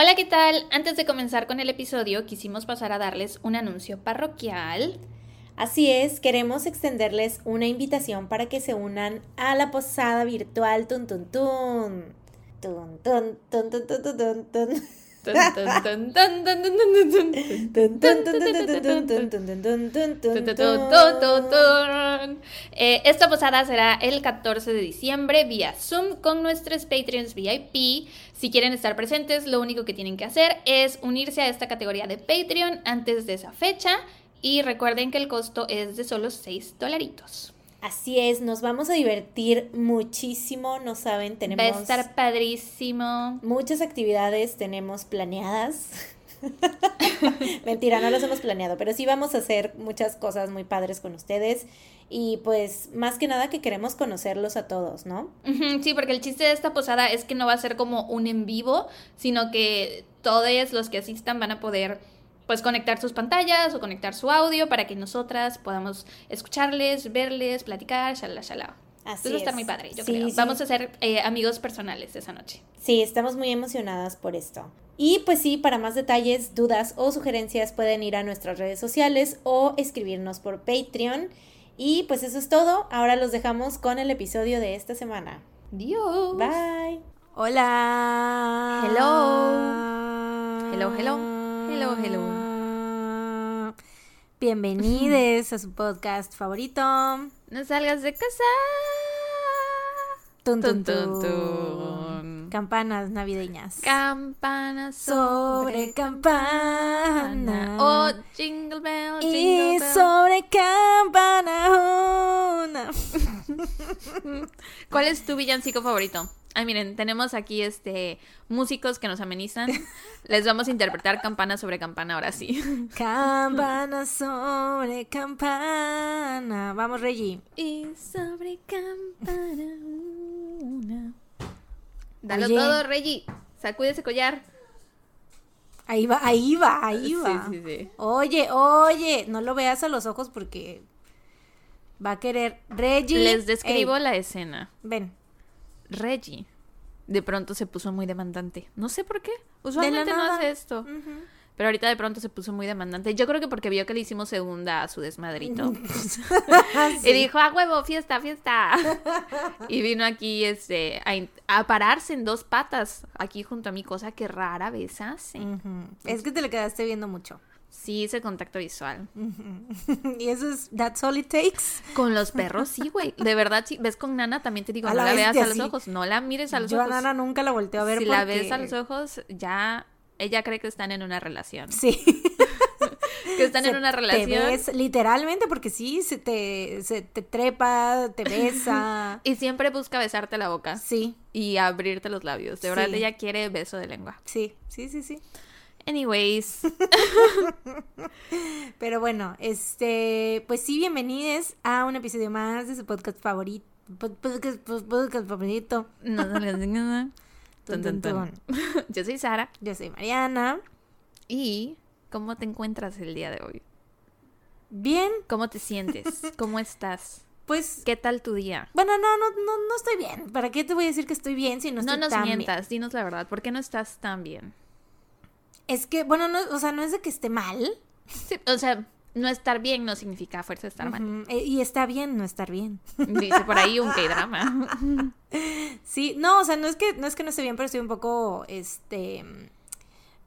Hola, ¿qué tal? Antes de comenzar con el episodio, quisimos pasar a darles un anuncio parroquial. Así es, queremos extenderles una invitación para que se unan a la posada virtual Tun Tun Tun. Tun Tun Tun Tun Tun Tun Tun. Esta posada será el 14 de diciembre vía Zoom con nuestros Patreons VIP. Si quieren estar presentes, lo único que tienen que hacer es unirse a esta categoría de Patreon antes de esa fecha y recuerden que el costo es de solo 6 dolaritos. Así es, nos vamos a divertir muchísimo, no saben, tenemos... Va a estar padrísimo. Muchas actividades tenemos planeadas. Mentira, no las hemos planeado, pero sí vamos a hacer muchas cosas muy padres con ustedes y pues más que nada que queremos conocerlos a todos, ¿no? Sí, porque el chiste de esta posada es que no va a ser como un en vivo, sino que todos los que asistan van a poder pues conectar sus pantallas o conectar su audio para que nosotras podamos escucharles, verles, platicar, shalala, shalala. Así va a estar muy padre, yo creo. Vamos a ser eh, amigos personales esa noche. Sí, estamos muy emocionadas por esto. Y pues sí, para más detalles, dudas o sugerencias pueden ir a nuestras redes sociales o escribirnos por Patreon. Y pues eso es todo. Ahora los dejamos con el episodio de esta semana. Dios. Bye. Hola. Hello. Hello, hello. Hello, hello. Bienvenidos a su podcast favorito. No salgas de casa. Tun, tun, tun, Campanas navideñas. Campanas sobre campana. Oh, jingle bell, jingle y sobre campana una. ¿Cuál es tu villancico favorito? Ay, miren, tenemos aquí este músicos que nos amenizan. Les vamos a interpretar campana sobre campana ahora sí. Campana sobre campana. Vamos, Reggie. Y sobre campana una. Dalo todo, Reggie. Sacude ese collar. Ahí va, ahí va, ahí va. Sí, sí, sí. Oye, oye, no lo veas a los ojos porque va a querer Reggie. Les describo la escena. Ven. Reggie de pronto se puso muy demandante. No sé por qué. Usualmente no hace esto. Pero ahorita de pronto se puso muy demandante. Yo creo que porque vio que le hicimos segunda a su desmadrito. Y dijo, ah, huevo, fiesta, fiesta. y vino aquí este, a, pararse en dos patas aquí junto a mi cosa que rara vez hace. Es que te le quedaste viendo mucho. Sí, ese contacto visual. y eso es, that's all it takes. Con los perros, sí, güey. De verdad, sí. Ves con Nana, también te digo, no la, veas a los ojos. No la mires a los ojos. Yo a Nana nunca la volteo a ver Si la ves a los ojos, ya ella cree que están en una relación. Sí. que están en una relación. Te ves, literalmente, porque sí, se te, se te trepa, te besa. y siempre busca besarte la boca. Sí. Y abrirte los labios. De verdad, ella quiere beso de lengua. Sí, sí, sí, sí. Anyways. Pero bueno, este, pues sí, bienvenidos a un episodio más de su podcast favorito. Podcast, podcast favorito. No, no nada. Yo soy Sara. Yo soy Mariana. ¿Y cómo te encuentras el día de hoy? Bien. ¿Cómo te sientes? ¿Cómo estás? Pues. ¿Qué tal tu día? Bueno, no, no, no, no estoy bien. ¿Para qué te voy a decir que estoy bien si no estoy tan bien? No nos mientas, dinos la verdad. ¿Por qué no estás tan bien? Es que, bueno, no, o sea, no es de que esté mal. o sea, no estar bien no significa fuerza estar mal. E, y está bien no estar bien. Dice por ahí un K-drama. sí, no, o sea, no es que no es que no esté bien, pero estoy un poco este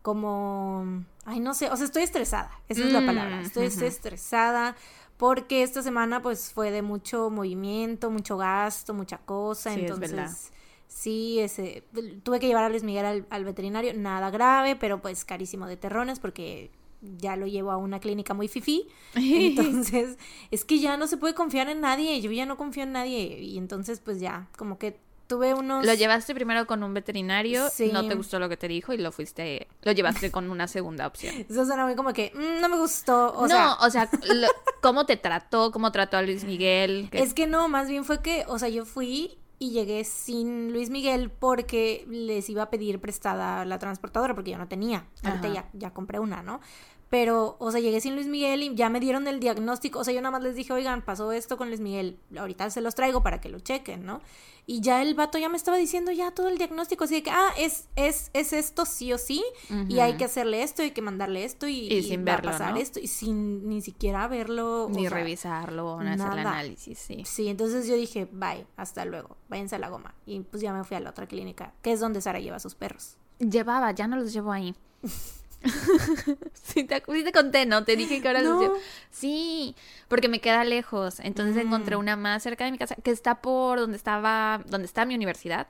como ay, no sé, o sea, estoy estresada. Esa es la palabra. Mm, estoy, estresada porque esta semana pues fue de mucho movimiento, mucho gasto, mucha cosa, entonces Sí, ese, tuve que llevar a Luis Miguel al, veterinario, nada grave, pero pues carísimo de terrones porque ya lo llevo a una clínica muy fifi. Entonces, es que ya no se puede confiar en nadie, yo ya no confío en nadie y entonces pues ya, como que tuve unos... Lo llevaste primero con un veterinario, no te gustó lo que te dijo y lo fuiste, lo llevaste con una segunda opción. Eso suena muy como que, mm, no me gustó, o no, o sea, ¿cómo te trató? ¿Cómo trató a Luis Miguel? Es que no, más bien fue que, o sea, yo fui y llegué sin Luis Miguel porque les iba a pedir prestada la transportadora porque yo no tenía. Ahorita ya, ya compré una, ¿no? Pero, o sea, llegué sin Luis Miguel y ya me dieron el diagnóstico. O sea, yo nada más les dije, oigan, pasó esto con Luis Miguel. Ahorita se los traigo para que lo chequen, ¿no? Y ya el vato ya me estaba diciendo ya todo el diagnóstico. Así de que, ah, es, es, es esto sí o sí. Y hay que hacerle esto, hay que mandarle esto y, sin va a pasar esto. Y sin ni siquiera verlo. Ni revisarlo, ni hacer el análisis, sí. Sí, entonces yo dije, bye, hasta luego. Váyanse a la goma. Y pues ya me fui a la otra clínica, que es donde Sara lleva a sus perros. Llevaba, ya no los llevo ahí. sí, te, te, conté, ¿no? Te dije que ahora no. Sí, porque me queda lejos. Entonces encontré mm. una más cerca de mi casa que está por donde estaba, donde está mi universidad,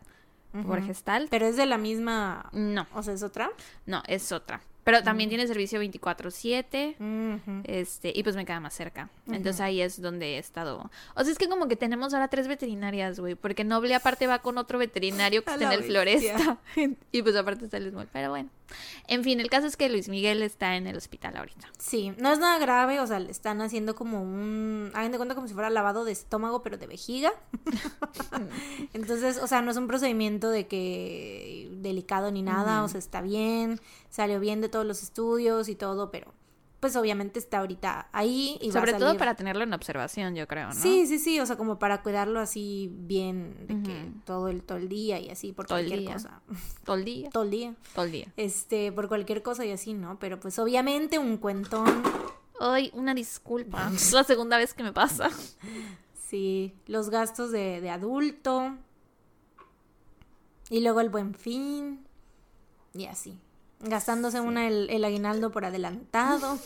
por Gestalt. Pero es de la misma. No. O sea, es otra. No, es otra. Pero también tiene servicio 24/7. Este, y pues me queda más cerca. Entonces ahí es donde he estado. O sea, es que como que tenemos ahora tres veterinarias, güey, porque Noble aparte va con otro veterinario que está en el Floresta. y pues aparte está el Small, pero bueno. En fin, el caso es que Luis Miguel está en el hospital ahorita. Sí, no es nada grave, o sea, le están haciendo como un, hagan de cuenta como si fuera lavado de estómago, pero de vejiga. Entonces, o sea, no es un procedimiento de que delicado ni nada, o sea, está bien, salió bien de todos los estudios y todo, pero pues obviamente está ahorita ahí. Y Sobre todo para tenerlo en observación, yo creo, ¿no? Sí, sí, sí, o sea, como para cuidarlo así bien, de que todo el, todo el día y así, por cualquier cosa. Todo el día. todo el día. Todo el día. Este, por cualquier cosa y así, ¿no? Pero pues obviamente un cuentón. Ay, una disculpa. es la segunda vez que me pasa. Sí, los gastos de, de adulto. Y luego el buen fin. Y así. Gastándose una el, aguinaldo por adelantado.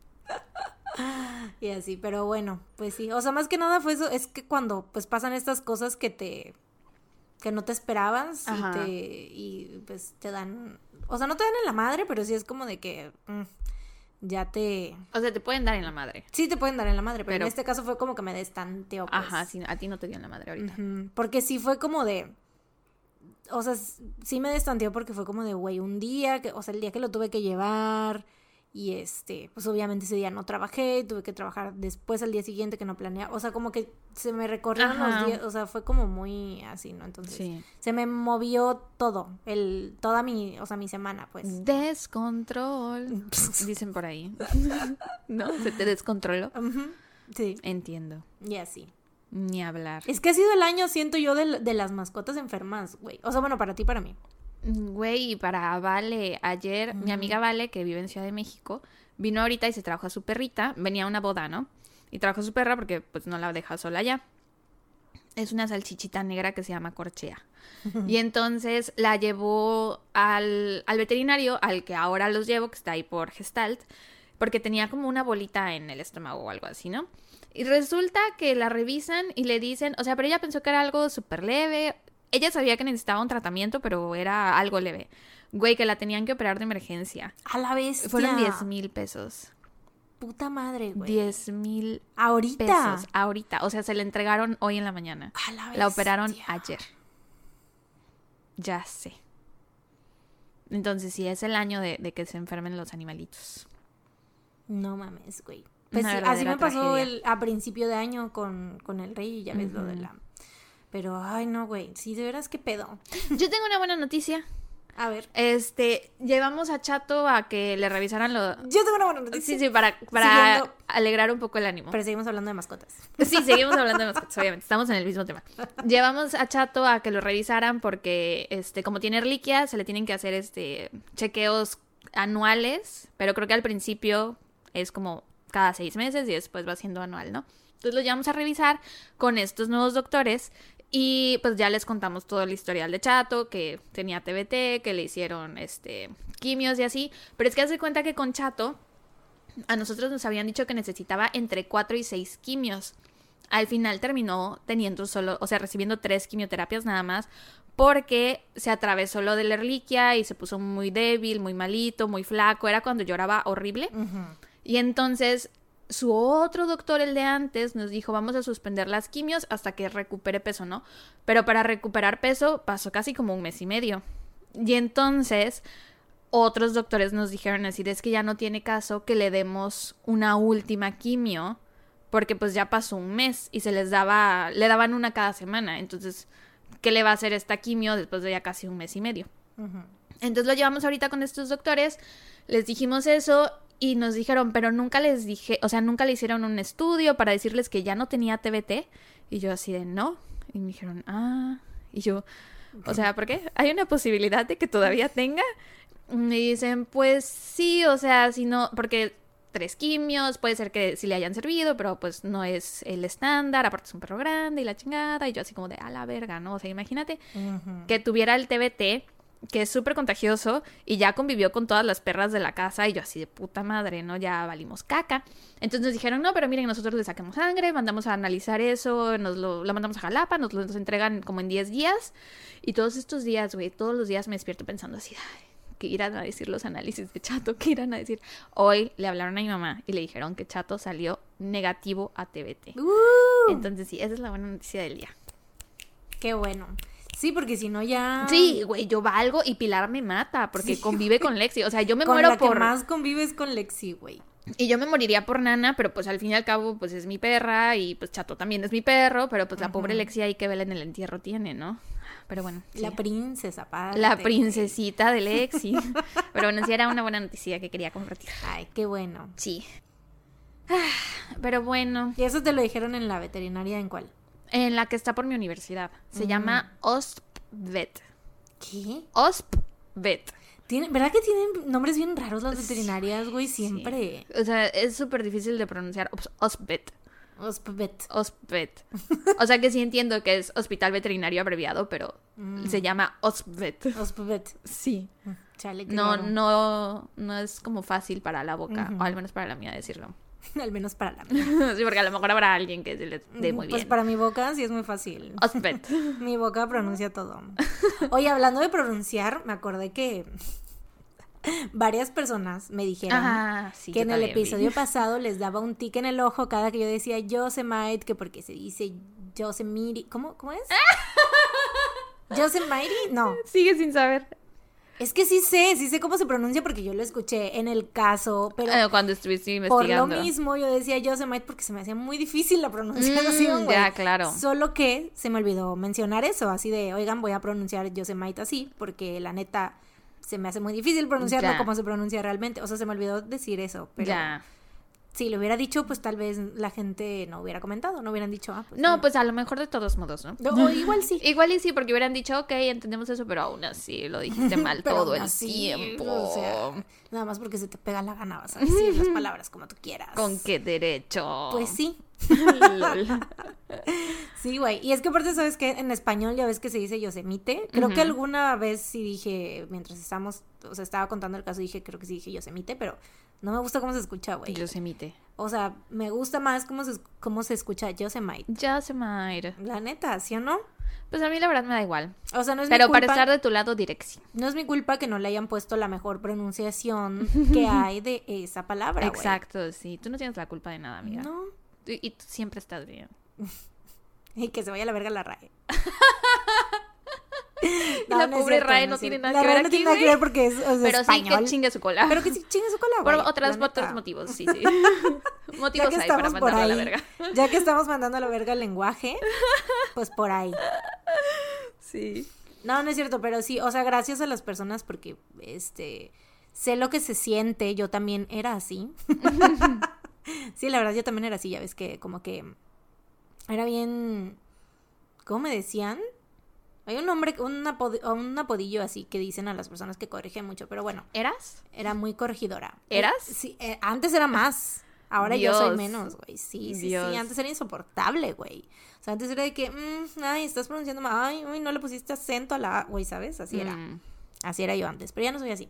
y así, pero bueno, pues sí. O sea, más que nada fue eso, es que cuando pues pasan estas cosas que te que no te esperabas y te y pues te dan, o sea, no te dan en la madre, pero sí es como de que mm, ya te O sea, te pueden dar en la madre. Sí, te pueden dar en la madre, pero, en este caso fue como que me destanteó. Pues. Ajá, sí, a ti no te dio en la madre ahorita. Porque sí fue como de o sea, sí me destanteó porque fue como de, güey, un día, que, o sea, el día que lo tuve que llevar y este, pues obviamente ese día no trabajé, tuve que trabajar después al día siguiente que no planeaba, o sea, como que se me recorrieron los días, o sea, fue como muy así, ¿no? Entonces, se me movió todo, el, toda mi, o sea, mi semana, pues. Descontrol, dicen por ahí. ¿No? Se te descontroló. Sí. Entiendo. Y así. Ni hablar. Es que ha sido el año, siento yo, de, las mascotas enfermas, güey. O sea, bueno, para ti, para mí. Güey, y para Vale, ayer, mi amiga Vale, que vive en Ciudad de México, vino ahorita y se trajo a su perrita. Venía a una boda, ¿no? Y trajo a su perra porque pues no la deja sola allá. Es una salchichita negra que se llama Corchea. y entonces la llevó al, al veterinario, al que ahora los llevo, que está ahí por Gestalt, porque tenía como una bolita en el estómago o algo así, ¿no? Y resulta que la revisan y le dicen, o sea, pero ella pensó que era algo súper leve. Ella sabía que necesitaba un tratamiento, pero era algo leve. Güey, que la tenían que operar de emergencia. A la vez. Fueron 10 mil pesos. Puta madre, güey. 10 mil ¿Ahorita? pesos. Ahorita. O sea, se le entregaron hoy en la mañana. A la vez. La operaron ayer. Ya sé. Entonces, sí, es el año de, de que se enfermen los animalitos. No mames, güey. Pues así me pasó el, a principio de año con, con el rey y ya ves lo de la... Pero, ay, no, güey. Sí, de veras, qué pedo. Yo tengo una buena noticia. A ver. Este, llevamos a Chato a que le revisaran lo... Yo tengo una buena noticia. Sí, sí, para, para alegrar un poco el ánimo. Pero seguimos hablando de mascotas. Sí, seguimos hablando de mascotas, obviamente. Estamos en el mismo tema. Llevamos a Chato a que lo revisaran porque, este, como tiene reliquia, se le tienen que hacer, este, chequeos anuales. Pero creo que al principio es como cada seis meses y después va siendo anual, ¿no? Entonces lo llevamos a revisar con estos nuevos doctores y pues ya les contamos todo el historial de Chato, que tenía TBT, que le hicieron este quimios y así, pero es que hace cuenta que con Chato a nosotros nos habían dicho que necesitaba entre cuatro y seis quimios. Al final terminó teniendo solo, o sea, recibiendo tres quimioterapias nada más, porque se atravesó lo de la reliquia y se puso muy débil, muy malito, muy flaco. Era cuando lloraba horrible. Y entonces su otro doctor, el de antes, nos dijo, vamos a suspender las quimios hasta que recupere peso, ¿no? Pero para recuperar peso pasó casi como un mes y medio. Y entonces otros doctores nos dijeron así, es que ya no tiene caso que le demos una última quimio, porque pues ya pasó un mes y se les daba, le daban una cada semana. Entonces, ¿qué le va a hacer esta quimio después de ya casi un mes y medio? Entonces lo llevamos ahorita con estos doctores, les dijimos eso y nos dijeron, pero nunca les dije, o sea, nunca le hicieron un estudio para decirles que ya no tenía TBT. Y yo así de, no. Y me dijeron, ah. Y yo, o sea, ¿por qué? ¿Hay una posibilidad de que todavía tenga? Me dicen, pues sí, o sea, si no, porque tres quimios, puede ser que sí le hayan servido, pero pues no es el estándar, aparte es un perro grande y la chingada, y yo así como de a la verga, ¿no? O sea, imagínate que tuviera el TBT, que es súper contagioso, y ya convivió con todas las perras de la casa, y yo así de puta madre, ¿no? Ya valimos caca. Entonces nos dijeron, no, pero miren, nosotros le sacamos sangre, mandamos a analizar eso, nos lo, mandamos a Jalapa, nos lo entregan como en 10 días, y todos estos días, güey, todos los días me despierto pensando así, ay, que irán a decir los análisis de Chato, que irán a decir. Hoy le hablaron a mi mamá y le dijeron que Chato salió negativo a TBT. Uh. Entonces sí, esa es la buena noticia del día. Qué bueno. Sí, porque si no ya. Sí, güey, yo valgo y Pilar me mata porque convive con Lexi. O sea, yo me muero la por. Que más convives con Lexi, güey. Y yo me moriría por Nana, pero pues al fin y al cabo, pues es mi perra y pues Chato también es mi perro, pero pues la pobre Lexi ahí que vela en el entierro tiene, ¿no? Pero bueno. La princesa, padre. La princesita de Lexi. Pero bueno, sí era una buena noticia que quería compartir. Ay, qué bueno. Sí. Pero bueno. ¿Y eso te lo dijeron en la veterinaria en cuál? En la que está por mi universidad. Se llama OSPVET. ¿Qué? OSPVET. ¿Verdad que tienen nombres bien raros las veterinarias, güey? Siempre. O sea, es súper difícil de pronunciar. OSPVET. Ospvet. Ospvet. O sea que sí entiendo que es hospital veterinario abreviado, pero mm. se llama Ospvet. Ospvet. Sí. Mm, no, no, no es como fácil para la boca, o al menos para la mía decirlo. al menos para la mía. sí, porque a lo mejor habrá alguien que se le dé muy pues bien. Pues para mi boca sí es muy fácil. Ospvet. mi boca pronuncia todo. Oye, hablando de pronunciar, me acordé que varias personas me dijeron que en el episodio pasado les daba un tic en el ojo cada que yo decía Yosemite, que porque se dice Yosemite. ¿Cómo, cómo es? Yosemite, no. Sigue sin saber. Es que sí sé, sí sé cómo se pronuncia porque yo lo escuché en el caso, pero ah, cuando estuviste investigando. Por lo mismo yo decía Yosemite porque se me hacía muy difícil la pronunciación, mm, Ya, claro. Solo que se me olvidó mencionar eso, así de, oigan, voy a pronunciar Yosemite así porque la neta se me hace muy difícil pronunciarlo como se pronuncia realmente. O sea, se me olvidó decir eso, pero ya. Si lo hubiera dicho, pues tal vez la gente no hubiera comentado, no hubieran dicho, ah, pues No, pues a lo mejor de todos modos, ¿no? O igual sí. igual y sí, porque hubieran dicho, ok, entendemos eso, pero aún así lo dijiste mal todo el tiempo. O sea, nada más porque se te pega la gana, vas a decir las palabras como tú quieras. ¿Con qué derecho? Pues sí. sí, güey. Y es que aparte, ¿sabes que En español ya ves que se dice Yosemite. Creo que alguna vez sí dije, mientras estábamos, o sea, estaba contando el caso, dije, creo que sí dije Yosemite, pero no me gusta cómo se escucha, güey. Yosemite. O sea, me gusta más cómo se, cómo se escucha Yosemite. Yosemite. La neta, ¿sí o no? Pues a mí la verdad me da igual. O sea, no es Pero mi culpa, para estar de tu lado, dirección. No es mi culpa que no le hayan puesto la mejor pronunciación que hay de esa palabra. Exacto, sí. Tú no tienes la culpa de nada, amiga. No. Y, tú siempre estás bien. y que se vaya a la verga la RAE. la pobre RAE no, tiene nada que ver. no tiene nada que ver porque es, Pero sí que chingue su cola. Pero que sí chingue su cola. Por otras, otros motivos, sí, sí. motivos hay para mandarlo a la verga. Ya que estamos mandando a la verga el lenguaje, pues por ahí. Sí. No, no es cierto, pero sí, o sea, gracias a las personas porque, este, sé lo que se siente, yo también era así. sí, la verdad, yo también era así, ya ves que como que era bien, ¿cómo me decían? Hay un nombre, un, un apodillo así que dicen a las personas que corrigen mucho, pero bueno. ¿Eras? Era muy corregidora. ¿Eras? sí, eh, antes era más. Ahora yo soy menos, güey. Sí, sí, sí. Antes era insoportable, güey. O sea, antes era de que, mm, ay, estás pronunciando mal. Ay, uy, no le pusiste acento a la güey, ¿sabes? Así era. Mm. Así era yo antes. Pero ya no soy así.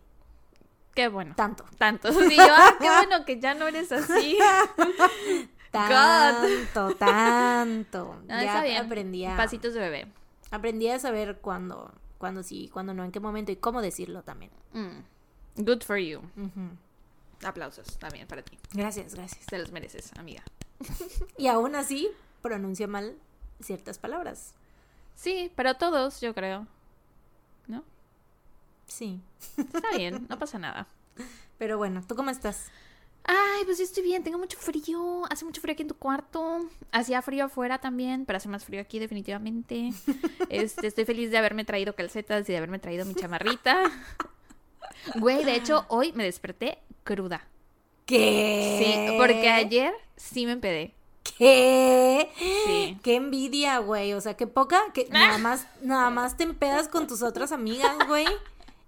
Qué bueno. Tanto. Tanto. Sí, yo, ah, qué bueno que ya no eres así. tanto, tanto. ya aprendí a... Pasitos de bebé. Aprendí a saber cuándo, cuándo sí, cuándo no, en qué momento y cómo decirlo también. Mm. Good for you. Aplausos también para ti. Gracias, gracias. Te los mereces, amiga. y aún así, pronuncia mal ciertas palabras. Sí, pero todos, yo creo. ¿No? Sí. Está bien, no pasa nada. Pero bueno, ¿tú cómo estás? Ay, pues yo estoy bien, tengo mucho frío. Hace mucho frío aquí en tu cuarto. Hacía frío afuera también, pero hace más frío aquí definitivamente. Este, estoy feliz de haberme traído calcetas y de haberme traído mi chamarrita. Güey, de hecho, hoy me desperté cruda. ¿Qué? Sí, porque ayer sí me empedé. ¿Qué? Sí. Qué envidia, güey. O sea, qué poca, que nada más, nada más te empedas con tus otras amigas, güey.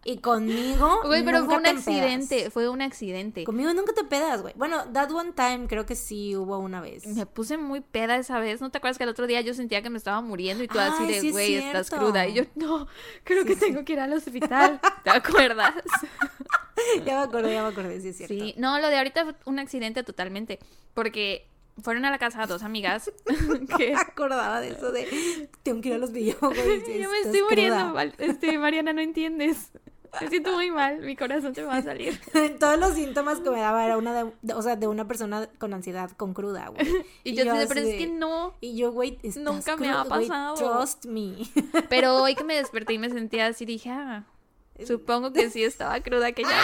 Y conmigo. Güey, pero fue un accidente. Fue un accidente. Conmigo nunca te pedas, güey. Bueno, that one time creo que sí hubo una vez. Me puse muy peda esa vez. ¿No te acuerdas que el otro día yo sentía que me estaba muriendo y tú así de, güey, estás cruda? Y yo, no, creo que tengo que ir al hospital. ¿Te acuerdas? ya me acordé, ya me acordé, sí es cierto. Sí, no, lo de ahorita fue un accidente totalmente. Porque fueron a la casa dos amigas que acordaba de eso de tengo que ir a los videojuegos. yo me estoy muriendo, este, Mariana, no entiendes. Me siento muy mal, mi corazón se va a salir. Todos los síntomas que me daba era una de, o sea, de una persona con ansiedad, con cruda, güey. Y, yo, pero es que no. Y yo, güey, nunca me ha pasado. trust me. Pero hoy que me desperté y me sentía así, dije, ah, Supongo que sí estaba cruda aquella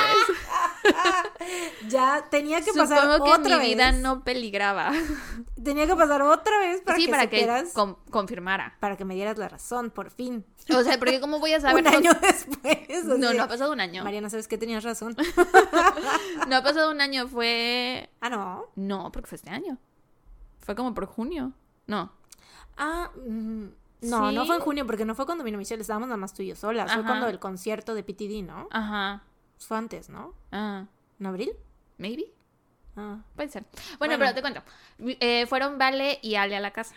vez. ya tenía que pasar Supongo que mi vida no peligraba. Tenía que pasar otra vez para que para que confirmara. Para que me dieras la razón, por fin. O sea, porque cómo voy a saber un año después. no, no ha pasado un año. Mariana, sabes que tenías razón. no ha pasado un año, fue. Ah, no. No, porque fue este año. Fue como por junio. No. Ah, mm, no, no fue en junio porque no fue cuando vino Michelle, estábamos nada más tú y yo solas. Fue cuando el concierto de PTD, ¿no? Ajá. Fue antes, ¿no? Ah. ¿En abril? Maybe. Ah. Puede ser. Bueno, pero te cuento. Eh, fueron Vale y Ale a la casa.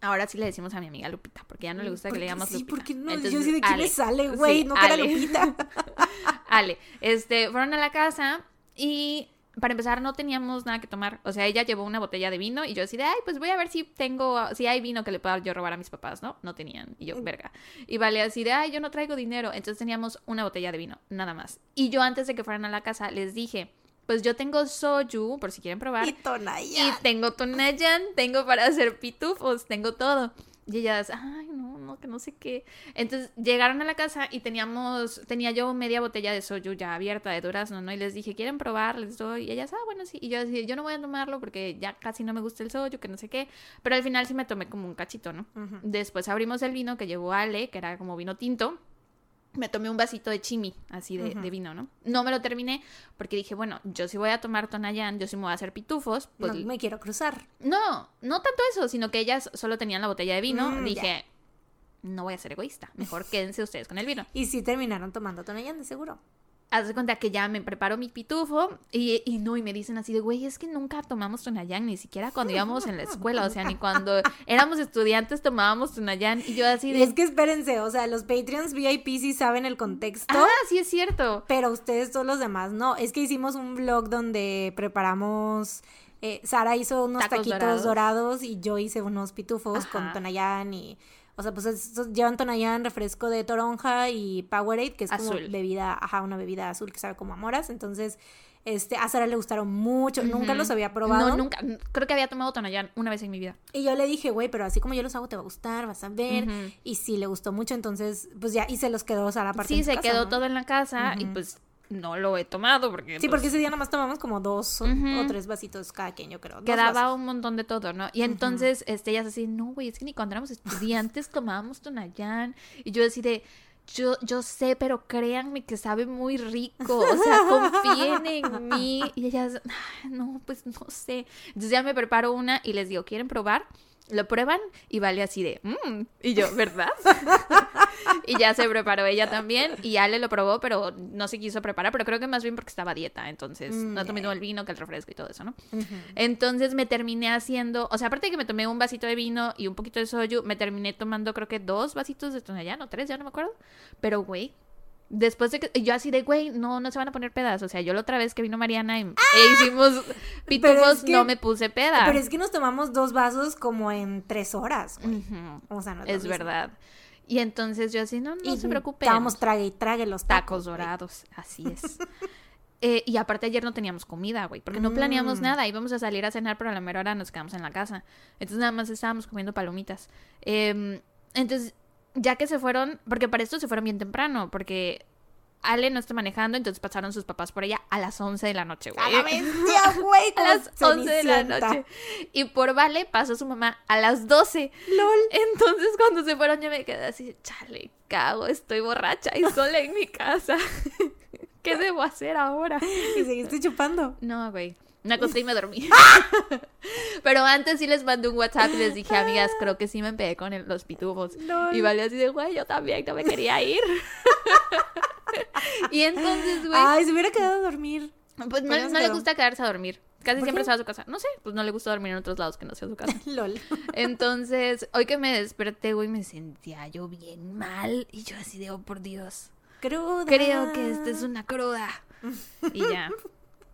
Ahora sí le decimos a mi amiga Lupita, porque ya no le gusta que le digamos sí, Lupita. Sí, porque no, yo sí de quién le sale, güey, no que Lupita. Ale, este, fueron a la casa y para empezar, no teníamos nada que tomar. O sea, ella llevó una botella de vino y yo decía, ay, pues voy a ver si tengo, si hay vino que le pueda yo robar a mis papás, ¿no? No tenían. Y yo, mm. verga. Y vale así de, ay, yo no traigo dinero. Entonces teníamos una botella de vino, nada más. Y yo antes de que fueran a la casa les dije, pues yo tengo soju, por si quieren probar. Y tonayan. Y tengo tonayan, tengo para hacer pitufos, tengo todo. Y ellas, ay, no, no, que no sé qué. Entonces llegaron a la casa y teníamos, tenía yo media botella de soju ya abierta de durazno, ¿no? Y les dije, ¿quieren probar? Les doy. Y ellas, ah, bueno, sí. Y yo decía, yo no voy a tomarlo porque ya casi no me gusta el soju, que no sé qué. Pero al final sí me tomé como un cachito, ¿no? Después abrimos el vino que llevó Ale, que era como vino tinto me tomé un vasito de chimi, así de, vino, ¿no? No me lo terminé porque dije, bueno, yo si voy a tomar Tonayán, yo sí me voy a hacer pitufos. Pues... No me quiero cruzar. No, no tanto eso, sino que ellas solo tenían la botella de vino. Mm, dije, no voy a ser egoísta, mejor quédense ustedes con el vino. Y sí terminaron tomando Tonayán, de seguro haz de cuenta que ya me preparo mi pitufo y, y no, y me dicen así de, güey, es que nunca tomamos Tunayán, ni siquiera cuando íbamos en la escuela, o sea, ni cuando éramos estudiantes tomábamos Tunayán y yo así de... Es que espérense, o sea, los Patreons VIP sí saben el contexto. Ah, sí es cierto. Pero ustedes todos los demás no, es que hicimos un vlog donde preparamos... Eh, Sara hizo unos taquitos dorados. y yo hice unos pitufos con Tonayán y o sea, pues llevan Tonayán, refresco de toronja y Powerade, que es como bebida, ajá, una bebida azul que sabe como a moras. Entonces, este, a Sara le gustaron mucho. Nunca los había probado. No, nunca. Creo que había tomado Tonayán una vez en mi vida. Y yo le dije, güey, pero así como yo los hago, te va a gustar, vas a ver. Y sí, le gustó mucho. Entonces, pues ya, y se los quedó Sara aparte. Sí, se quedó todo en la casa. Y pues no lo he tomado porque... Sí, porque pues ese día nada más tomamos como dos o, tres vasitos cada quien, yo creo. Quedaba un montón de todo, ¿no? Y entonces, este, ellas así, no, güey, es que ni cuando éramos estudiantes tomábamos Tonayán. Y yo así de... Yo, yo sé, pero créanme que sabe muy rico. O sea, confíen en mí. Y ellas, no, pues no sé. Entonces ya me preparo una y les digo, ¿quieren probar? Lo prueban y vale así de, mmm. Y yo, ¿verdad? y ya se preparó ella también. Y Ale lo probó, pero no se quiso preparar. Pero creo que más bien porque estaba a dieta. Entonces, mm, no tomé el vino que el refresco y todo eso, ¿no? Entonces me terminé haciendo. O sea, aparte de que me tomé un vasito de vino y un poquito de soju, me terminé tomando creo que dos vasitos de tonallán o tres, ya no me acuerdo. Pero, güey, Después de que yo así de, güey, no, no se van a poner pedas. O sea, yo la otra vez que vino Mariana y, e ¡Ah! hicimos pitufos, no me puse peda. Pero es que nos tomamos dos vasos como en tres horas, O sea, no es, verdad. Y entonces yo así, no, no se preocupe. Estábamos trague y trague los tacos. dorados, así es. Eh, y aparte ayer no teníamos comida, güey, porque no planeamos mm. nada. Íbamos a salir a cenar, pero a la mera hora nos quedamos en la casa. Entonces nada más estábamos comiendo palomitas. Em, entonces ya que se fueron, porque para esto se fueron bien temprano, porque Ale no está manejando, entonces pasaron sus papás por ella a las 11 de la noche, güey. A la güey. a las 11 de la noche. Y por Vale pasó su mamá a las 12. LOL. Entonces cuando se fueron yo me quedé así, chale, cago, estoy borracha y sola en mi casa. ¿Qué debo hacer ahora? ¿Y seguiste chupando? No, güey. Me acosté y me dormí. Pero antes sí les mandé un WhatsApp y les dije, amigas, creo que sí me pegué con los pitufos. Y vale así de, güey, yo también no me quería ir. y entonces, güey. Ay, se hubiera quedado a dormir. Pues no, le gusta quedarse a dormir. Casi siempre se va a su casa. No sé, pues no le gusta dormir en otros lados que no sea su casa. LOL. Entonces, hoy que me desperté, güey, me sentía yo bien mal. Y yo así de, oh, por Dios. Cruda. Creo que esta es una cruda. Y ya.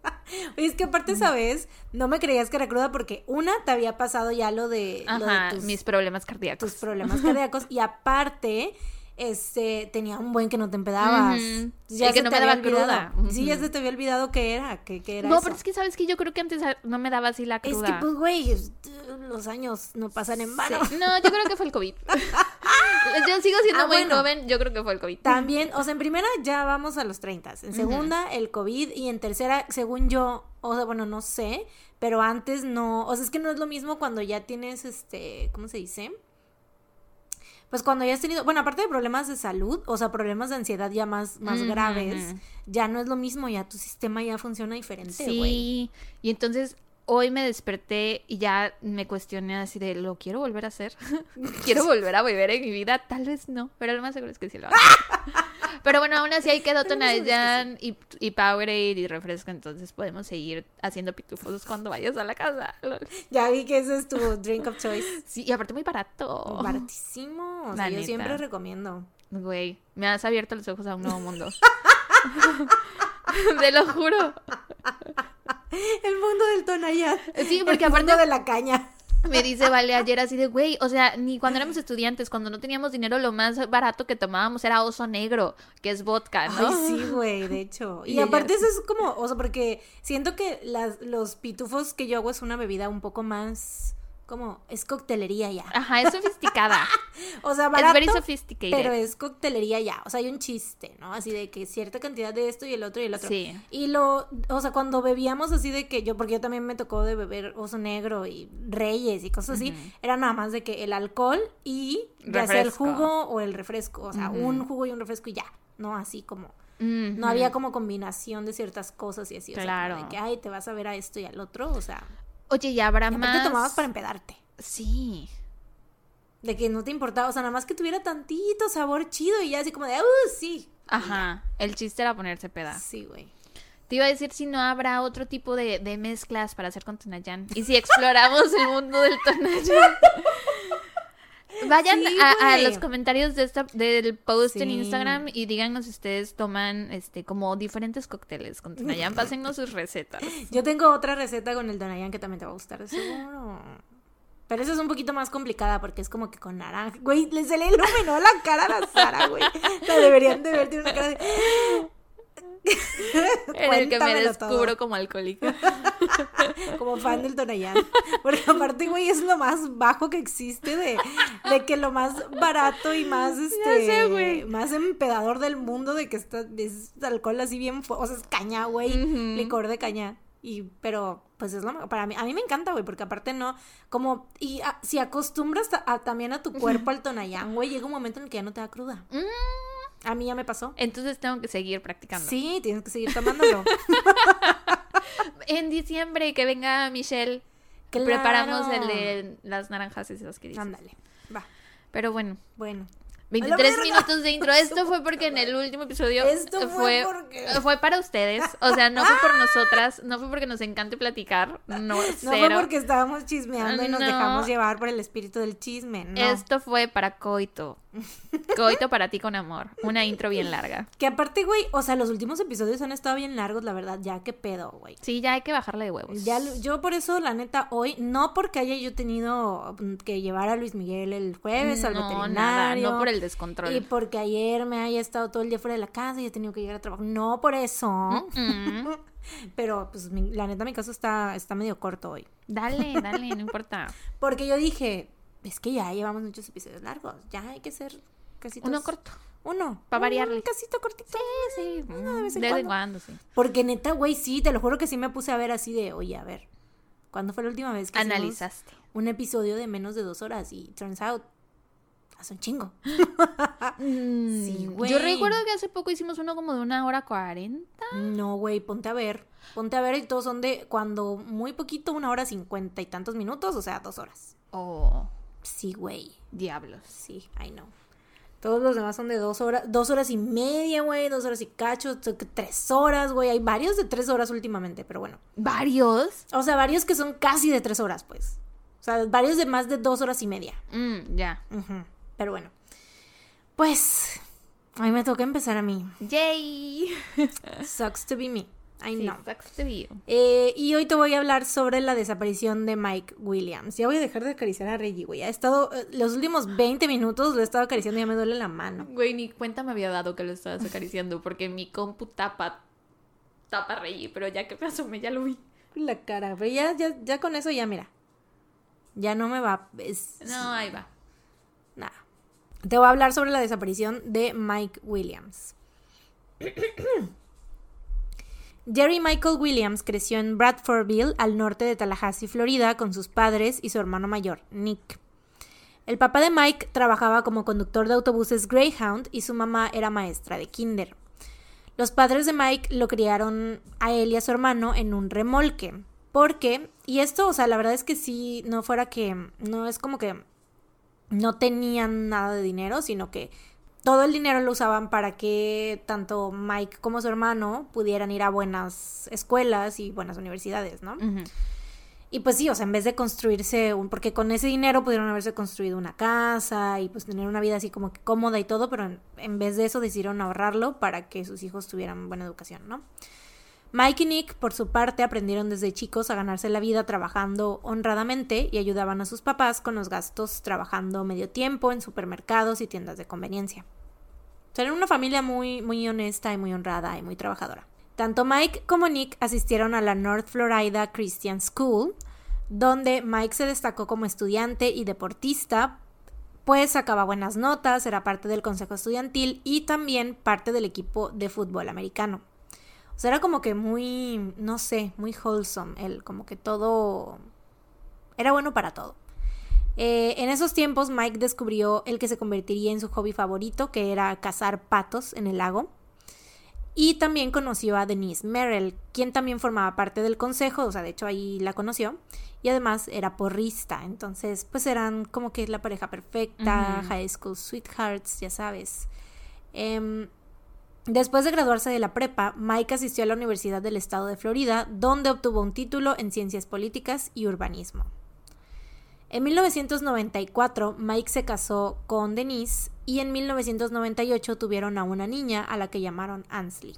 Oye, es que aparte, ¿sabes? No me creías que era cruda porque una, te había pasado ya lo de, Ajá, mis problemas cardíacos. Tus problemas cardíacos. y aparte, este, tenía un buen que no te empedabas. Ya que no me daba cruda. Sí, ya se te había olvidado que era, que, era No, pero es que sabes que yo creo que antes no me daba así la cruda. Es que, pues, güey, los años no pasan en vano. No, yo creo que fue el COVID. yo sigo siendo ah, muy joven, yo creo que fue el COVID. También, o sea, en primera ya vamos a los 30. En segunda, el COVID. Y en tercera, según yo, o sea, bueno, no sé, pero antes no, o sea, es que no es lo mismo cuando ya tienes, este, ¿cómo se dice? Pues cuando ya has tenido, bueno, aparte de problemas de salud, o sea, problemas de ansiedad ya más, más graves, ya no es lo mismo, ya tu sistema ya funciona diferente. Sí, y entonces hoy me desperté y ya me cuestioné así de, ¿lo quiero volver a hacer? ¿Quiero volver a beber en mi vida? Tal vez no, pero lo más seguro es que sí lo hago. pero bueno, aún así ahí quedó Tonayan y, y Powerade y refresco, entonces podemos seguir haciendo pitufos cuando vayas a la casa. Ya vi que ese es tu drink of choice. Sí, y aparte muy barato. Baratísimo. O sea, yo siempre recomiendo. Güey, me has abierto los ojos a un nuevo mundo. Te lo juro. El mundo del tonayán. Sí, porque aparte de la caña. Me dice Vale ayer así de, güey, o sea, ni cuando éramos estudiantes, cuando no teníamos dinero, lo más barato que tomábamos era oso negro, que es vodka, ¿no? Ay, sí, güey, de hecho. Y, aparte eso es como, o sea, porque siento que las, los pitufos que yo hago es una bebida un poco más como es coctelería ya. Ajá, es sofisticada. o sea, barato, es very sophisticated. Pero es coctelería ya. O sea, hay un chiste, ¿no? Así de que cierta cantidad de esto y el otro y el otro. Sí. Y lo, o sea, cuando bebíamos así de que yo, porque yo también me tocó de beber oso negro y reyes y cosas así, era nada más de que el alcohol y ya sea el jugo o el refresco. O sea, un jugo y un refresco y ya. No así como. No había como combinación de ciertas cosas y así. O claro. Sea, de que, ay, te vas a ver a esto y al otro. O sea. Oye, ya habrá más. te tomabas para empedarte. Sí. De que no te importaba, o sea, nada más que tuviera tantito sabor chido y ya así como de, ¡uh, sí! Ajá. El chiste era ponerse peda. Sí, güey. Te iba a decir si no habrá otro tipo de, de mezclas para hacer con Tonayán. Y si exploramos el mundo del Tonayán. Vayan a, los comentarios de esta, del post en Instagram y díganos si ustedes toman este como diferentes cócteles con Tonayan. Pásennos sus recetas. Yo tengo otra receta con el Tonayan que también te va a gustar, seguro. Pero esa es un poquito más complicada porque es como que con naranja. Güey, se le iluminó la cara a la Sara, güey. La deberían de ver, tiene una cara de en el que me descubro como alcohólica. como fan del Tonayán. Porque aparte, güey, es lo más bajo que existe de, de que lo más barato y más, este, más empedador del mundo, de que está, es alcohol así bien, o sea, es caña, güey, licor de caña. Y, pero, pues es lo para mí, a mí me encanta, güey, porque aparte no, como, y si acostumbras también a tu cuerpo al Tonayán, güey, llega un momento en el que ya no te da cruda. Mm. A mí ya me pasó. Entonces tengo que seguir practicando. Sí, tienes que seguir tomándolo. en diciembre que venga Michelle, que preparamos el de las naranjas esas que dices. Ándale, va. Pero bueno. Bueno. 23 minutos de intro. Esto fue porque en el último episodio Esto fue, fue, para ustedes. O sea, no fue por nosotras, no fue porque nos encante platicar. No, no fue porque estábamos chismeando y nos dejamos llevar por el espíritu del chisme. No. Esto fue para Coito. Coito para ti con amor. Una intro bien larga. Que aparte, güey, o sea, los últimos episodios han estado bien largos, la verdad. Ya, qué pedo, güey. Sí, ya hay que bajarle de huevos. Ya, yo por eso, la neta, hoy, no porque haya yo tenido que llevar a Luis Miguel el jueves al veterinario. Nada, no por el descontrol. Y porque ayer me haya estado todo el día fuera de la casa y he tenido que llegar a trabajar. No por eso. Pero, pues, la neta, mi caso está, está medio corto hoy. Dale, dale, no importa. Porque yo dije, es que ya llevamos muchos episodios largos. Ya hay que ser casi Uno corto. Uno. Para variarle. Un casito cortito. Sí, sí. Uno de vez en cuando. sí. Porque neta, güey, sí, te lo juro que sí me puse a ver así de, oye, a ver. ¿Cuándo fue la última vez que analizaste un episodio de menos de dos horas? Y turns out, hace un chingo. sí, güey. Yo recuerdo que hace poco hicimos uno como de una hora cuarenta. No, güey, ponte a ver. Ponte a ver y todos son de cuando muy poquito, una hora cincuenta y tantos minutos, o sea, dos horas. Oh. Sí, güey. Diablos. Sí, I know. Todos los demás son de dos horas, dos horas y media, güey, dos horas y cacho, tres horas, güey. Hay varios de tres horas últimamente, pero bueno. ¿Varios? O sea, varios que son casi de tres horas, pues. O sea, varios de más de dos horas y media. Mm, ya. Pero bueno. Pues, a mí me toca empezar a mí. Yay. Sucks to be me. I know. You. Eh, y hoy te voy a hablar sobre la desaparición de Mike Williams. Ya voy a dejar de acariciar a Reggie, güey. Ha estado, eh, los últimos 20 minutos lo he estado acariciando y ya me duele la mano. Güey, ni cuenta me había dado que lo estabas acariciando porque mi compu tapa, tapa a Reggie, pero ya que me asomé ya lo vi. La cara, pero ya, ya, ya con eso ya, mira. Ya no me va. No, ahí va. Nada. Te voy a hablar sobre la desaparición de Mike Williams. Jerry Michael Williams creció en Bradfordville, al norte de Tallahassee, Florida, con sus padres y su hermano mayor, Nick. El papá de Mike trabajaba como conductor de autobuses Greyhound y su mamá era maestra de kinder. Los padres de Mike lo criaron a él y a su hermano en un remolque. Porque, y esto, o sea, la verdad es que si no fuera que, no es como que no tenían nada de dinero, sino que todo el dinero lo usaban para que tanto Mike como su hermano pudieran ir a buenas escuelas y buenas universidades, ¿no? Y pues sí, o sea, en vez de construirse un, porque con ese dinero pudieron haberse construido una casa y pues tener una vida así como que cómoda y todo, pero en, en vez de eso decidieron ahorrarlo para que sus hijos tuvieran buena educación, ¿no? Mike y Nick, por su parte, aprendieron desde chicos a ganarse la vida trabajando honradamente y ayudaban a sus papás con los gastos trabajando medio tiempo en supermercados y tiendas de conveniencia. Eran una familia muy, muy honesta y muy honrada y muy trabajadora. Tanto Mike como Nick asistieron a la North Florida Christian School, donde Mike se destacó como estudiante y deportista, pues sacaba buenas notas, era parte del consejo estudiantil y también parte del equipo de fútbol americano. O sea, era como que muy, no sé, muy wholesome. Él, como que todo. Era bueno para todo. Eh, en esos tiempos, Mike descubrió el que se convertiría en su hobby favorito, que era cazar patos en el lago. Y también conoció a Denise Merrill, quien también formaba parte del consejo, o sea, de hecho ahí la conoció. Y además era porrista, entonces pues eran como que la pareja perfecta, high school sweethearts, ya sabes. Eh, Después de graduarse de la prepa, Mike asistió a la Universidad del Estado de Florida, donde obtuvo un título en Ciencias Políticas y Urbanismo. En 1994, Mike se casó con Denise y en 1998 tuvieron a una niña a la que llamaron Ansley.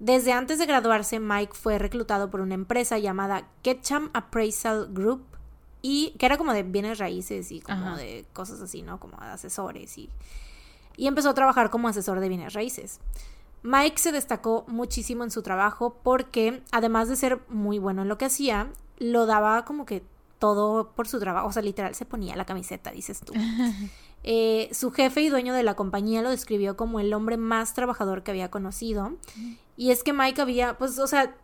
Desde antes de graduarse, Mike fue reclutado por una empresa llamada Ketchum Appraisal Group y que era como de bienes raíces y como de cosas así, ¿no? Como de asesores y y empezó a trabajar como asesor de bienes raíces. Mike se destacó muchísimo en su trabajo porque, además de ser muy bueno en lo que hacía, lo daba como que todo por su trabajo. O sea, literal se ponía la camiseta, dices tú. Eh, su jefe y dueño de la compañía lo describió como el hombre más trabajador que había conocido. Y es que Mike había, pues, o sea,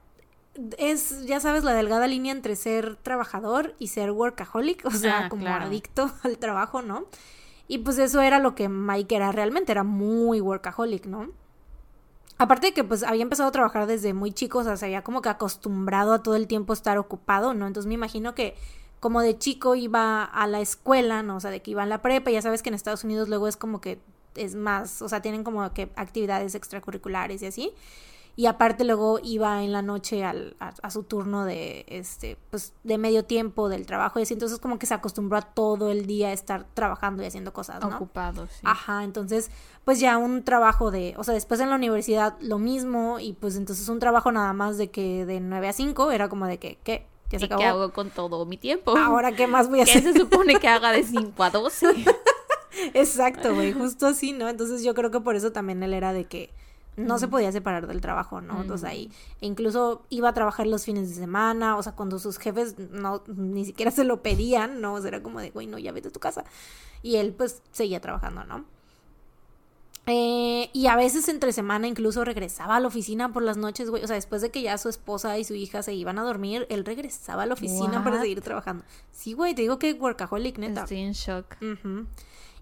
es, ya sabes, la delgada línea entre ser trabajador y ser workaholic, o sea, ah, como adicto al trabajo, ¿no? Y pues eso era lo que Mike era realmente, era muy workaholic, ¿no? Aparte de que pues había empezado a trabajar desde muy chico, o sea, se había como que acostumbrado a todo el tiempo estar ocupado, ¿no? Entonces me imagino que como de chico iba a la escuela, ¿no? O sea, de que iba a la prepa, ya sabes que en Estados Unidos luego es como que es más, o sea, tienen como que actividades extracurriculares y así y aparte luego iba en la noche al, a, su turno de este pues de medio tiempo del trabajo y así entonces como que se acostumbró a todo el día estar trabajando y haciendo cosas ¿no? ocupado sí ajá entonces pues ya un trabajo de o sea después en la universidad lo mismo y pues entonces un trabajo nada más de que de 9 a 5 era como de que qué ya se acabó. ¿Qué hago con todo mi tiempo? Ahora, ¿qué más voy a hacer? ¿Qué se supone que haga de 5 a 12? Exacto, güey, justo así, ¿no? Entonces yo creo que por eso también él era de que, no se podía separar del trabajo, ¿no? Entonces ahí, e incluso iba a trabajar los fines de semana, o sea, cuando sus jefes no, ni siquiera se lo pedían, ¿no? O sea, era como de, güey, no, ya vete a tu casa. Y él, pues, seguía trabajando, ¿no? Eh, y a veces entre semana incluso regresaba a la oficina por las noches, güey. O sea, después de que ya su esposa y su hija se iban a dormir, él regresaba a la oficina para seguir trabajando. Sí, güey, te digo que workaholic, neta. Estoy en shock.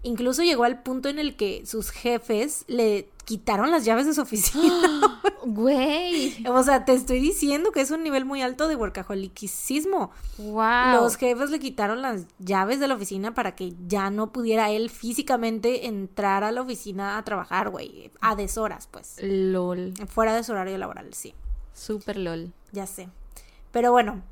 Incluso llegó al punto en el que sus jefes le quitaron las llaves de su oficina. Güey. o sea, te estoy diciendo que es un nivel muy alto de workaholicismo. Wow. Los jefes le quitaron las llaves de la oficina para que ya no pudiera él físicamente entrar a la oficina a trabajar, güey. A deshoras, pues. LOL. Fuera de su horario laboral, sí. Súper LOL. Ya sé. Pero bueno,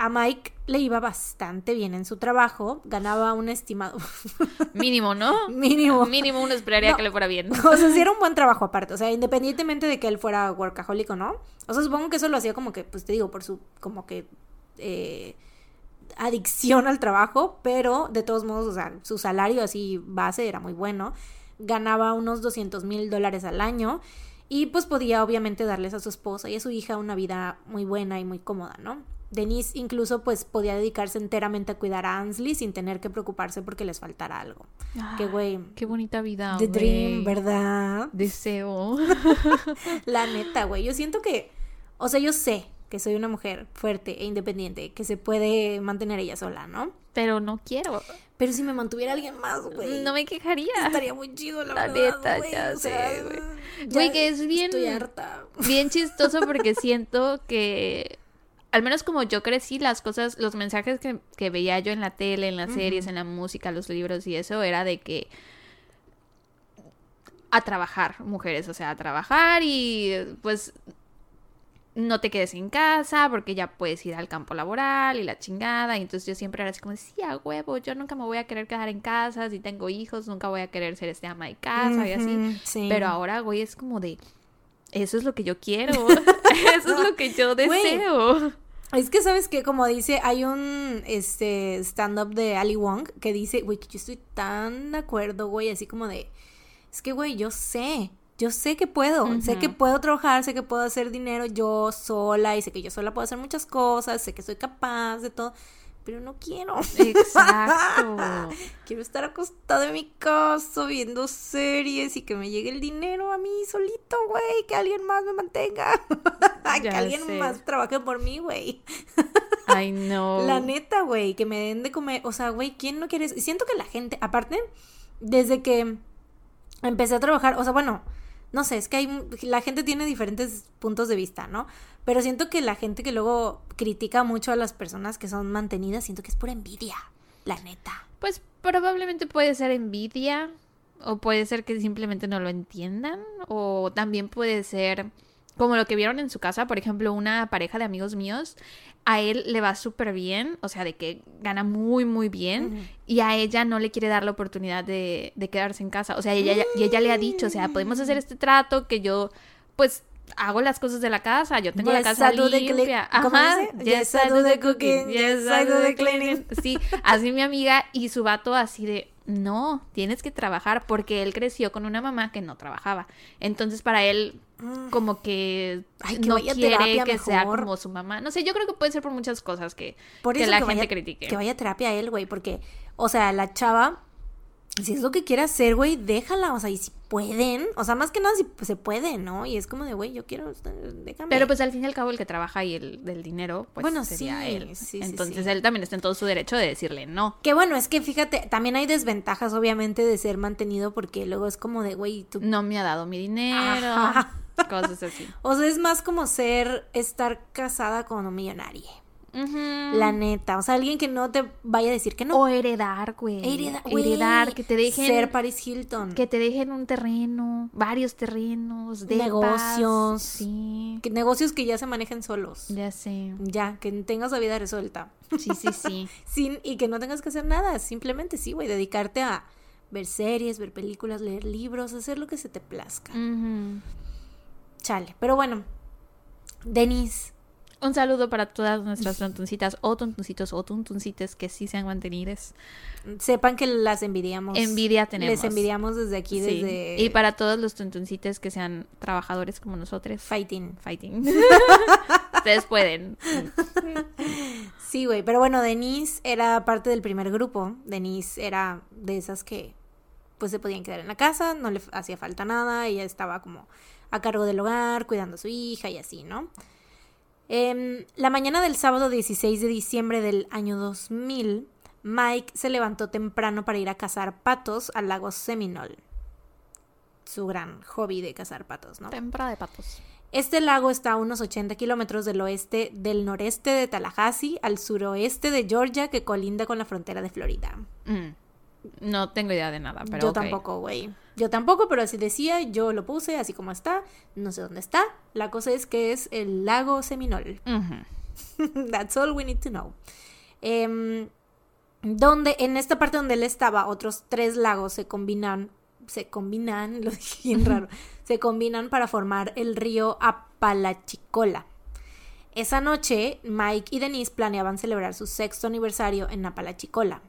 a Mike le iba bastante bien en su trabajo, ganaba un estimado. Mínimo, ¿no? Mínimo. Mínimo uno esperaría que le fuera bien. O sea, sí era un buen trabajo aparte, o sea, independientemente de que él fuera workaholic o no. O sea, supongo que eso lo hacía como que, pues te digo, por su, como que, eh, adicción al trabajo, pero de todos modos, o sea, su salario así base era muy bueno. Ganaba unos 200 mil dólares al año y pues podía obviamente darles a su esposa y a su hija una vida muy buena y muy cómoda, ¿no? Denise incluso pues podía dedicarse enteramente a cuidar a Ansley sin tener que preocuparse porque les faltara algo. qué güey. Qué bonita vida. The dream, ¿verdad? Deseo. La neta, güey. Yo siento que, o sea, yo sé que soy una mujer fuerte e independiente, que se puede mantener ella sola, ¿no? Pero no quiero. Pero si me mantuviera alguien más, güey. No me quejaría. Estaría muy chido, la, la neta, ya sé, güey. Güey, que es bien. Estoy harta. Bien chistoso porque siento que al menos como yo crecí, las cosas, los mensajes que, veía yo en la tele, en las series, en la música, los libros y eso, era de que a trabajar, mujeres, o sea, a trabajar y pues no te quedes en casa porque ya puedes ir al campo laboral y la chingada. Y entonces yo siempre era así como, sí, a huevo, yo nunca me voy a querer quedar en casa, si tengo hijos, nunca voy a querer ser este ama de casa y así. Pero ahora, güey, es como de, eso es lo que yo quiero. Eso es lo que yo deseo. es que sabes que como dice, hay un este stand up de Ali Wong que dice, güey, que yo estoy tan de acuerdo, güey, así como de es que güey, yo sé, yo sé que puedo, sé que puedo trabajar, sé que puedo hacer dinero yo sola y sé que yo sola puedo hacer muchas cosas, sé que soy capaz de todo pero no quiero. Exacto. quiero estar acostada en mi casa viendo series y que me llegue el dinero a mí solito, güey, que alguien más me mantenga. que alguien más trabaje por mí, güey. Ay, no. La neta, güey, que me den de comer, o sea, güey, ¿quién no quiere eso? Siento que la gente, aparte, desde que empecé a trabajar, o sea, bueno, no sé, es que hay, la gente tiene diferentes puntos de vista, ¿no? Pero siento que la gente que luego critica mucho a las personas que son mantenidas, siento que es pura envidia, la neta. Pues probablemente puede ser envidia, o puede ser que simplemente no lo entiendan, o también puede ser como lo que vieron en su casa, por ejemplo, una pareja de amigos míos, a él le va súper bien, o sea, de que gana muy, muy bien, y a ella no le quiere dar la oportunidad de, de quedarse en casa. O sea, ella, y ella le ha dicho, o sea, podemos hacer este trato que yo, pues, hago las cosas de la casa, yo tengo la casa limpia. Ajá. Yes, I do the cooking. Yes, I do the cleaning. Sí, así mi amiga y su vato así de, no, tienes que trabajar porque él creció con una mamá que no trabajaba. Entonces para él mm. como que, no quiere que sea como su mamá. No sé, yo creo que puede ser por muchas cosas que, que la gente critique. Que vaya a terapia él, güey, porque, o sea, la chava si es lo que quiere hacer, güey, déjala. O sea, y si pueden, o sea, más que nada si se puede, ¿no? Y es como de, güey, yo quiero, déjame. Pero pues al fin y al cabo el que trabaja y el del dinero, pues bueno, sería él. Entonces él también está en todo su derecho de decirle no. Que bueno, es que fíjate, también hay desventajas, obviamente, de ser mantenido porque luego es como de, güey, tú... No me ha dado mi dinero. Cosas así. O sea, es más como ser, estar casada con un millonario. La neta. O sea, alguien que no te vaya a decir que no. O heredar, güey. heredar, que te dejen. Ser Paris Hilton. Que te dejen un terreno, varios terrenos, de negocios. Sí. Que negocios que ya se manejen solos. Ya sé. Ya, que tengas la vida resuelta. Sí, sí, sí. Sin, y que no tengas que hacer nada. Simplemente sí, güey. Dedicarte a ver series, ver películas, leer libros, hacer lo que se te plazca. Chale. Pero bueno, Denise un saludo para todas nuestras tontuncitas o tontuncitos o tontuncites que sí sean mantenidas. Sepan que las envidiamos. Envidia tenemos. Les envidiamos desde aquí, desde... Y para todos los tontuncites que sean trabajadores como nosotros. Fighting. Fighting. Ustedes pueden. Sí, güey. Pero bueno, Denise era parte del primer grupo. Denise era de esas que pues se podían quedar en la casa, no le hacía falta nada, ella estaba como a cargo del hogar, cuidando a su hija y así, ¿no? Eh, la mañana del sábado 16 de diciembre del año 2000, Mike se levantó temprano para ir a cazar patos al lago Seminole. Su gran hobby de cazar patos, ¿no? Temprano de patos. Este lago está a unos 80 kilómetros del oeste del noreste de Tallahassee, al suroeste de Georgia, que colinda con la frontera de Florida. Mm. No tengo idea de nada, pero. Yo tampoco, güey. Yo tampoco, pero así decía, yo lo puse así como está. No sé dónde está. La cosa es que es el lago Seminole. That's all we need to know. Em, donde, en esta parte donde él estaba, otros tres lagos se combinan. Se combinan, lo dije bien raro. se combinan para formar el río Apalachicola. Esa noche, Mike y Denise planeaban celebrar su sexto aniversario en Apalachicola.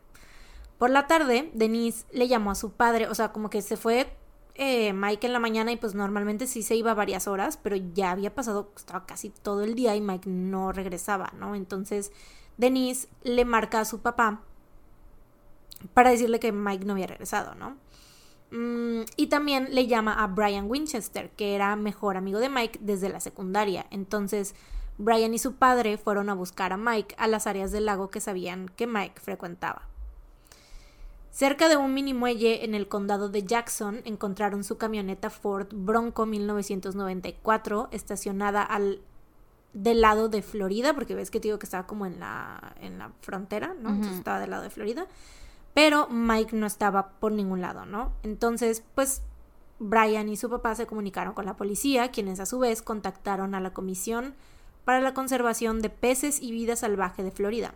Por la tarde, Denise le llamó a su padre, o sea, como que se fue eh, Mike en la mañana y pues normalmente sí se iba varias horas, pero ya había pasado, estaba casi todo el día y Mike no regresaba, ¿no? Entonces Denise le marca a su papá para decirle que Mike no había regresado, ¿no? Mm, y también le llama a Brian Winchester, que era mejor amigo de Mike desde la secundaria. Entonces, Brian y su padre fueron a buscar a Mike a las áreas del lago que sabían que Mike frecuentaba. Cerca de un mini muelle en el condado de Jackson encontraron su camioneta Ford Bronco 1994 estacionada al del lado de Florida, porque ves que te digo que estaba como en la, en la frontera, ¿no? Entonces estaba del lado de Florida. Pero Mike no estaba por ningún lado, ¿no? Entonces, pues Brian y su papá se comunicaron con la policía, quienes a su vez contactaron a la Comisión para la Conservación de Peces y Vida Salvaje de Florida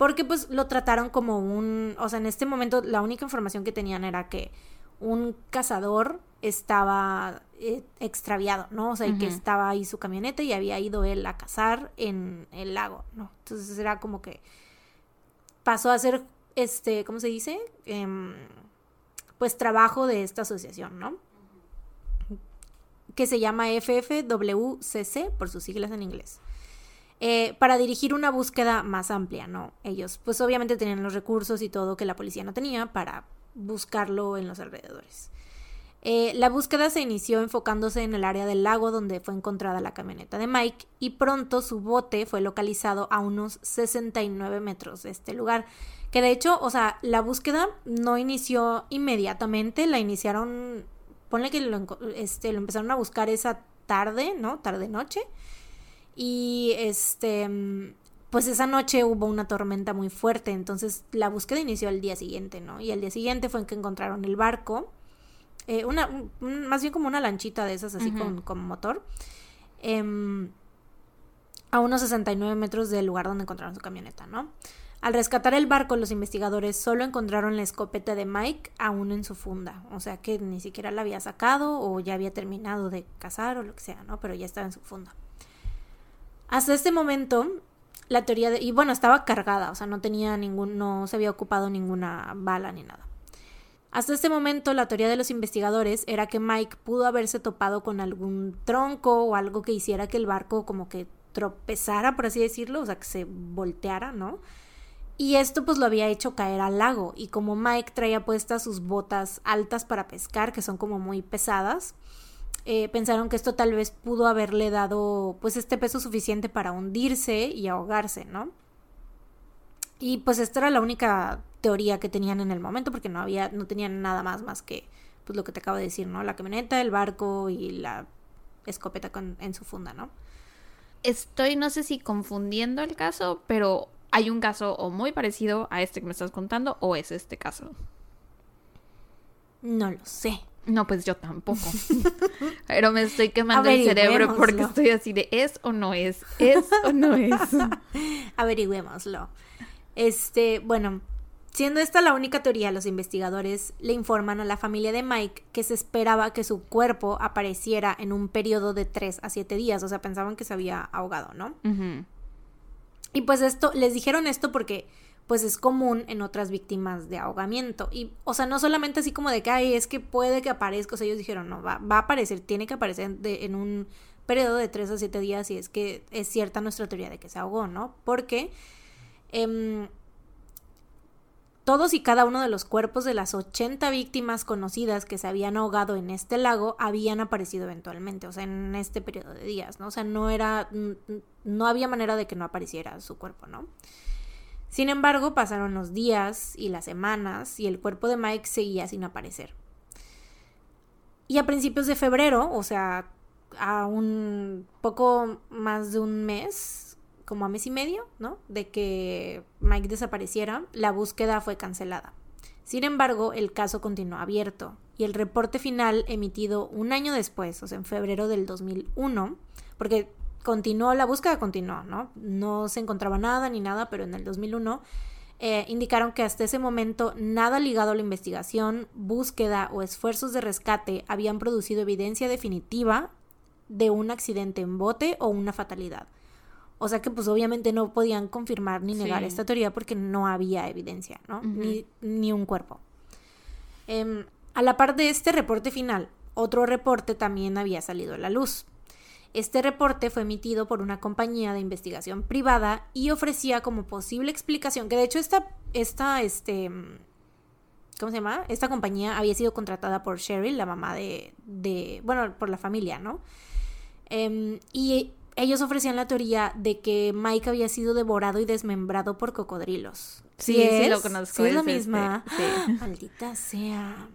porque pues lo trataron como un, o sea, en este momento la única información que tenían era que un cazador estaba eh, extraviado, ¿no? O sea, y que estaba ahí su camioneta y había ido él a cazar en el lago, ¿no? Entonces era como que pasó a ser, este, ¿cómo se dice? Em, pues trabajo de esta asociación, ¿no? Que se llama FFWCC por sus siglas en inglés. Eh, para dirigir una búsqueda más amplia, ¿no? Ellos pues obviamente tenían los recursos y todo que la policía no tenía para buscarlo en los alrededores. Eh, la búsqueda se inició enfocándose en el área del lago donde fue encontrada la camioneta de Mike y pronto su bote fue localizado a unos 69 metros de este lugar. Que de hecho, o sea, la búsqueda no inició inmediatamente, la iniciaron, ponle que lo, este, lo empezaron a buscar esa tarde, ¿no? Tarde-noche. Y este, pues esa noche hubo una tormenta muy fuerte, entonces la búsqueda inició al día siguiente, ¿no? Y al día siguiente fue en que encontraron el barco, eh, una, más bien como una lanchita de esas así con, con, motor, em, a unos 69 metros del lugar donde encontraron su camioneta, ¿no? Al rescatar el barco, los investigadores solo encontraron la escopeta de Mike aún en su funda, o sea que ni siquiera la había sacado o ya había terminado de cazar o lo que sea, ¿no? Pero ya estaba en su funda. Hasta este momento, la teoría de... Y bueno, estaba cargada, o sea, no tenía ningún... no se había ocupado ninguna bala ni nada. Hasta este momento, la teoría de los investigadores era que Mike pudo haberse topado con algún tronco o algo que hiciera que el barco como que tropezara, por así decirlo, o sea, que se volteara, ¿no? Y esto pues lo había hecho caer al lago y como Mike traía puestas sus botas altas para pescar, que son como muy pesadas, eh, pensaron que esto tal vez pudo haberle dado pues este peso suficiente para hundirse y ahogarse, ¿no? Y pues esta era la única teoría que tenían en el momento porque no había, no tenían nada más más que pues lo que te acabo de decir, ¿no? La camioneta, el barco y la escopeta con, en su funda, ¿no? Estoy, no sé si confundiendo el caso, pero hay un caso o muy parecido a este que me estás contando o es este caso. No lo sé. No, pues yo tampoco. Pero me estoy quemando el cerebro porque estoy así de ¿es o no es? ¿Es o no es? Averigüémoslo. Este, bueno, siendo esta la única teoría, los investigadores le informan a la familia de Mike que se esperaba que su cuerpo apareciera en un periodo de 3 a 7 días. O sea, pensaban que se había ahogado, ¿no? Y pues esto, les dijeron esto porque pues es común en otras víctimas de ahogamiento. Y, o sea, no solamente así como de que, ay, es que puede que aparezca, o sea, ellos dijeron, no, va, va a aparecer, tiene que aparecer en un periodo de 3 a 7 días y es que es cierta nuestra teoría de que se ahogó, ¿no? Porque em, todos y cada uno de los cuerpos de las 80 víctimas conocidas que se habían ahogado en este lago habían aparecido eventualmente, o sea, en este periodo de días, ¿no? O sea, no era, no había manera de que no apareciera su cuerpo, ¿no? Sin embargo, pasaron los días y las semanas y el cuerpo de Mike seguía sin aparecer. Y a principios de febrero, o sea, a un poco más de un mes, como a mes y medio, ¿no? De que Mike desapareciera, la búsqueda fue cancelada. Sin embargo, el caso continuó abierto y el reporte final emitido un año después, o sea, en febrero del 2001, porque continuó, la búsqueda continuó, ¿no? No se encontraba nada ni nada, pero en el 2001 eh, indicaron que hasta ese momento nada ligado a la investigación, búsqueda o esfuerzos de rescate habían producido evidencia definitiva de un accidente en bote o una fatalidad. O sea que pues obviamente no podían confirmar ni negar esta teoría porque no había evidencia, ¿no? ni, un cuerpo. Em, a la par de este reporte final, otro reporte también había salido a la luz. Este reporte fue emitido por una compañía de investigación privada y ofrecía como posible explicación, que de hecho esta, esta, este, ¿cómo se llama? Esta compañía había sido contratada por Cheryl, la mamá de, de bueno, por la familia, ¿no? Em, y ellos ofrecían la teoría de que Mike había sido devorado y desmembrado por cocodrilos. Sí, sí, lo conozco. Sí, es la misma. Sí. Maldita sea.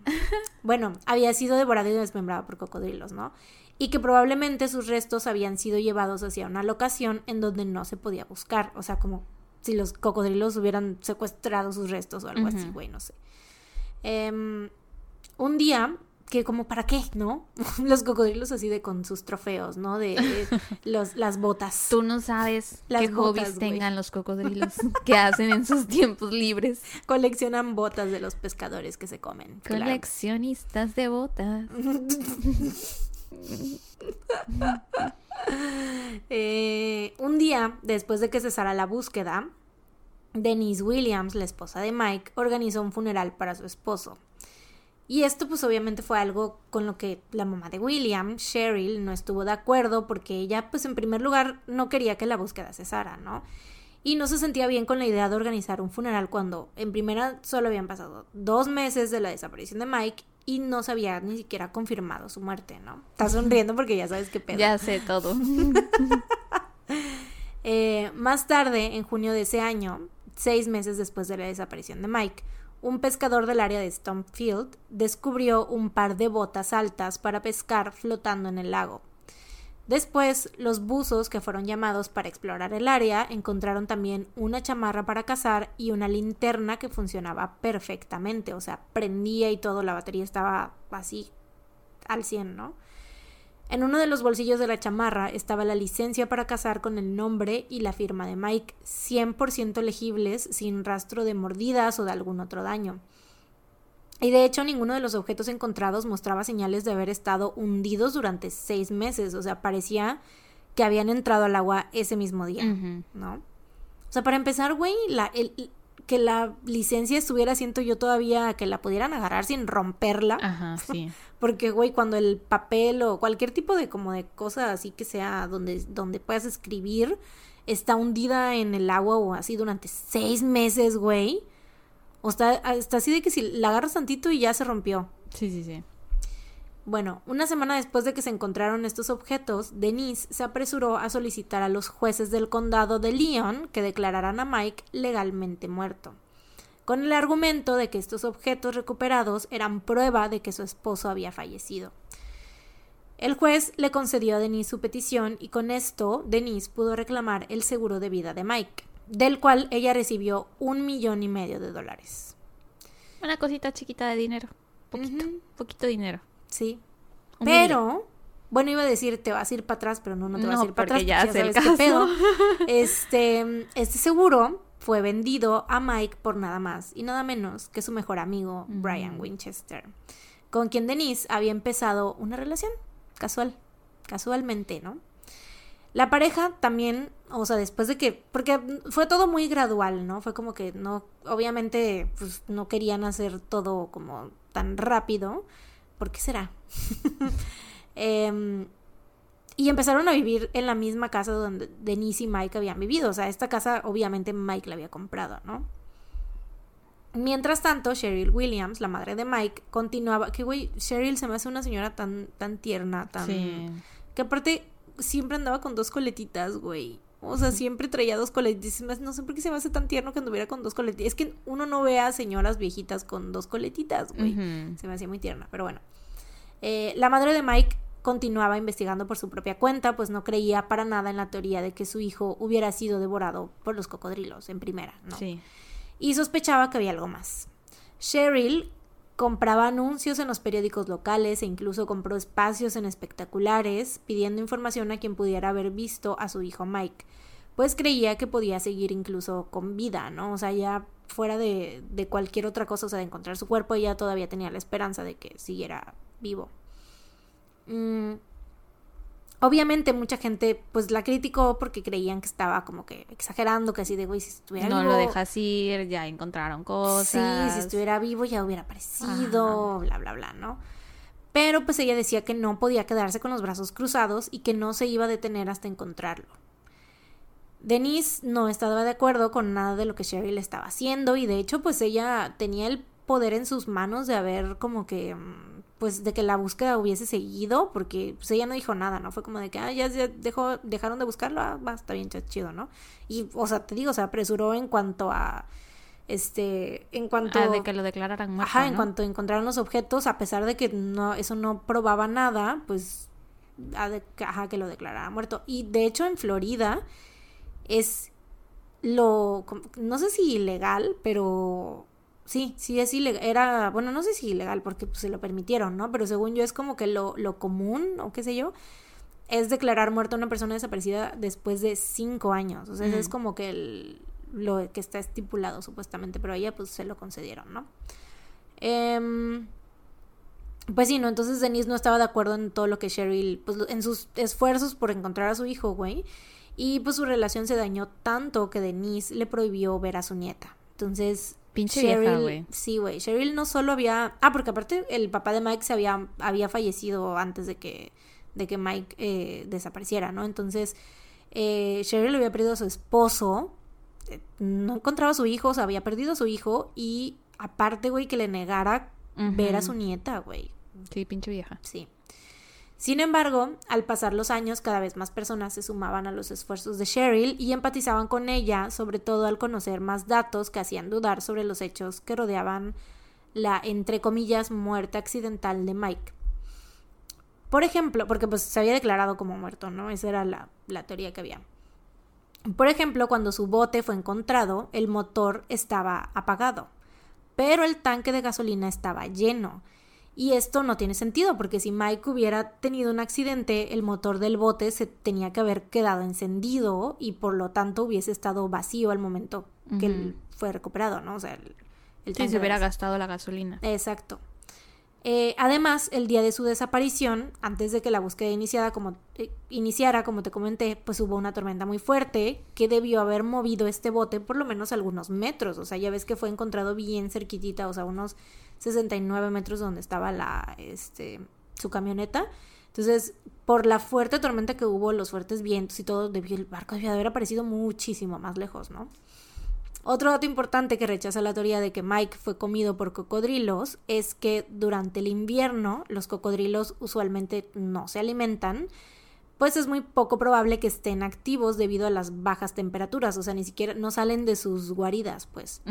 Bueno, había sido devorado y desmembrado por cocodrilos, ¿no? Y que probablemente sus restos habían sido llevados hacia una locación en donde no se podía buscar, o sea, como si los cocodrilos hubieran secuestrado sus restos o algo así, güey, no sé. Em, un día, que como para qué, ¿no? los cocodrilos así de con sus trofeos, ¿no? De, los, las botas. Tú no sabes qué hobbies tengan los cocodrilos, qué hacen en sus tiempos libres. Coleccionan botas de los pescadores que se comen. Coleccionistas de botas. Eh, un día después de que cesara la búsqueda, Denise Williams, la esposa de Mike, organizó un funeral para su esposo. Y esto pues obviamente fue algo con lo que la mamá de William, Cheryl, no estuvo de acuerdo porque ella pues en primer lugar no quería que la búsqueda cesara, ¿no? Y no se sentía bien con la idea de organizar un funeral cuando en primera solo habían pasado dos meses de la desaparición de Mike y no se había ni siquiera confirmado su muerte, ¿no? Estás sonriendo porque ya sabes qué pedo. Ya sé todo. Eh, más tarde, en junio de ese año, seis meses después de la desaparición de Mike, un pescador del área de Stonefield descubrió un par de botas altas para pescar flotando en el lago. Después, los buzos que fueron llamados para explorar el área encontraron también una chamarra para cazar y una linterna que funcionaba perfectamente, o sea, prendía y todo, la batería estaba así al 100, ¿no? En uno de los bolsillos de la chamarra estaba la licencia para cazar con el nombre y la firma de Mike, 100% legibles, sin rastro de mordidas o de algún otro daño. Y de hecho ninguno de los objetos encontrados mostraba señales de haber estado hundidos durante seis meses. O sea, parecía que habían entrado al agua ese mismo día, ¿no? O sea, para empezar, güey, la, el, que la licencia estuviera, siento yo todavía que la pudieran agarrar sin romperla. Ajá, sí. Porque, güey, cuando el papel o cualquier tipo de como de cosa así que sea donde, donde puedas escribir está hundida en el agua o así durante seis meses, güey o está, así de que si la agarras tantito y ya se rompió. Sí, sí, sí. Bueno, una semana después de que se encontraron estos objetos, Denise se apresuró a solicitar a los jueces del condado de Leon que declararan a Mike legalmente muerto, con el argumento de que estos objetos recuperados eran prueba de que su esposo había fallecido. El juez le concedió a Denise su petición y con esto Denise pudo reclamar el seguro de vida de Mike del cual ella recibió un millón y medio de dólares. Una cosita chiquita de dinero. Poquito, poquito dinero. Sí. pero, bueno, iba a decir, te vas a ir para atrás, pero no, no te vas a ir para atrás. Ya, ya caso. Este, este seguro fue vendido a Mike por nada más y nada menos que su mejor amigo, Brian Winchester, con quien Denise había empezado una relación casual, casualmente, ¿no? La pareja también, o sea, después de que, porque fue todo muy gradual, ¿no? Fue como que no, obviamente, pues no querían hacer todo como tan rápido. ¿Por qué será? Em, y empezaron a vivir en la misma casa donde Denise y Mike habían vivido. O sea, esta casa obviamente Mike la había comprado, ¿no? Mientras tanto, Cheryl Williams, la madre de Mike, continuaba. Que güey, Cheryl se me hace una señora tan, tan tierna, tan. Que aparte siempre andaba con dos coletitas, güey. O sea, siempre traía dos coletitas. No sé por qué se me hace tan tierno que anduviera con dos coletitas. Es que uno no ve a señoras viejitas con dos coletitas, güey. Se me hacía muy tierna, pero bueno. Eh, la madre de Mike continuaba investigando por su propia cuenta, pues no creía para nada en la teoría de que su hijo hubiera sido devorado por los cocodrilos en primera, ¿no? Sí. Y sospechaba que había algo más. Cheryl compraba anuncios en los periódicos locales e incluso compró espacios en espectaculares pidiendo información a quien pudiera haber visto a su hijo Mike, pues creía que podía seguir incluso con vida, ¿no? O sea, ya fuera de, de cualquier otra cosa, o sea, de encontrar su cuerpo, ella todavía tenía la esperanza de que siguiera vivo. Mm, obviamente mucha gente pues la criticó porque creían que estaba como que exagerando, que así de güey, si estuviera no vivo... No lo dejas ir, ya encontraron cosas. Sí, si estuviera vivo ya hubiera aparecido, bla, bla, bla, ¿no? Pero pues ella decía que no podía quedarse con los brazos cruzados y que no se iba a detener hasta encontrarlo. Denise no estaba de acuerdo con nada de lo que Cheryl estaba haciendo y de hecho pues ella tenía el poder en sus manos de haber como que mm, pues de que la búsqueda hubiese seguido, porque pues ella no dijo nada, ¿no? Fue como de que, ah, ya dejó, dejaron de buscarlo, ah, va, está bien chido, ¿no? Y, o sea, te digo, se apresuró en cuanto a, este, en cuanto... Ah, de que lo declararan muerto, Ajá, en cuanto encontraron los objetos, a pesar de que no, eso no probaba nada, pues, ajá, que lo declarara muerto. Y, de hecho, en Florida es lo, no sé si ilegal, pero Sí, sí es ilegal. Era, bueno, no sé si ilegal porque pues, se lo permitieron, ¿no? Pero según yo es como que lo, lo común, o qué sé yo, es declarar muerta a una persona desaparecida después de cinco años. O sea, es como que el, lo que está estipulado supuestamente, pero a ella pues se lo concedieron, ¿no? Em, pues sí, ¿no? Entonces Denise no estaba de acuerdo en todo lo que Cheryl, pues en sus esfuerzos por encontrar a su hijo, güey. Y pues su relación se dañó tanto que Denise le prohibió ver a su nieta. Entonces Pinche Cheryl, güey. Sí, güey. Cheryl no solo había. Ah, porque aparte el papá de Mike se había, había fallecido antes de que, de que Mike eh, desapareciera, ¿no? Entonces, eh, Cheryl había perdido a su esposo. Eh, no encontraba a su hijo, o sea, había perdido a su hijo. Y aparte, güey, que le negara ver a su nieta, güey. Sí, pinche vieja. Sí. Sin embargo, al pasar los años, cada vez más personas se sumaban a los esfuerzos de Cheryl y empatizaban con ella, sobre todo al conocer más datos que hacían dudar sobre los hechos que rodeaban la, entre comillas, muerte accidental de Mike. Por ejemplo, porque pues se había declarado como muerto, ¿no? Esa era la, la teoría que había. Por ejemplo, cuando su bote fue encontrado, el motor estaba apagado, pero el tanque de gasolina estaba lleno y esto no tiene sentido, porque si Mike hubiera tenido un accidente, el motor del bote se tenía que haber quedado encendido y por lo tanto hubiese estado vacío al momento que él fue recuperado, ¿no? O sea, el, el sí, se hubiera gastado la gasolina. Exacto. Eh, además, el día de su desaparición, antes de que la búsqueda iniciada como, eh, iniciara, como te comenté, pues hubo una tormenta muy fuerte que debió haber movido este bote por lo menos algunos metros. O sea, ya ves que fue encontrado bien cerquitita, o sea, unos 69 metros donde estaba la, este, su camioneta. Entonces, por la fuerte tormenta que hubo, los fuertes vientos y todo, el barco debió haber aparecido muchísimo más lejos, ¿no? Otro dato importante que rechaza la teoría de que Mike fue comido por cocodrilos es que durante el invierno los cocodrilos usualmente no se alimentan, pues es muy poco probable que estén activos debido a las bajas temperaturas, o sea, ni siquiera no salen de sus guaridas, pues.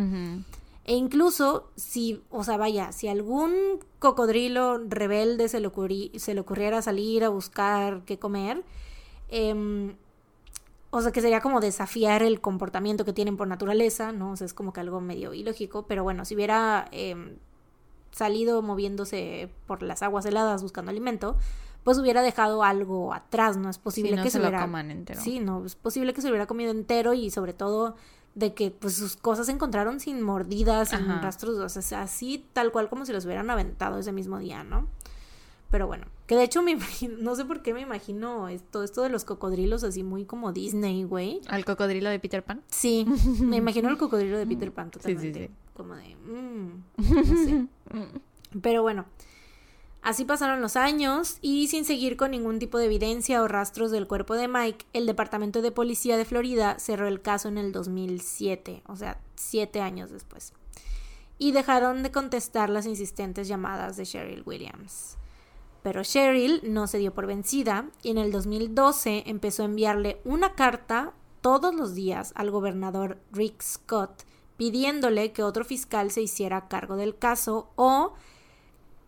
E incluso si, o sea, vaya, si algún cocodrilo rebelde se le, se le ocurriera salir a buscar qué comer, eh, o sea, que sería como desafiar el comportamiento que tienen por naturaleza, ¿no? O sea, es como que algo medio ilógico, pero bueno, si hubiera em, salido moviéndose por las aguas heladas buscando alimento, pues hubiera dejado algo atrás, ¿no? Es posible que se, hubiera... coman entero. Sí, no, es posible que se hubiera comido entero y sobre todo de que pues sus cosas se encontraron sin mordidas, sin rastros, o sea, así tal cual como si los hubieran aventado ese mismo día, ¿no? Pero bueno, que de hecho me imagino, no sé por qué me imagino esto, esto de los cocodrilos así muy como Disney, güey. ¿Al cocodrilo de Peter Pan? Sí, me imagino el cocodrilo de Peter Pan totalmente. Sí, sí, sí. Como de, mmm, no sé. Pero bueno, así pasaron los años y sin seguir con ningún tipo de evidencia o rastros del cuerpo de Mike, el Departamento de Policía de Florida cerró el caso en el 2007, o sea, siete años después. Y dejaron de contestar las insistentes llamadas de Cheryl Williams. Pero Cheryl no se dio por vencida y en el 2012 empezó a enviarle una carta todos los días al gobernador Rick Scott pidiéndole que otro fiscal se hiciera cargo del caso o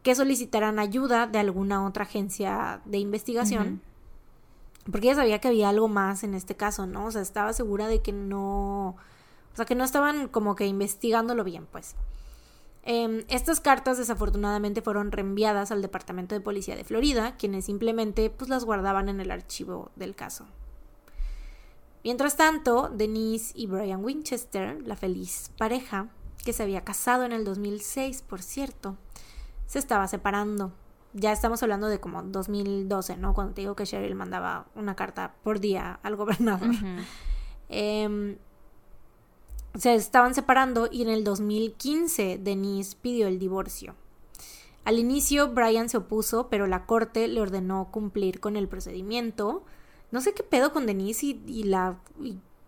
que solicitaran ayuda de alguna otra agencia de investigación. Porque ella sabía que había algo más en este caso, ¿no? O sea, estaba segura de que no... O sea, que no estaban como que investigándolo bien, pues. Em, estas cartas desafortunadamente fueron reenviadas al Departamento de Policía de Florida, quienes simplemente pues las guardaban en el archivo del caso. Mientras tanto, Denise y Brian Winchester, la feliz pareja, que se había casado en el 2006, por cierto, se estaba separando. Ya estamos hablando de como 2012, ¿no? Cuando te digo que Cheryl mandaba una carta por día al gobernador. Em, se estaban separando y en el 2015 Denise pidió el divorcio. Al inicio Brian se opuso, pero la corte le ordenó cumplir con el procedimiento. No sé qué pedo con Denise y, la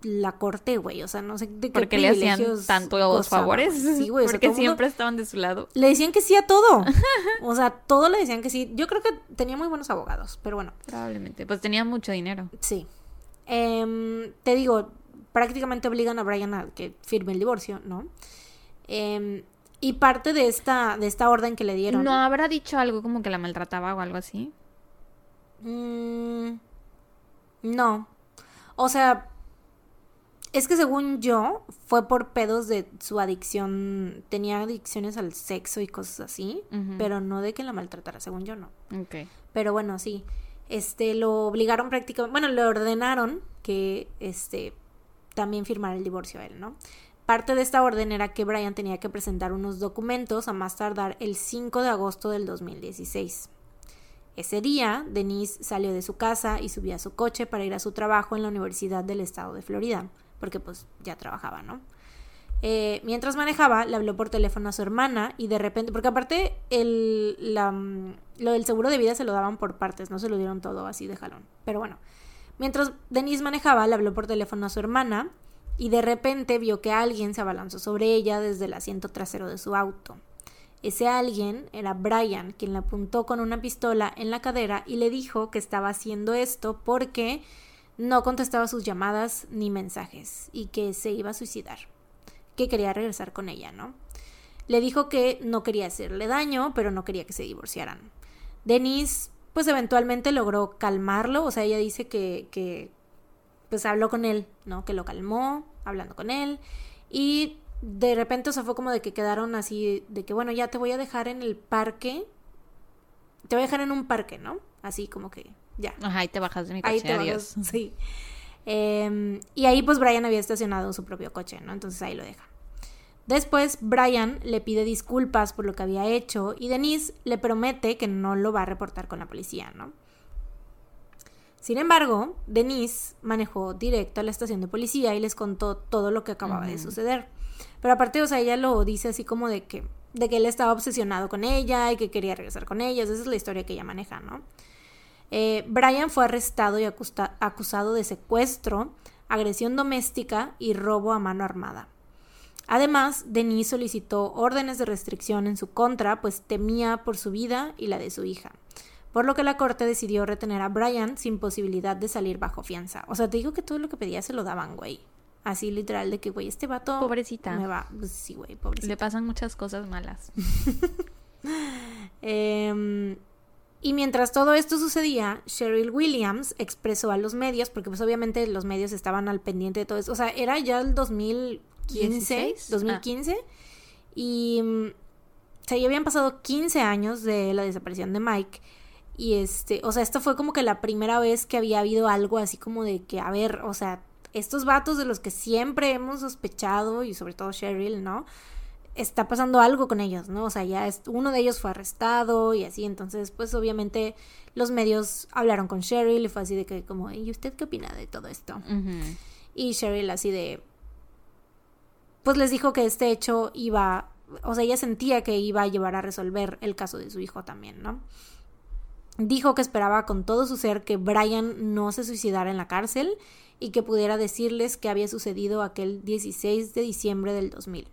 la corte, güey. O sea, no sé de qué Porque le hacían tantos favores. Sí, güey. Porque siempre estaban de su lado. Le decían que sí a todo. o sea, todo le decían que sí. Yo creo que tenía muy buenos abogados, pero bueno. Probablemente. Pues tenía mucho dinero. Sí. Em, te digo, prácticamente obligan a Brian a que firme el divorcio, ¿no? Em, y parte de esta, de esta orden que le dieron. ¿No habrá dicho algo como que la maltrataba o algo así? Mm, no. O sea, es que según yo, fue por pedos de su adicción. Tenía adicciones al sexo y cosas así, pero no de que la maltratara, según yo no. Ok. Pero bueno, sí. Este, lo obligaron prácticamente, bueno, le ordenaron que, este, también firmara el divorcio a él, ¿no? Parte de esta orden era que Brian tenía que presentar unos documentos a más tardar el 5 de agosto del 2016. Ese día, Denise salió de su casa y subió a su coche para ir a su trabajo en la Universidad del Estado de Florida porque pues ya trabajaba, ¿no? Eh, mientras manejaba, le habló por teléfono a su hermana y de repente, porque aparte el, la, mm, lo del seguro de vida se lo daban por partes, no se lo dieron todo así de jalón. Pero bueno, mientras Denise manejaba, le habló por teléfono a su hermana y de repente vio que alguien se abalanzó sobre ella desde el asiento trasero de su auto. Ese alguien era Brian, quien le apuntó con una pistola en la cadera y le dijo que estaba haciendo esto porque no contestaba sus llamadas ni mensajes y que se iba a suicidar, que quería regresar con ella, ¿no? Le dijo que no quería hacerle daño, pero no quería que se divorciaran. Denise, pues eventualmente logró calmarlo, o sea, ella dice que, que pues habló con él, ¿no? Que lo calmó, hablando con él, y de repente, o fue como de que quedaron así, de que, bueno, ya te voy a dejar en el parque, te voy a dejar en un parque, ¿no? Así como que ya. Ajá, ahí te bajas de mi coche, adiós. sí. Em, y ahí pues Brian había estacionado su propio coche, ¿no? Entonces ahí lo deja. Después Brian le pide disculpas por lo que había hecho y Denise le promete que no lo va a reportar con la policía, ¿no? Sin embargo, Denise manejó directo a la estación de policía y les contó todo lo que acababa de suceder. Pero aparte, o sea, ella lo dice así como de que, de que él estaba obsesionado con ella y que quería regresar con ella. Esa es la historia que ella maneja, ¿no? Eh, Brian fue arrestado y acusado de secuestro, agresión doméstica y robo a mano armada. Además, Denise solicitó órdenes de restricción en su contra, pues temía por su vida y la de su hija. Por lo que la corte decidió retener a Brian sin posibilidad de salir bajo fianza. O sea, te digo que todo lo que pedía se lo daban, güey. Así literal de que, güey, este vato... Pobrecita. Me va... Pues sí, güey, pobrecita. Le pasan muchas cosas malas. eh, y mientras todo esto sucedía, Cheryl Williams expresó a los medios, porque pues obviamente los medios estaban al pendiente de todo eso, o sea, era ya el 2015, 2015, y mm, o sea, ya habían pasado 15 años de la desaparición de Mike, y este, o sea, esto fue como que la primera vez que había habido algo así como de que, a ver, o sea, estos vatos de los que siempre hemos sospechado, y sobre todo Cheryl, ¿no? Está pasando algo con ellos, ¿no? O sea, ya es, uno de ellos fue arrestado y así, entonces, pues obviamente los medios hablaron con Cheryl y fue así de que como, ¿y usted qué opina de todo esto? Y Cheryl así de, pues les dijo que este hecho iba, o sea, ella sentía que iba a llevar a resolver el caso de su hijo también, ¿no? Dijo que esperaba con todo su ser que Brian no se suicidara en la cárcel y que pudiera decirles qué había sucedido aquel 16 de diciembre del 2000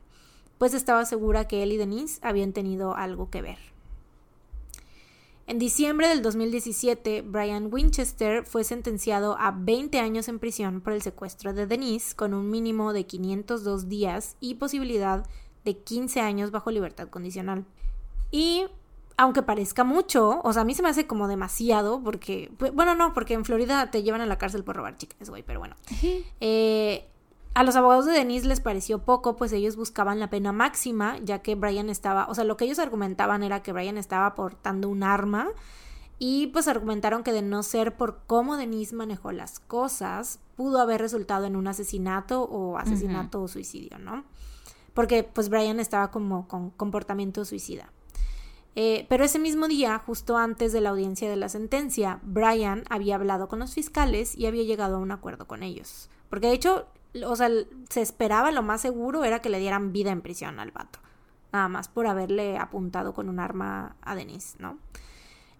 pues estaba segura que él y Denise habían tenido algo que ver. En diciembre del 2017, Brian Winchester fue sentenciado a 20 años en prisión por el secuestro de Denise, con un mínimo de 502 días y posibilidad de 15 años bajo libertad condicional. Y aunque parezca mucho, o sea, a mí se me hace como demasiado, porque, bueno, no, porque en Florida te llevan a la cárcel por robar chicas, güey, pero bueno. Eh, a los abogados de Denise les pareció poco, pues ellos buscaban la pena máxima, ya que Brian estaba, o sea, lo que ellos argumentaban era que Brian estaba portando un arma y pues argumentaron que de no ser por cómo Denise manejó las cosas, pudo haber resultado en un asesinato o asesinato o suicidio, ¿no? Porque pues Brian estaba como con comportamiento suicida. Eh, pero ese mismo día, justo antes de la audiencia de la sentencia, Brian había hablado con los fiscales y había llegado a un acuerdo con ellos. Porque de hecho o sea, se esperaba, lo más seguro era que le dieran vida en prisión al vato. Nada más por haberle apuntado con un arma a Denise, ¿no?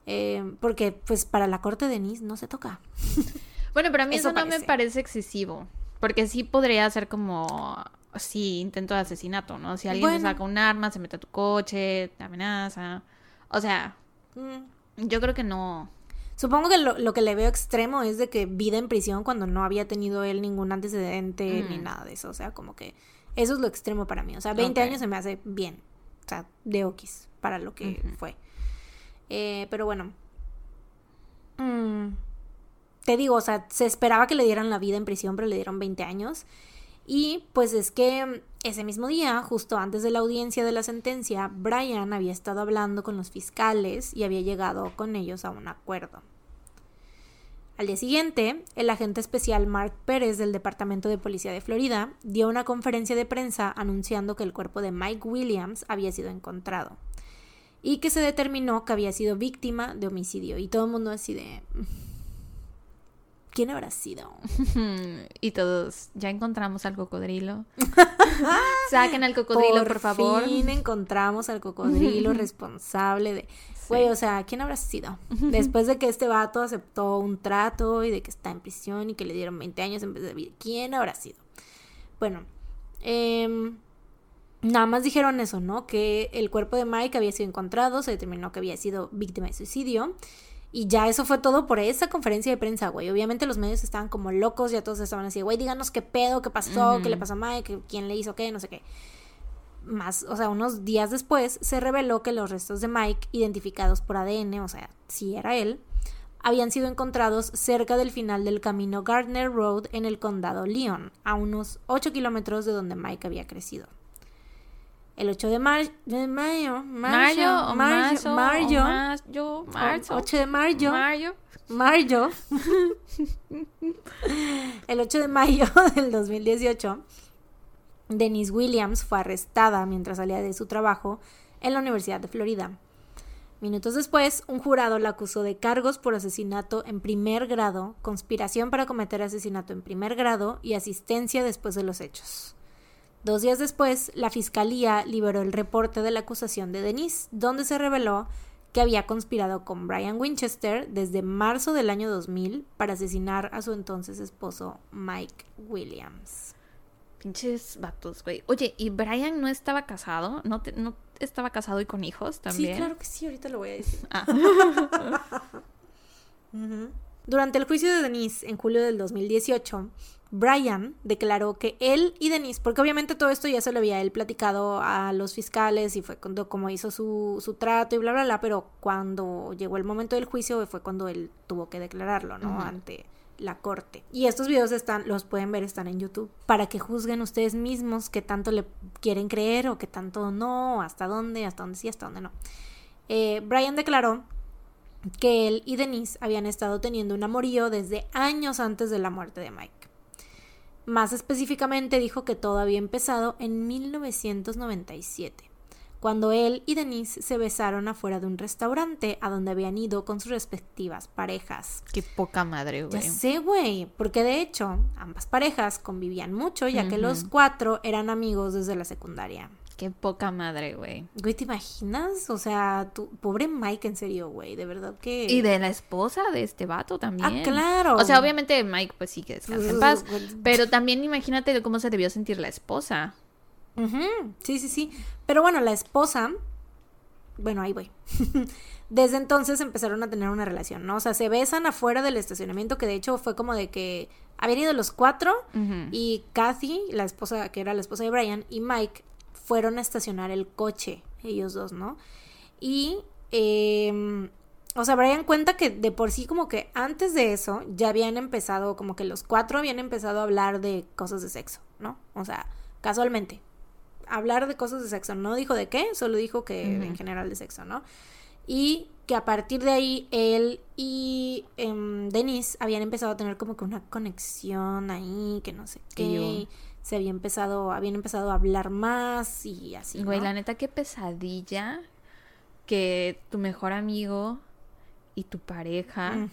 Eh, porque, pues, para la corte de Denise no se toca. Bueno, pero a mí eso, no me parece excesivo. Porque sí podría ser como, sí, intento de asesinato, ¿no? Si alguien saca un arma, se mete a tu coche, te amenaza. O sea, mm. yo creo que no. Supongo que lo, que le veo extremo es de que vida en prisión cuando no había tenido él ningún antecedente ni nada de eso. O sea, como que eso es lo extremo para mí. O sea, 20 años se me hace bien. O sea, de okis para lo que fue. Eh, pero bueno. Mm, te digo, o sea, se esperaba que le dieran la vida en prisión, pero le dieron 20 años. Y pues es que ese mismo día, justo antes de la audiencia de la sentencia, Brian había estado hablando con los fiscales y había llegado con ellos a un acuerdo. Al día siguiente, el agente especial Mark Pérez del Departamento de Policía de Florida dio una conferencia de prensa anunciando que el cuerpo de Mike Williams había sido encontrado y que se determinó que había sido víctima de homicidio. Y todo el mundo así de... ¿Quién habrá sido? y todos, ya encontramos al cocodrilo. Saquen al cocodrilo, por, favor. Por fin encontramos al cocodrilo responsable de... Güey, o sea, ¿quién habrá sido? Después de que este vato aceptó un trato y de que está en prisión y que le dieron 20 años en vez de vida. ¿Quién habrá sido? Bueno, em, nada más dijeron eso, ¿no? Que el cuerpo de Mike había sido encontrado, se determinó que había sido víctima de suicidio y ya eso fue todo por esa conferencia de prensa, güey. Obviamente los medios estaban como locos, ya todos estaban así, güey, díganos qué pedo, qué pasó, qué le pasó a Mike, quién le hizo qué, no sé qué. Más, o sea, unos días después se reveló que los restos de Mike, identificados por ADN, o sea, si era él, habían sido encontrados cerca del final del camino Gardner Road en el condado Leon, a unos 8 kilómetros de donde Mike había crecido el 8 de, mayo, de mayo, mayo, mayo, mayo, mayo, marzo, 8 de mayo, mayo, mayo, el 8 de mayo del 2018, Denise Williams fue arrestada mientras salía de su trabajo en la Universidad de Florida. Minutos después, un jurado la acusó de cargos por asesinato en primer grado, conspiración para cometer asesinato en primer grado y asistencia después de los hechos. Dos días después, la fiscalía liberó el reporte de la acusación de Denise, donde se reveló que había conspirado con Brian Winchester desde marzo del año 2000 para asesinar a su entonces esposo Mike Williams. Pinches vatos, güey. Oye, ¿y Brian no estaba casado? ¿No, ¿No estaba casado y con hijos también? Sí, claro que sí, ahorita lo voy a decir. Ah. Durante el juicio de Denise en julio del 2018, Brian declaró que él y Denise, porque obviamente todo esto ya se lo había él platicado a los fiscales y fue cuando como hizo su, su trato y bla, bla, bla, pero cuando llegó el momento del juicio fue cuando él tuvo que declararlo, ¿no? Ante la corte. Y estos videos están, los pueden ver, están en YouTube, para que juzguen ustedes mismos qué tanto le quieren creer o qué tanto no, hasta dónde, hasta dónde sí, hasta dónde no. Eh, Brian declaró que él y Denise habían estado teniendo un amorío desde años antes de la muerte de Mike. Más específicamente dijo que todo había empezado en 1997, cuando él y Denise se besaron afuera de un restaurante a donde habían ido con sus respectivas parejas. Qué poca madre, güey. Ya sé, güey, porque de hecho ambas parejas convivían mucho ya que los cuatro eran amigos desde la secundaria. Qué poca madre, güey. Güey, ¿te imaginas? O sea, tu pobre Mike, en serio, güey, de verdad que... Y de la esposa de este vato también. Ah, claro. O sea, obviamente Mike, pues sí que descansa en paz. pero también imagínate cómo se debió sentir la esposa. Sí, sí, sí. Pero bueno, la esposa... Bueno, ahí voy. desde entonces empezaron a tener una relación, ¿no? O sea, se besan afuera del estacionamiento, que de hecho fue como de que habían ido los cuatro y Kathy, la esposa, que era la esposa de Brian, y Mike fueron a estacionar el coche, ellos dos, ¿no? Y, eh, o sea, Brian cuenta que de por sí como que antes de eso ya habían empezado, como que los cuatro habían empezado a hablar de cosas de sexo, ¿no? O sea, casualmente. Hablar de cosas de sexo. No dijo de qué, solo dijo que en general de sexo, ¿no? y que a partir de ahí él y eh, Denise habían empezado a tener como que una conexión ahí, que no sé qué. Se había empezado, habían empezado a hablar más y así. Güey, la neta, qué pesadilla que tu mejor amigo y tu pareja.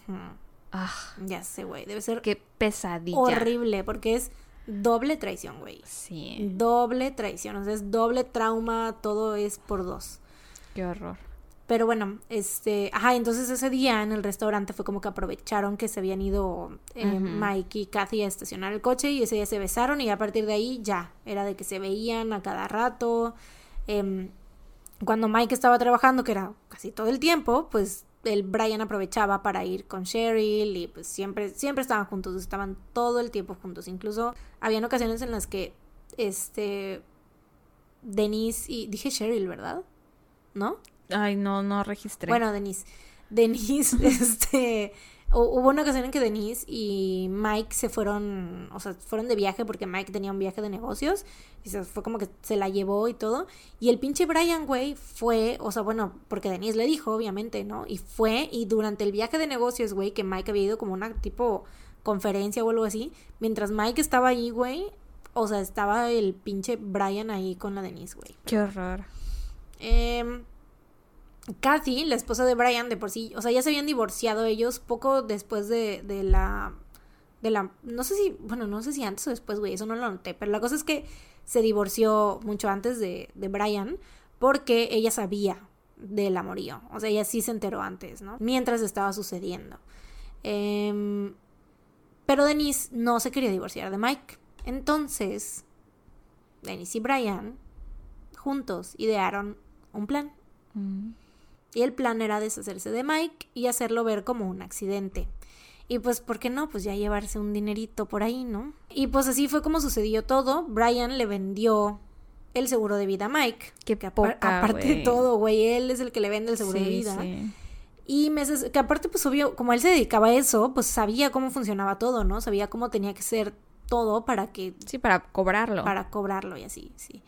ah, ya sé, güey. Debe ser. Qué pesadilla. Horrible, porque es doble traición, güey. Sí. Doble traición. O sea, es doble trauma, todo es por dos. Qué horror. Pero bueno, este, ajá, entonces ese día en el restaurante fue como que aprovecharon que se habían ido eh, Mike y Kathy a estacionar el coche y ese día se besaron y a partir de ahí ya, era de que se veían a cada rato. Em, cuando Mike estaba trabajando, que era casi todo el tiempo, pues el Brian aprovechaba para ir con Cheryl y pues siempre, siempre estaban juntos, estaban todo el tiempo juntos. Incluso habían ocasiones en las que, este, Denise y, dije Cheryl, ¿verdad? ¿No? Ay, no, no registré. Bueno, Denise. Denise, este. Hubo una ocasión en que Denise y Mike se fueron, o sea, fueron de viaje porque Mike tenía un viaje de negocios y se fue como que se la llevó y todo. Y el pinche Brian, güey, fue, o sea, bueno, porque Denise le dijo, obviamente, ¿no? Y fue, y durante el viaje de negocios, güey, que Mike había ido como una tipo conferencia o algo así, mientras Mike estaba ahí, güey, o sea, estaba el pinche Brian ahí con la Denise, güey. Qué horror. Eh, Kathy, la esposa de Brian, de por sí, o sea, ya se habían divorciado ellos poco después de, de la. De la. No sé si. Bueno, no sé si antes o después, güey, eso no lo noté. Pero la cosa es que se divorció mucho antes de, de Brian porque ella sabía del amorío. O sea, ella sí se enteró antes, ¿no? Mientras estaba sucediendo. Em, pero Denise no se quería divorciar de Mike. Entonces, Denise y Brian juntos idearon un plan. Mm. Y el plan era deshacerse de Mike y hacerlo ver como un accidente. Y pues, ¿por qué no? Pues ya llevarse un dinerito por ahí, ¿no? Y pues así fue como sucedió todo. Brian le vendió el seguro de vida a Mike. Que, aparte de todo, güey, él es el que le vende el seguro de vida. Y meses, que aparte, pues obvio, como él se dedicaba a eso, pues sabía cómo funcionaba todo, ¿no? Sabía cómo tenía que ser todo para que... Sí, para cobrarlo. Para cobrarlo y así, sí.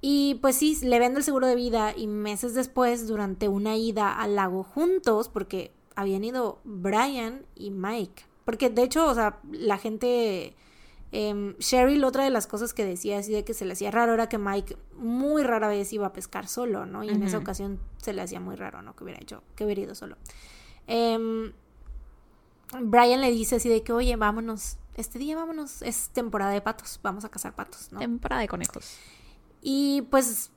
Y pues sí, le vende el seguro de vida y meses después, durante una ida al lago juntos, porque habían ido Brian y Mike. Porque de hecho, o sea, la gente... Eh, Cheryl, otra de las cosas que decía así de que se le hacía raro era que Mike muy rara vez iba a pescar solo, ¿no? Y en esa ocasión se le hacía muy raro, ¿no? Que hubiera hecho, que hubiera ido solo. Em, Brian le dice así de que, oye, vámonos, este día vámonos, es temporada de patos, vamos a cazar patos, ¿no? Temporada de conejos. Y pues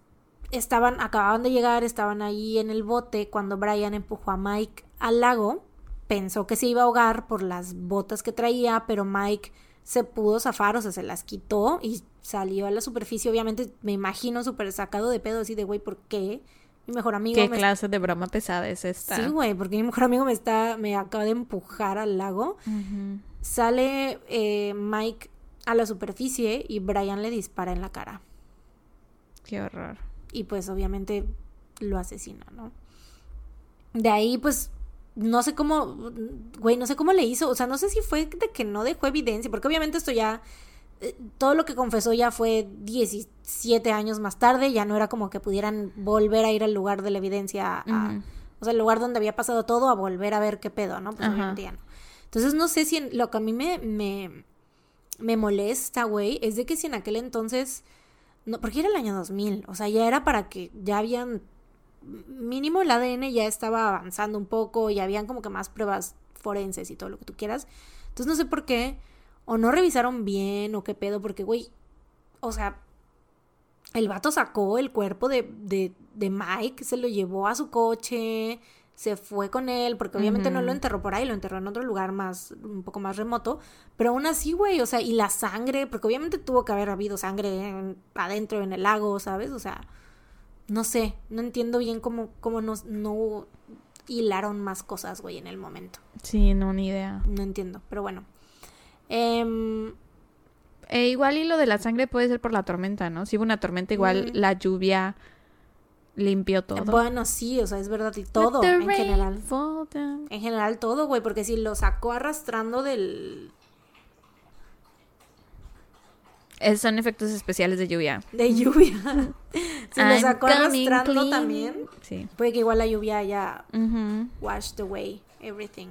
estaban, acababan de llegar, estaban ahí en el bote cuando Brian empujó a Mike al lago. Pensó que se iba a ahogar por las botas que traía, pero Mike se pudo zafar, o sea, se las quitó y salió a la superficie. Obviamente, me imagino súper sacado de pedo, así de, güey, ¿por qué? Mi mejor amigo. ¿Qué clase de broma pesada es esta? Sí, güey, porque mi mejor amigo me está, me acaba de empujar al lago. Sale eh, Mike a la superficie y Brian le dispara en la cara. Qué horror. Y pues obviamente lo asesina, ¿no? De ahí pues no sé cómo, güey, no sé cómo le hizo, o sea, no sé si fue de que no dejó evidencia, porque obviamente esto ya, eh, todo lo que confesó ya fue 17 años más tarde, ya no era como que pudieran volver a ir al lugar de la evidencia, o sea, el lugar donde había pasado todo, a volver a ver qué pedo, ¿no? Pues obviamente ya no. Entonces no sé si lo que a mí me, me, me molesta, güey, es de que si en aquel entonces no, porque era el año 2000, o sea, ya era para que ya habían, mínimo el ADN ya estaba avanzando un poco y habían como que más pruebas forenses y todo lo que tú quieras. Entonces no sé por qué, o no revisaron bien o qué pedo, porque, güey, o sea, el vato sacó el cuerpo de, de, de Mike, se lo llevó a su coche, se fue con él, porque obviamente no lo enterró por ahí, lo enterró en otro lugar más, un poco más remoto, pero aún así, güey, o sea, y la sangre, porque obviamente tuvo que haber habido sangre adentro en el lago, ¿sabes? O sea, no sé, no entiendo bien cómo, cómo nos, no hilaron más cosas, güey, en el momento. Sí, no, ni idea. No entiendo, pero bueno. Eh, e igual y lo de la sangre puede ser por la tormenta, ¿no? Si hubo una tormenta, igual la lluvia limpió todo. Bueno, sí, o sea, es verdad, y todo en general. En general todo, güey, porque si lo sacó arrastrando del... son efectos especiales de lluvia. De lluvia. si lo sacó arrastrando también, sí. puede que igual la lluvia haya washed away everything.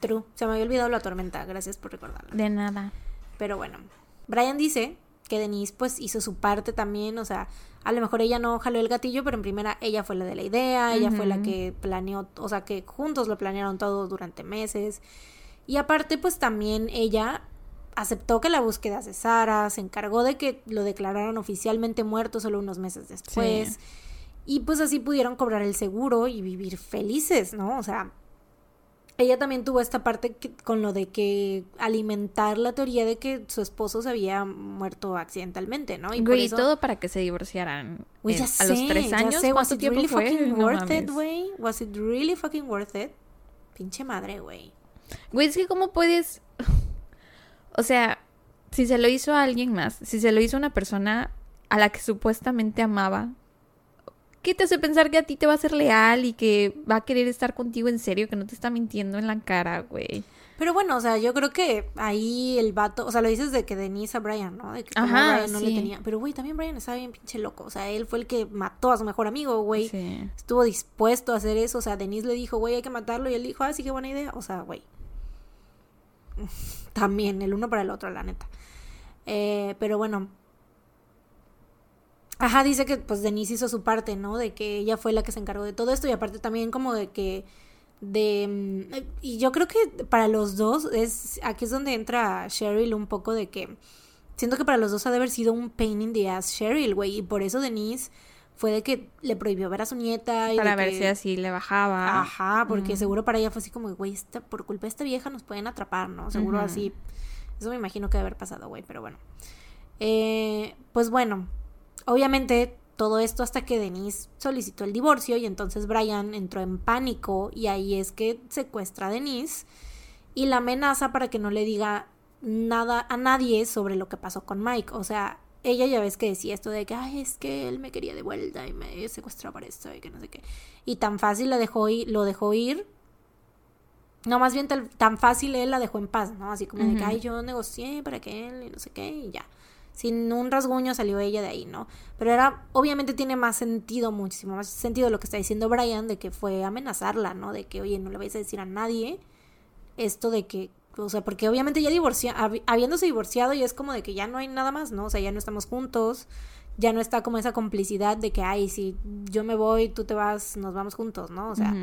True. Se me había olvidado la tormenta, gracias por recordarlo. De nada. Pero bueno, Brian dice que Denise pues hizo su parte también, o sea, a lo mejor ella no jaló el gatillo, pero en primera ella fue la de la idea, ella fue la que planeó, o sea, que juntos lo planearon todo durante meses. Y aparte pues también ella aceptó que la búsqueda cesara, se encargó de que lo declararan oficialmente muerto solo unos meses después. Y pues así pudieron cobrar el seguro y vivir felices, ¿no? O sea, ella también tuvo esta parte con lo de que alimentar la teoría de que su esposo se había muerto accidentalmente, ¿no? Y, todo para que se divorciaran a los tres años. Ya Was it really fucking worth it, güey? Was it really fucking worth it? Pinche madre, güey. Güey, es que cómo puedes... o sea, si se lo hizo a alguien más, si se lo hizo a una persona a la que supuestamente amaba, ¿Qué te hace pensar que a ti te va a ser leal y que va a querer estar contigo en serio, que no te está mintiendo en la cara, güey? Pero bueno, o sea, yo creo que ahí el vato, o sea, lo dices de que Denise a Brian, ¿no? De que Ajá, Brian no le tenía. Pero güey, también Brian estaba bien pinche loco. O sea, él fue el que mató a su mejor amigo, güey. Sí. Estuvo dispuesto a hacer eso. O sea, Denise le dijo, güey, hay que matarlo. Y él dijo, ah, sí, qué buena idea. O sea, güey. También, el uno para el otro, la neta. Eh, pero bueno, Ajá, dice que pues Denise hizo su parte, ¿no? De que ella fue la que se encargó de todo esto y aparte también como de que de mm, y yo creo que para los dos es aquí es donde entra Cheryl un poco de que siento que para los dos ha de haber sido un pain in the ass Cheryl, güey, y por eso Denise fue de que le prohibió ver a su nieta y para ver si así le bajaba. Ajá, porque seguro para ella fue así como, güey, por culpa de esta vieja nos pueden atrapar, ¿no? Seguro así. Eso me imagino que debe haber pasado, güey, pero bueno. Eh, pues bueno, Obviamente todo esto hasta que Denise solicitó el divorcio y entonces Brian entró en pánico y ahí es que secuestra a Denise y la amenaza para que no le diga nada a nadie sobre lo que pasó con Mike. O sea, ella ya ves que decía esto de que, ay, es que él me quería de vuelta y me secuestró por esto y que no sé qué. Y tan fácil la dejó ir, lo dejó ir. No, más bien tan, fácil él la dejó en paz, ¿no? Así como de que, ay, yo negocié para que él y no sé qué y ya sin un rasguño salió ella de ahí, ¿no? Pero era, obviamente tiene más sentido, muchísimo más sentido lo que está diciendo Brian, de que fue amenazarla, ¿no? De que, oye, no le vais a decir a nadie esto de que, o sea, porque obviamente ya divorcia, habiéndose divorciado y es como de que ya no hay nada más, ¿no? O sea, ya no estamos juntos, ya no está como esa complicidad de que, ay, si yo me voy, tú te vas, nos vamos juntos, ¿no? O sea...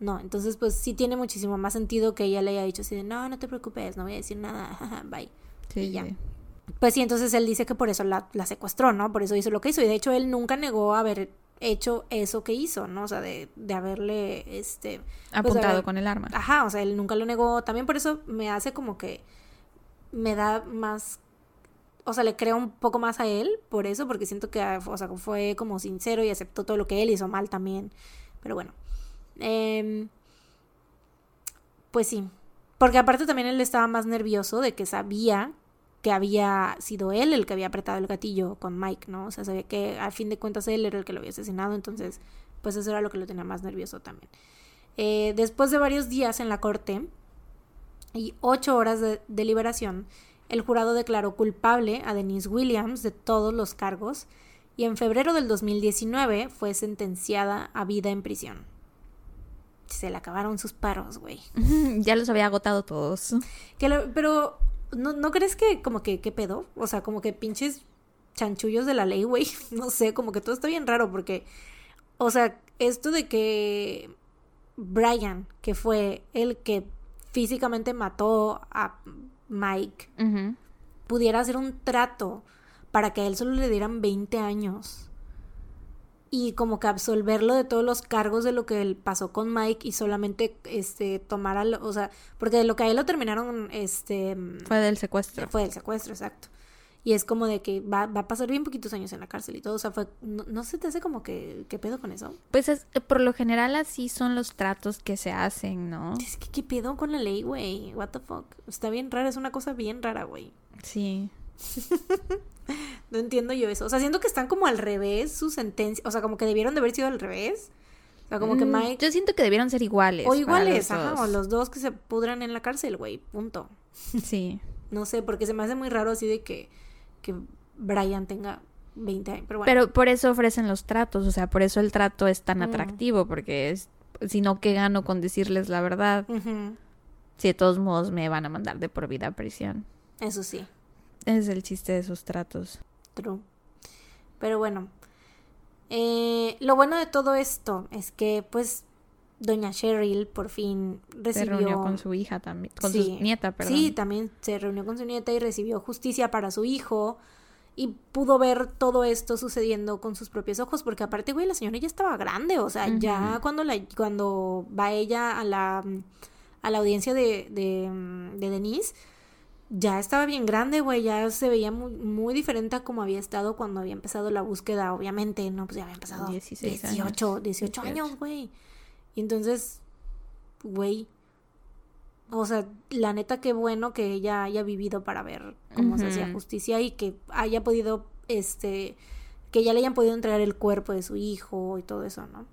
No, entonces pues sí tiene muchísimo más sentido que ella le haya dicho así de, no, no te preocupes, no voy a decir nada, bye. Sí, y ya. Pues sí, entonces él dice que por eso la, la, secuestró, ¿no? Por eso hizo lo que hizo. Y de hecho él nunca negó haber hecho eso que hizo, ¿no? O sea, de, de haberle, este... Pues, Apuntado con el arma. Ajá, o sea, él nunca lo negó. También por eso me hace como que me da más... O sea, le creo un poco más a él por eso, porque siento que, o sea, fue como sincero y aceptó todo lo que él hizo mal también. Pero bueno. Eh, pues sí. Porque aparte también él estaba más nervioso de que sabía que había sido él el que había apretado el gatillo con Mike, ¿no? O sea, sabía que a fin de cuentas él era el que lo había asesinado, entonces pues eso era lo que lo tenía más nervioso también. Eh, después de varios días en la corte y ocho horas de deliberación, el jurado declaró culpable a Denise Williams de todos los cargos y en febrero del 2019 fue sentenciada a vida en prisión. Se le acabaron sus paros, güey. ya los había agotado todos. Que pero ¿no, ¿no crees que como que qué pedo? O sea, como que pinches chanchullos de la ley, güey. No sé, como que todo está bien raro porque, o sea, esto de que Brian, que fue el que físicamente mató a Mike, pudiera hacer un trato para que a él solo le dieran 20 años y como que absolverlo de todos los cargos de lo que pasó con Mike y solamente este tomara, o sea, porque de lo que a él lo terminaron este fue del secuestro. Fue del secuestro, exacto. Y es como de que va, va a pasar bien poquitos años en la cárcel y todo. O sea, fue, no, se te hace como que, ¿qué pedo con eso? Pues es, por lo general así son los tratos que se hacen, ¿no? Es que, ¿qué pedo con la ley, güey? What the fuck? Está bien rara, es una cosa bien rara, güey. Sí. no entiendo yo eso. O sea, siento que están como al revés su sentencia. O sea, como que debieron de haber sido al revés. O sea, como que mm, Mike... Yo siento que debieron ser iguales. O iguales, ajá. O los dos que se pudran en la cárcel, güey. Punto. Sí. no sé, porque se me hace muy raro así de que que Brian tenga 20 años. Pero, pero por eso ofrecen los tratos, o sea, por eso el trato es tan mm. atractivo, porque es, si no, ¿qué gano con decirles la verdad? Si de todos modos me van a mandar de por vida a prisión. Eso sí. Es el chiste de esos tratos. True. Pero bueno, eh, lo bueno de todo esto es que, pues, doña Cheryl por fin recibió... Se reunió con su hija también, con su nieta, perdón. Sí, también se reunió con su nieta y recibió justicia para su hijo y pudo ver todo esto sucediendo con sus propios ojos, porque aparte, güey, la señora ya estaba grande, o sea, ya cuando la cuando va ella a la a la audiencia de, de, de Denise, ya estaba bien grande, güey, ya se veía muy, muy diferente a como había estado cuando había empezado la búsqueda, obviamente, no, pues ya había empezado 16 18, años. 18 años, güey. Y entonces, güey, o sea, la neta qué bueno que ella haya vivido para ver cómo se hacía justicia y que haya podido, este, que ya le hayan podido entregar el cuerpo de su hijo y todo eso, ¿no?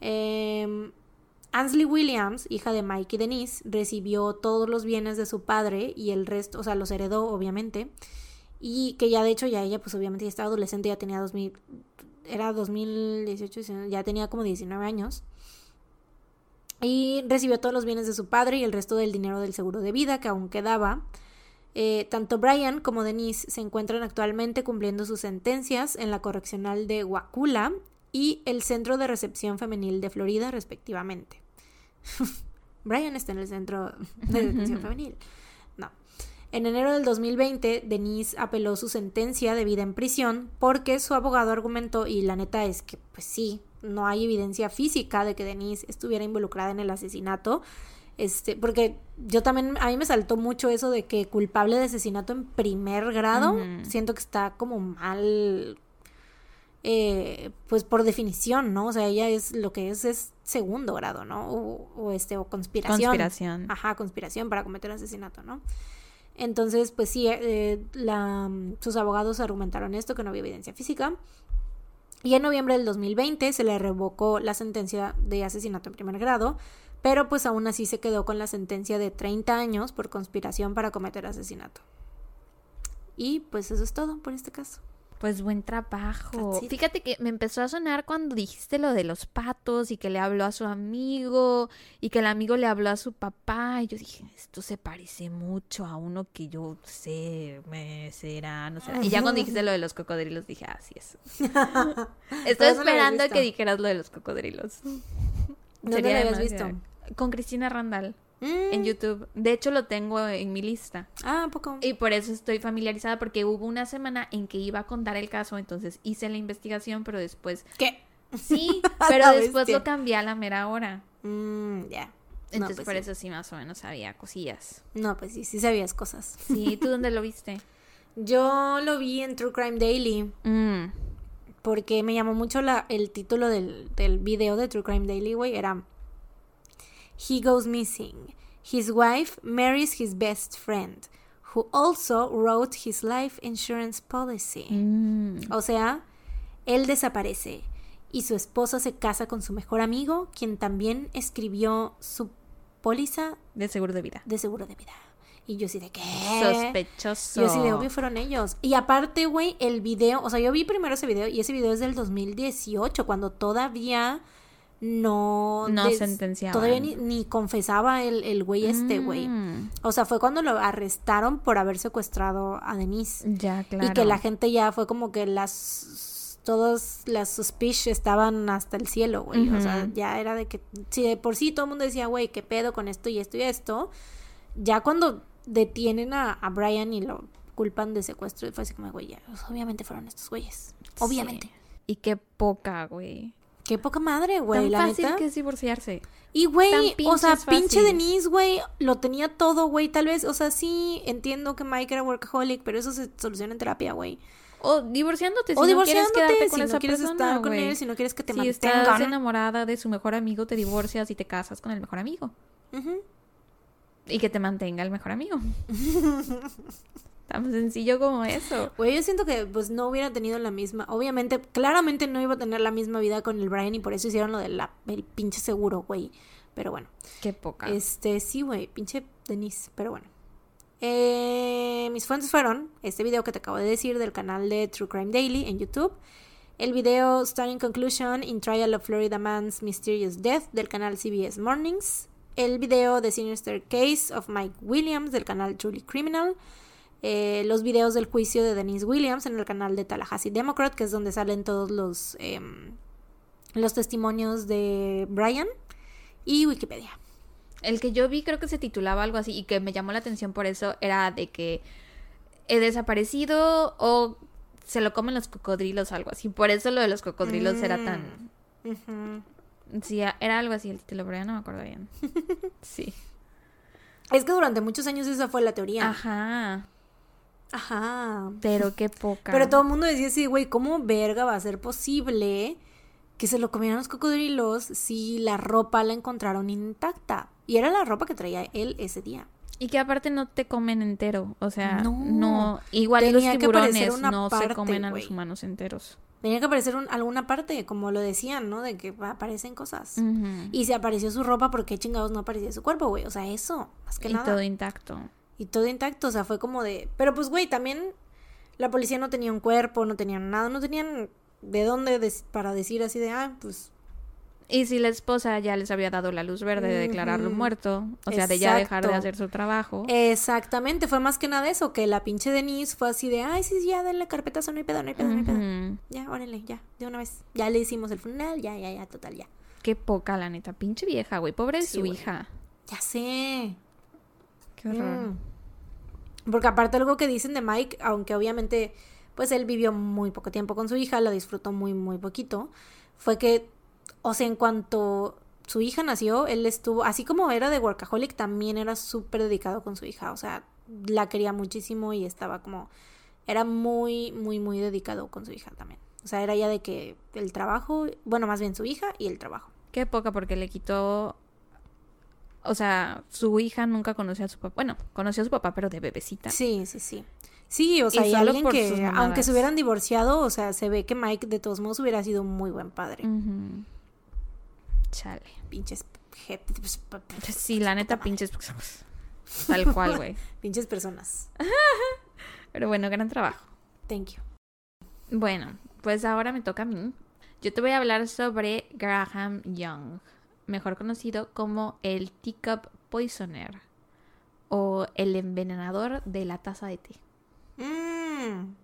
Eh, Ansley Williams, hija de Mike y Denise, recibió todos los bienes de su padre y el resto, o sea, los heredó, obviamente. Y que ya de hecho ya ella, pues obviamente ya estaba adolescente, ya tenía 2000, era 2018, ya tenía como 19 años. Y recibió todos los bienes de su padre y el resto del dinero del seguro de vida que aún quedaba. Eh, tanto Brian como Denise se encuentran actualmente cumpliendo sus sentencias en la correccional de Wakula y el Centro de Recepción Femenil de Florida, respectivamente. Brian está en el Centro de Recepción Femenil. No. En enero del 2020, Denise apeló su sentencia de vida en prisión porque su abogado argumentó, y la neta es que, pues sí, no hay evidencia física de que Denise estuviera involucrada en el asesinato. Este, porque yo también, a mí me saltó mucho eso de que culpable de asesinato en primer grado, siento que está como mal, eh, pues por definición, ¿no? O sea, ella es, lo que es es segundo grado, ¿no? O, este, o conspiración. Conspiración. Ajá, conspiración para cometer asesinato, ¿no? Entonces, pues sí, eh, la, sus abogados argumentaron esto, que no había evidencia física. Y en noviembre del 2020 se le revocó la sentencia de asesinato en primer grado, pero pues aún así se quedó con la sentencia de 30 años por conspiración para cometer asesinato. Y pues eso es todo por este caso. Pues buen trabajo. Fíjate que me empezó a sonar cuando dijiste lo de los patos y que le habló a su amigo y que el amigo le habló a su papá. Y yo dije, esto se parece mucho a uno que yo sé, me será, no sé. Y ya cuando dijiste lo de los cocodrilos dije, ah, sí, eso. Estoy esperando que dijeras lo de los cocodrilos. ¿Dónde lo habías visto? Con Cristina Randall en mm. YouTube. De hecho, lo tengo en mi lista. Ah, poco. Y por eso estoy familiarizada, porque hubo una semana en que iba a contar el caso, entonces hice la investigación, pero después. ¿Qué? Sí, pero después lo cambié a la mera hora. Mm, ya. Entonces, pues por eso sí, más o menos sabía cosillas. No, pues sí, sí sabías cosas. Sí, ¿tú dónde lo viste? Yo lo vi en True Crime Daily. Mm. Porque me llamó mucho la, el título del, del video de True Crime Daily, güey. Era he goes missing. His wife marries his best friend, who also wrote his life insurance policy. Mm. O sea, él desaparece y su esposa se casa con su mejor amigo, quien también escribió su póliza de seguro de vida. De seguro de vida. Y yo sí de qué. Sospechoso. Yo sí de obvio fueron ellos. Y aparte, güey, el video, o sea, yo vi primero ese video y ese video es del 2018, cuando todavía no... No sentenciaba. Todavía ni, confesaba el, el güey este, güey. Mm. O sea, fue cuando lo arrestaron por haber secuestrado a Denise. Ya, claro. Y que la gente ya fue como que las... Todas las suspicions estaban hasta el cielo, güey. O sea, ya era de que... Si de por sí todo el mundo decía, güey, ¿qué pedo con esto y esto y esto? Ya cuando detienen a, a Brian y lo culpan de secuestro, fue así como, güey, ya, obviamente fueron estos güeyes. Obviamente. Y qué poca, güey Qué poca madre, güey. Tan fácil que es divorciarse. Y, güey, o sea, pinche Denise, güey, lo tenía todo, güey. Tal vez, o sea, sí entiendo que Mike era workaholic, pero eso se soluciona en terapia, güey. O divorciándote, si o no quieres quedarte con si esa no quieres estar con él, si no quieres que te si mantengan. Si estás enamorada de su mejor amigo, te divorcias y te casas con el mejor amigo. Y que te mantenga el mejor amigo. Tan sencillo como eso. Güey, yo siento que pues no hubiera tenido la misma. Obviamente, claramente no iba a tener la misma vida con el Brian y por eso hicieron lo del pinche seguro, güey. Pero bueno. Qué poca. Este, sí, güey, pinche Denise. Pero bueno. Eh, mis fuentes fueron este video que te acabo de decir del canal de True Crime Daily en YouTube. El video Stunning Conclusion in Trial of Florida Man's Mysterious Death del canal CBS Mornings. El video The Sinister Case of Mike Williams del canal Truly Criminal eh, los videos del juicio de Denise Williams en el canal de Tallahassee Democrat, que es donde salen todos los, em, los testimonios de Brian, y Wikipedia. El que yo vi creo que se titulaba algo así y que me llamó la atención por eso era de que he desaparecido o se lo comen los cocodrilos o algo así. Por eso lo de los cocodrilos era tan... Sí, era algo así el título, pero ya no me acuerdo bien. sí. Es que durante muchos años esa fue la teoría. Ajá. Ajá. Pero qué poca. Pero todo el mundo decía así, güey, ¿cómo verga va a ser posible que se lo comieran los cocodrilos si la ropa la encontraron intacta? Y era la ropa que traía él ese día. Y que aparte no te comen entero, o sea, no, igual los tiburones no se comen a los humanos enteros. Tenía que aparecer alguna parte, como lo decían, ¿no? De que aparecen cosas. Y si apareció su ropa, ¿por qué chingados no aparecía su cuerpo, güey? O sea, eso, más que nada. Y todo intacto y todo intacto, o sea, fue como de... Pero pues, güey, también la policía no tenía un cuerpo, no tenían nada, no tenían de dónde para decir así de, ah, pues... Y si la esposa ya les había dado la luz verde de declararlo muerto, o sea, de ya dejar de hacer su trabajo. Exactamente, fue más que nada eso, que la pinche Denise fue así de, ay, sí, ya, denle carpetazo, no hay pedo, no hay pedo, no hay pedo. Ya, órale, ya, de una vez. Ya le hicimos el funeral, ya, ya, ya, total, ya. Qué poca, la neta, pinche vieja, güey, pobre de su hija. Ya sé. Qué horror. Mm. Porque aparte algo que dicen de Mike, aunque obviamente pues él vivió muy poco tiempo con su hija, la disfrutó muy muy poquito, fue que, o sea, en cuanto su hija nació, él estuvo, así como era de workaholic, también era súper dedicado con su hija, o sea, la quería muchísimo y estaba como, era muy, muy, muy dedicado con su hija también. O sea, era ya de que el trabajo, bueno, más bien su hija y el trabajo. Qué poca porque le quitó o sea, su hija nunca conoció a su papá. Bueno, conoció a su papá, pero de bebecita. Sí, sí, sí. Sí, o sea, y, alguien que, aunque se hubieran divorciado, o sea, se ve que Mike de todos modos hubiera sido un muy buen padre. Chale. Pinches. Sí, la neta, pinches. Tal cual, güey. pinches personas. Pero bueno, gran trabajo. Thank you. Bueno, pues ahora me toca a mí. Yo te voy a hablar sobre Graham Young mejor conocido como el teacup poisoner o el envenenador de la taza de té. Mm.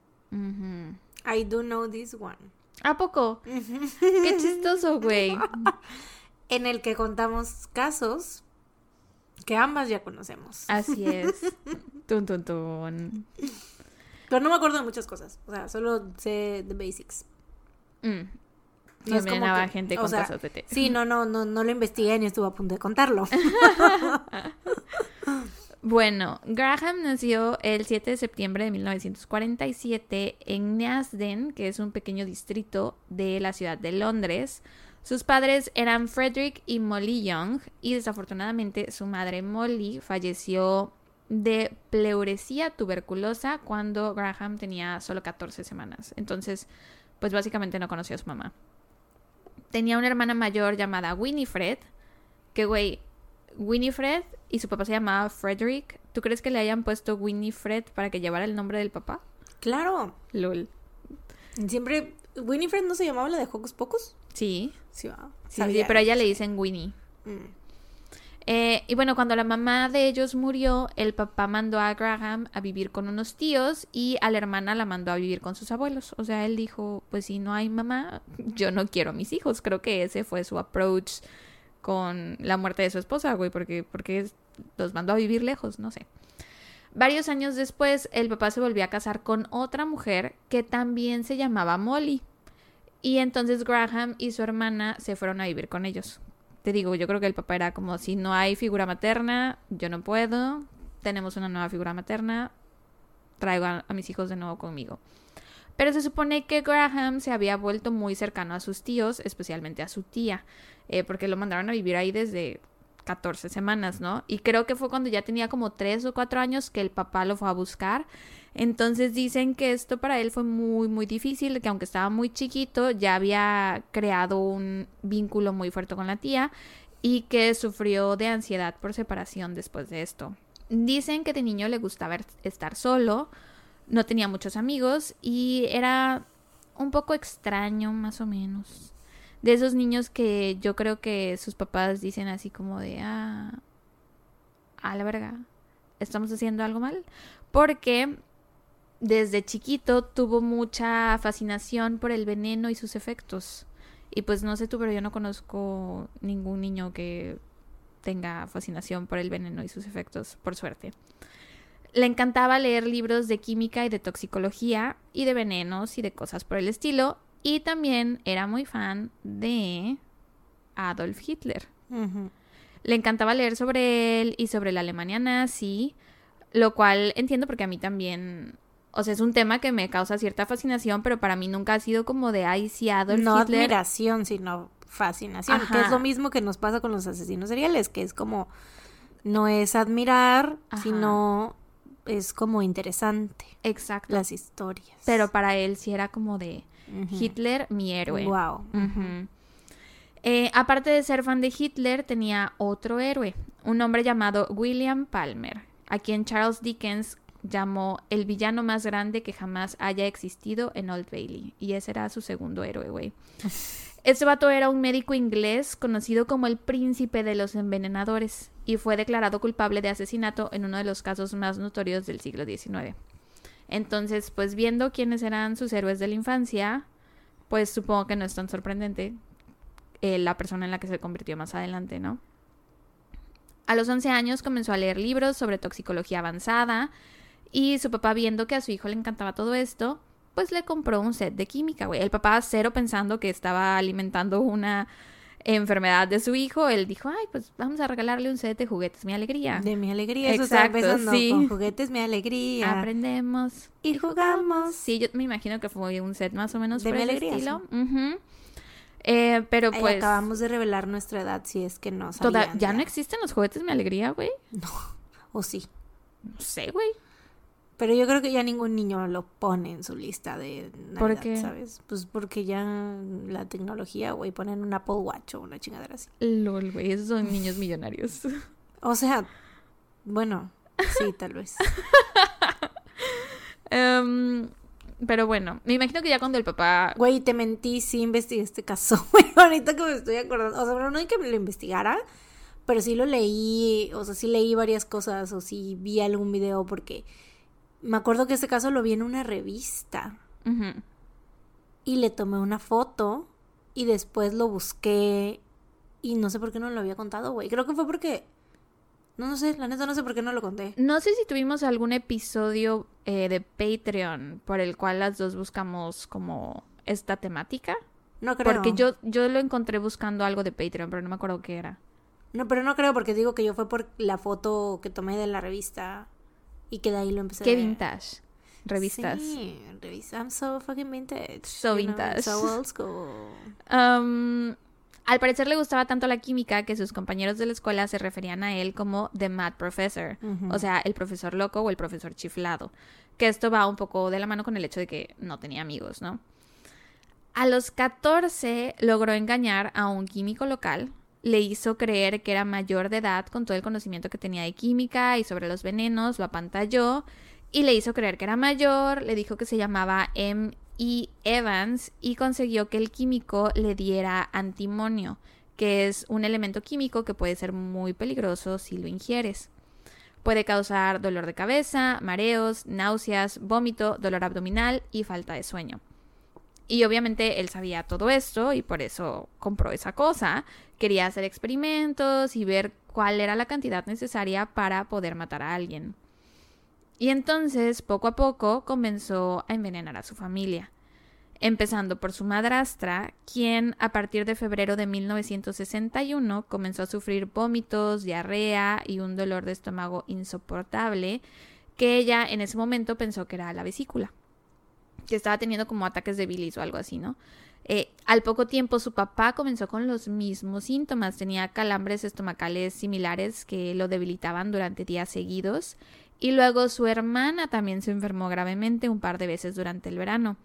I do know this one. ¿A poco? Qué chistoso, güey. en el que contamos casos que ambas ya conocemos. Así es. tun, tun, tun. Pero no me acuerdo de muchas cosas. O sea, solo sé the basics. Mm. No que, gente con Sí, no, no, no, no lo investigué ni estuve a punto de contarlo. bueno, Graham nació el 7 de septiembre de 1947 en Neasden, que es un pequeño distrito de la ciudad de Londres. Sus padres eran Frederick y Molly Young y desafortunadamente su madre Molly falleció de pleuresía tuberculosa cuando Graham tenía solo 14 semanas. Entonces, pues básicamente no conoció a su mamá tenía una hermana mayor llamada Winifred, que güey, Winifred y su papá se llamaba Frederick. ¿Tú crees que le hayan puesto Winifred para que llevara el nombre del papá? Claro. Lol. Siempre, ¿Winifred no se llamaba la de Hocus Pocus? Sí. Sí, va. Sí, pero a ella le dicen Winnie. Mm. Eh, y bueno, cuando la mamá de ellos murió, el papá mandó a Graham a vivir con unos tíos y a la hermana la mandó a vivir con sus abuelos. O sea, él dijo, pues si no hay mamá, yo no quiero a mis hijos. Creo que ese fue su approach con la muerte de su esposa, güey, porque, porque los mandó a vivir lejos, no sé. Varios años después, el papá se volvió a casar con otra mujer que también se llamaba Molly. Y entonces Graham y su hermana se fueron a vivir con ellos. Te digo, yo creo que el papá era como, si no hay figura materna, yo no puedo, tenemos una nueva figura materna, traigo a, mis hijos de nuevo conmigo. Pero se supone que Graham se había vuelto muy cercano a sus tíos, especialmente a su tía, eh, porque lo mandaron a vivir ahí desde 14 semanas, ¿no? Y creo que fue cuando ya tenía como 3 o 4 años que el papá lo fue a buscar. Entonces dicen que esto para él fue muy, muy difícil, que aunque estaba muy chiquito, ya había creado un vínculo muy fuerte con la tía y que sufrió de ansiedad por separación después de esto. Dicen que de niño le gustaba estar solo, no tenía muchos amigos y era un poco extraño más o menos. De esos niños que yo creo que sus papás dicen así como de, ah, a la verga, estamos haciendo algo mal. Porque desde chiquito tuvo mucha fascinación por el veneno y sus efectos. Y pues no sé tú, pero yo no conozco ningún niño que tenga fascinación por el veneno y sus efectos, por suerte. Le encantaba leer libros de química y de toxicología y de venenos y de cosas por el estilo. Y también era muy fan de Adolf Hitler. Le encantaba leer sobre él y sobre la Alemania nazi, lo cual entiendo porque a mí también o sea, es un tema que me causa cierta fascinación, pero para mí nunca ha sido como de, ay, sí, Adolf no admiración, sino fascinación, que es lo mismo que nos pasa con los asesinos seriales, que es como, no es admirar, sino es como interesante. Exacto. Las historias. Pero para él sí era como de Hitler, mi héroe. Wow. Eh, aparte de ser fan de Hitler, tenía otro héroe, un hombre llamado William Palmer, a quien Charles Dickens llamó el villano más grande que jamás haya existido en Old Bailey. Y ese era su segundo héroe, güey. Este vato era un médico inglés conocido como el príncipe de los envenenadores y fue declarado culpable de asesinato en uno de los casos más notorios del siglo XIX. Entonces, pues viendo quiénes eran sus héroes de la infancia, pues supongo que no es tan sorprendente eh, la persona en la que se convirtió más adelante, ¿no? A los 11 años comenzó a leer libros sobre toxicología avanzada y su papá viendo que a su hijo le encantaba todo esto, pues le compró un set de química, güey. El papá cero pensando que estaba alimentando una enfermedad de su hijo, él dijo, ay, pues vamos a regalarle un set de juguetes, mi alegría. De mi alegría, Exacto, sí. con juguetes, mi alegría. Aprendemos y jugamos. Sí, yo me imagino que fue un set más o menos de mi alegría, estilo. eh, pero pues... acabamos de revelar nuestra edad, si es que no sabían, ¿Ya, ya no existen los juguetes mi alegría, güey? No, o sí. No sé, güey. Pero yo creo que ya ningún niño lo pone en su lista de Navidad, ¿Por qué? ¿sabes? Pues porque ya la tecnología, güey, ponen un Apple Watch o una chingadera así. LOL, güey, esos son niños millonarios. O sea, bueno, sí, tal vez. Em, pero bueno, me imagino que ya cuando el papá... Güey, te mentí, sí investigué este caso, güey, ahorita que me estoy acordando. O sea, no hay que me lo investigara, pero sí lo leí, o sea, sí leí varias cosas, o sí vi algún video porque me acuerdo que este caso lo vi en una revista. Y le tomé una foto y después lo busqué y no sé por qué no lo había contado, güey. Creo que fue porque... No, no sé, la neta no sé por qué no lo conté. No sé si tuvimos algún episodio eh, de Patreon por el cual las dos buscamos como esta temática. No creo. Porque yo, yo lo encontré buscando algo de Patreon, pero no me acuerdo qué era. No, pero no creo porque digo que yo fue por la foto que tomé de la revista y que de ahí lo empecé Qué vintage. Revistas. Sí, revistas. I'm so fucking vintage. So vintage. so old school. Um, al parecer le gustaba tanto la química que sus compañeros de la escuela se referían a él como The Mad Professor, o sea, el profesor loco o el profesor chiflado, que esto va un poco de la mano con el hecho de que no tenía amigos, ¿no? A los 14 logró engañar a un químico local le hizo creer que era mayor de edad con todo el conocimiento que tenía de química y sobre los venenos, lo apantalló y le hizo creer que era mayor, le dijo que se llamaba M. E. Evans y consiguió que el químico le diera antimonio, que es un elemento químico que puede ser muy peligroso si lo ingieres. Puede causar dolor de cabeza, mareos, náuseas, vómito, dolor abdominal y falta de sueño. Y obviamente él sabía todo esto y por eso compró esa cosa. Quería hacer experimentos y ver cuál era la cantidad necesaria para poder matar a alguien. Y entonces, poco a poco, comenzó a envenenar a su familia. empezando por su madrastra, quien a partir de febrero de 1961 comenzó a sufrir vómitos, diarrea y un dolor de estómago insoportable, que ella en ese momento pensó que era la vesícula, que estaba teniendo como ataques de bilis o algo así, ¿no? Eh, al poco tiempo su papá comenzó con los mismos síntomas, tenía calambres estomacales similares que lo debilitaban durante días seguidos y luego su hermana también se enfermó gravemente un par de veces durante el verano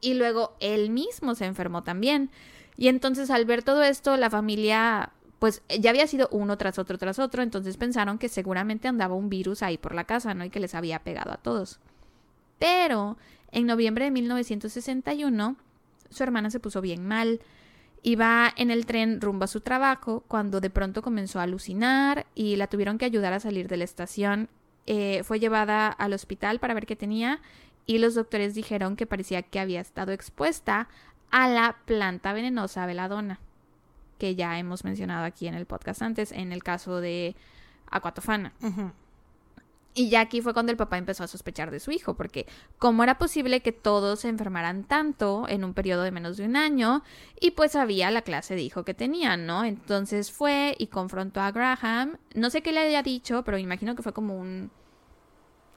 y luego él mismo se enfermó también. Y entonces al ver todo esto, la familia pues ya había sido uno tras otro tras otro, entonces pensaron que seguramente andaba un virus ahí por la casa, ¿no? Y que les había pegado a todos. Pero en noviembre de 1961, su hermana se puso bien mal. Iba en el tren rumbo a su trabajo cuando de pronto comenzó a alucinar y la tuvieron que ayudar a salir de la estación. Eh, fue llevada al hospital para ver qué tenía y los doctores dijeron que parecía que había estado expuesta a la planta venenosa veladona, que ya hemos mencionado aquí en el podcast antes, en el caso de Aquatofana. Y ya aquí fue cuando el papá empezó a sospechar de su hijo, porque cómo era posible que todos se enfermaran tanto en un periodo de menos de un año, y pues había la clase de hijo que tenían, ¿no? Entonces fue y confrontó a Graham. No sé qué le haya dicho, pero imagino que fue como un...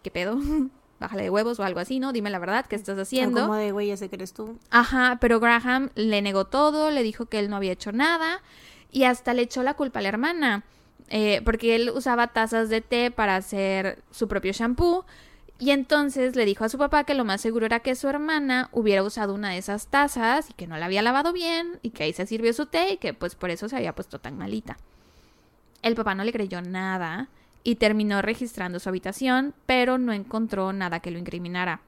¿Qué pedo? bájale de huevos o algo así, ¿no? Dime la verdad, ¿qué estás haciendo? como de, güey, ese que eres tú. Ajá, pero Graham le negó todo, le dijo que él no había hecho nada y hasta le echó la culpa a la hermana, eh, porque él usaba tazas de té para hacer su propio shampoo. Y entonces le dijo a su papá que lo más seguro era que su hermana hubiera usado una de esas tazas y que no la había lavado bien y que ahí se sirvió su té y que pues por eso se había puesto tan malita. El papá no le creyó nada y terminó registrando su habitación, pero no encontró nada que lo incriminara.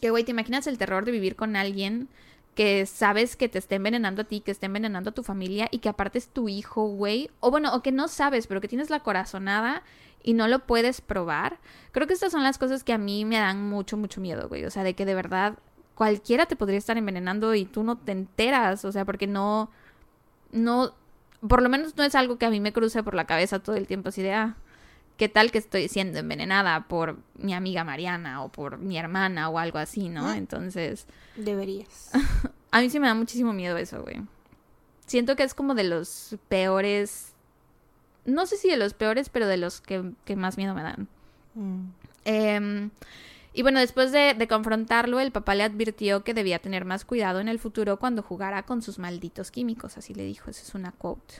Que güey, ¿te imaginas el terror de vivir con alguien que sabes que te está envenenando a ti, que está envenenando a tu familia y que aparte es tu hijo, güey? O bueno, o que no sabes, pero que tienes la corazonada y no lo puedes probar. Creo que estas son las cosas que a mí me dan mucho, mucho miedo, güey. O sea, de que de verdad cualquiera te podría estar envenenando y tú no te enteras, o sea, porque no, no, por lo menos no es algo que a mí me cruce por la cabeza todo el tiempo, así de, ah, ¿qué tal que estoy siendo envenenada por mi amiga Mariana o por mi hermana o algo así, ¿no? Entonces... Deberías. a mí sí me da muchísimo miedo eso, güey. Siento que es como de los peores... No sé si de los peores, pero de los que, más miedo me dan. Mm. Em, y bueno, después de, de, confrontarlo, el papá le advirtió que debía tener más cuidado en el futuro cuando jugara con sus malditos químicos. Así le dijo, esa es una quote.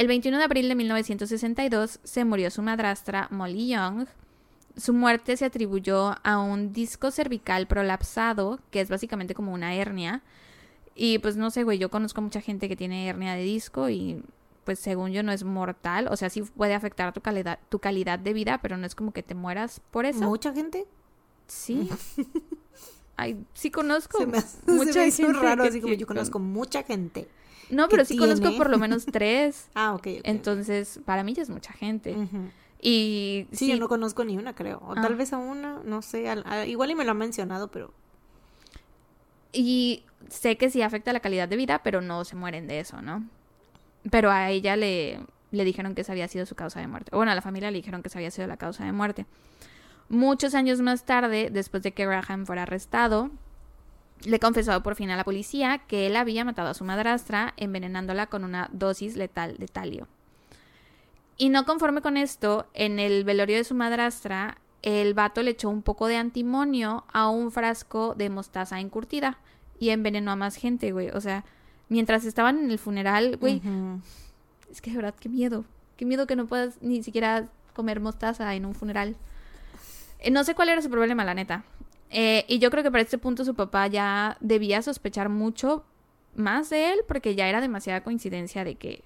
El 21 de abril de 1962 se murió su madrastra Molly Young. Su muerte se atribuyó a un disco cervical prolapsado, que es básicamente como una hernia. Y pues no sé, güey, yo conozco mucha gente que tiene hernia de disco y pues según yo no es mortal. O sea, sí puede afectar tu calidad, tu calidad de vida, pero no es como que te mueras por eso. ¿Mucha gente? Sí. Ay, sí conozco. Se me hace, se raro, así como yo conozco mucha gente no, pero sí conozco por lo menos tres. ah, ok. Entonces, para mí ya es mucha gente. Y sí, yo no conozco ni una, creo. O tal ah. vez a una, no sé. igual y me lo ha mencionado, pero. Y sé que sí afecta la calidad de vida, pero no se mueren de eso, ¿no? Pero a ella le, le dijeron que esa había sido su causa de muerte. Bueno, a la familia le dijeron que esa había sido la causa de muerte. Muchos años más tarde, después de que Graham fuera arrestado, le confesó por fin a la policía que él había matado a su madrastra envenenándola con una dosis letal de talio. Y no conforme con esto, en el velorio de su madrastra, el vato le echó un poco de antimonio a un frasco de mostaza encurtida y envenenó a más gente, güey. O sea, mientras estaban en el funeral, güey. Es que de verdad, qué miedo. Qué miedo que no puedas ni siquiera comer mostaza en un funeral. Eh, no sé cuál era su problema, la neta. Eh, y yo creo que para este punto su papá ya debía sospechar mucho más de él porque ya era demasiada coincidencia de que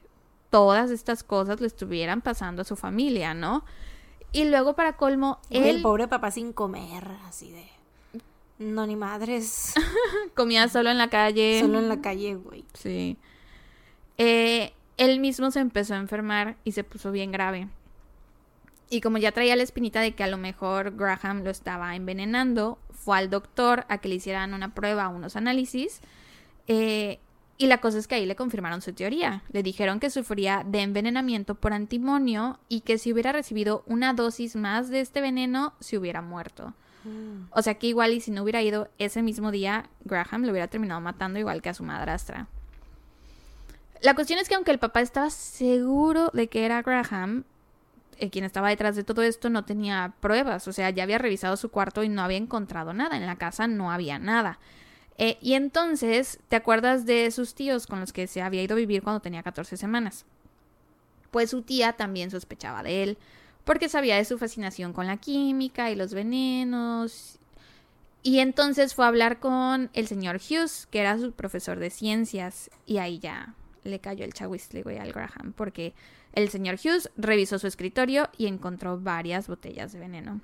todas estas cosas le estuvieran pasando a su familia, ¿no? Y luego para colmo, El pobre papá sin comer, así de... No, ni madres. Comía solo en la calle. Solo en la calle, güey. Sí. Eh, él mismo se empezó a enfermar y se puso bien grave. Y como ya traía la espinita de que a lo mejor Graham lo estaba envenenando, fue al doctor a que le hicieran una prueba, unos análisis. Eh, Y la cosa es que ahí le confirmaron su teoría. Le dijeron que sufría de envenenamiento por antimonio y que si hubiera recibido una dosis más de este veneno, se hubiera muerto. Mm. O sea que igual y si no hubiera ido ese mismo día, Graham lo hubiera terminado matando igual que a su madrastra. La cuestión es que aunque el papá estaba seguro de que era Graham, eh, quien estaba detrás de todo esto no tenía pruebas. O sea, ya había revisado su cuarto y no había encontrado nada. En la casa no había nada. Eh, y entonces, ¿te acuerdas de sus tíos con los que se había ido a vivir cuando tenía 14 semanas? Pues su tía también sospechaba de él, porque sabía de su fascinación con la química y los venenos. Y entonces fue a hablar con el señor Hughes, que era su profesor de ciencias, y ahí ya le cayó el chahuistle, güey, al Graham, porque el señor Hughes revisó su escritorio y encontró varias botellas de veneno.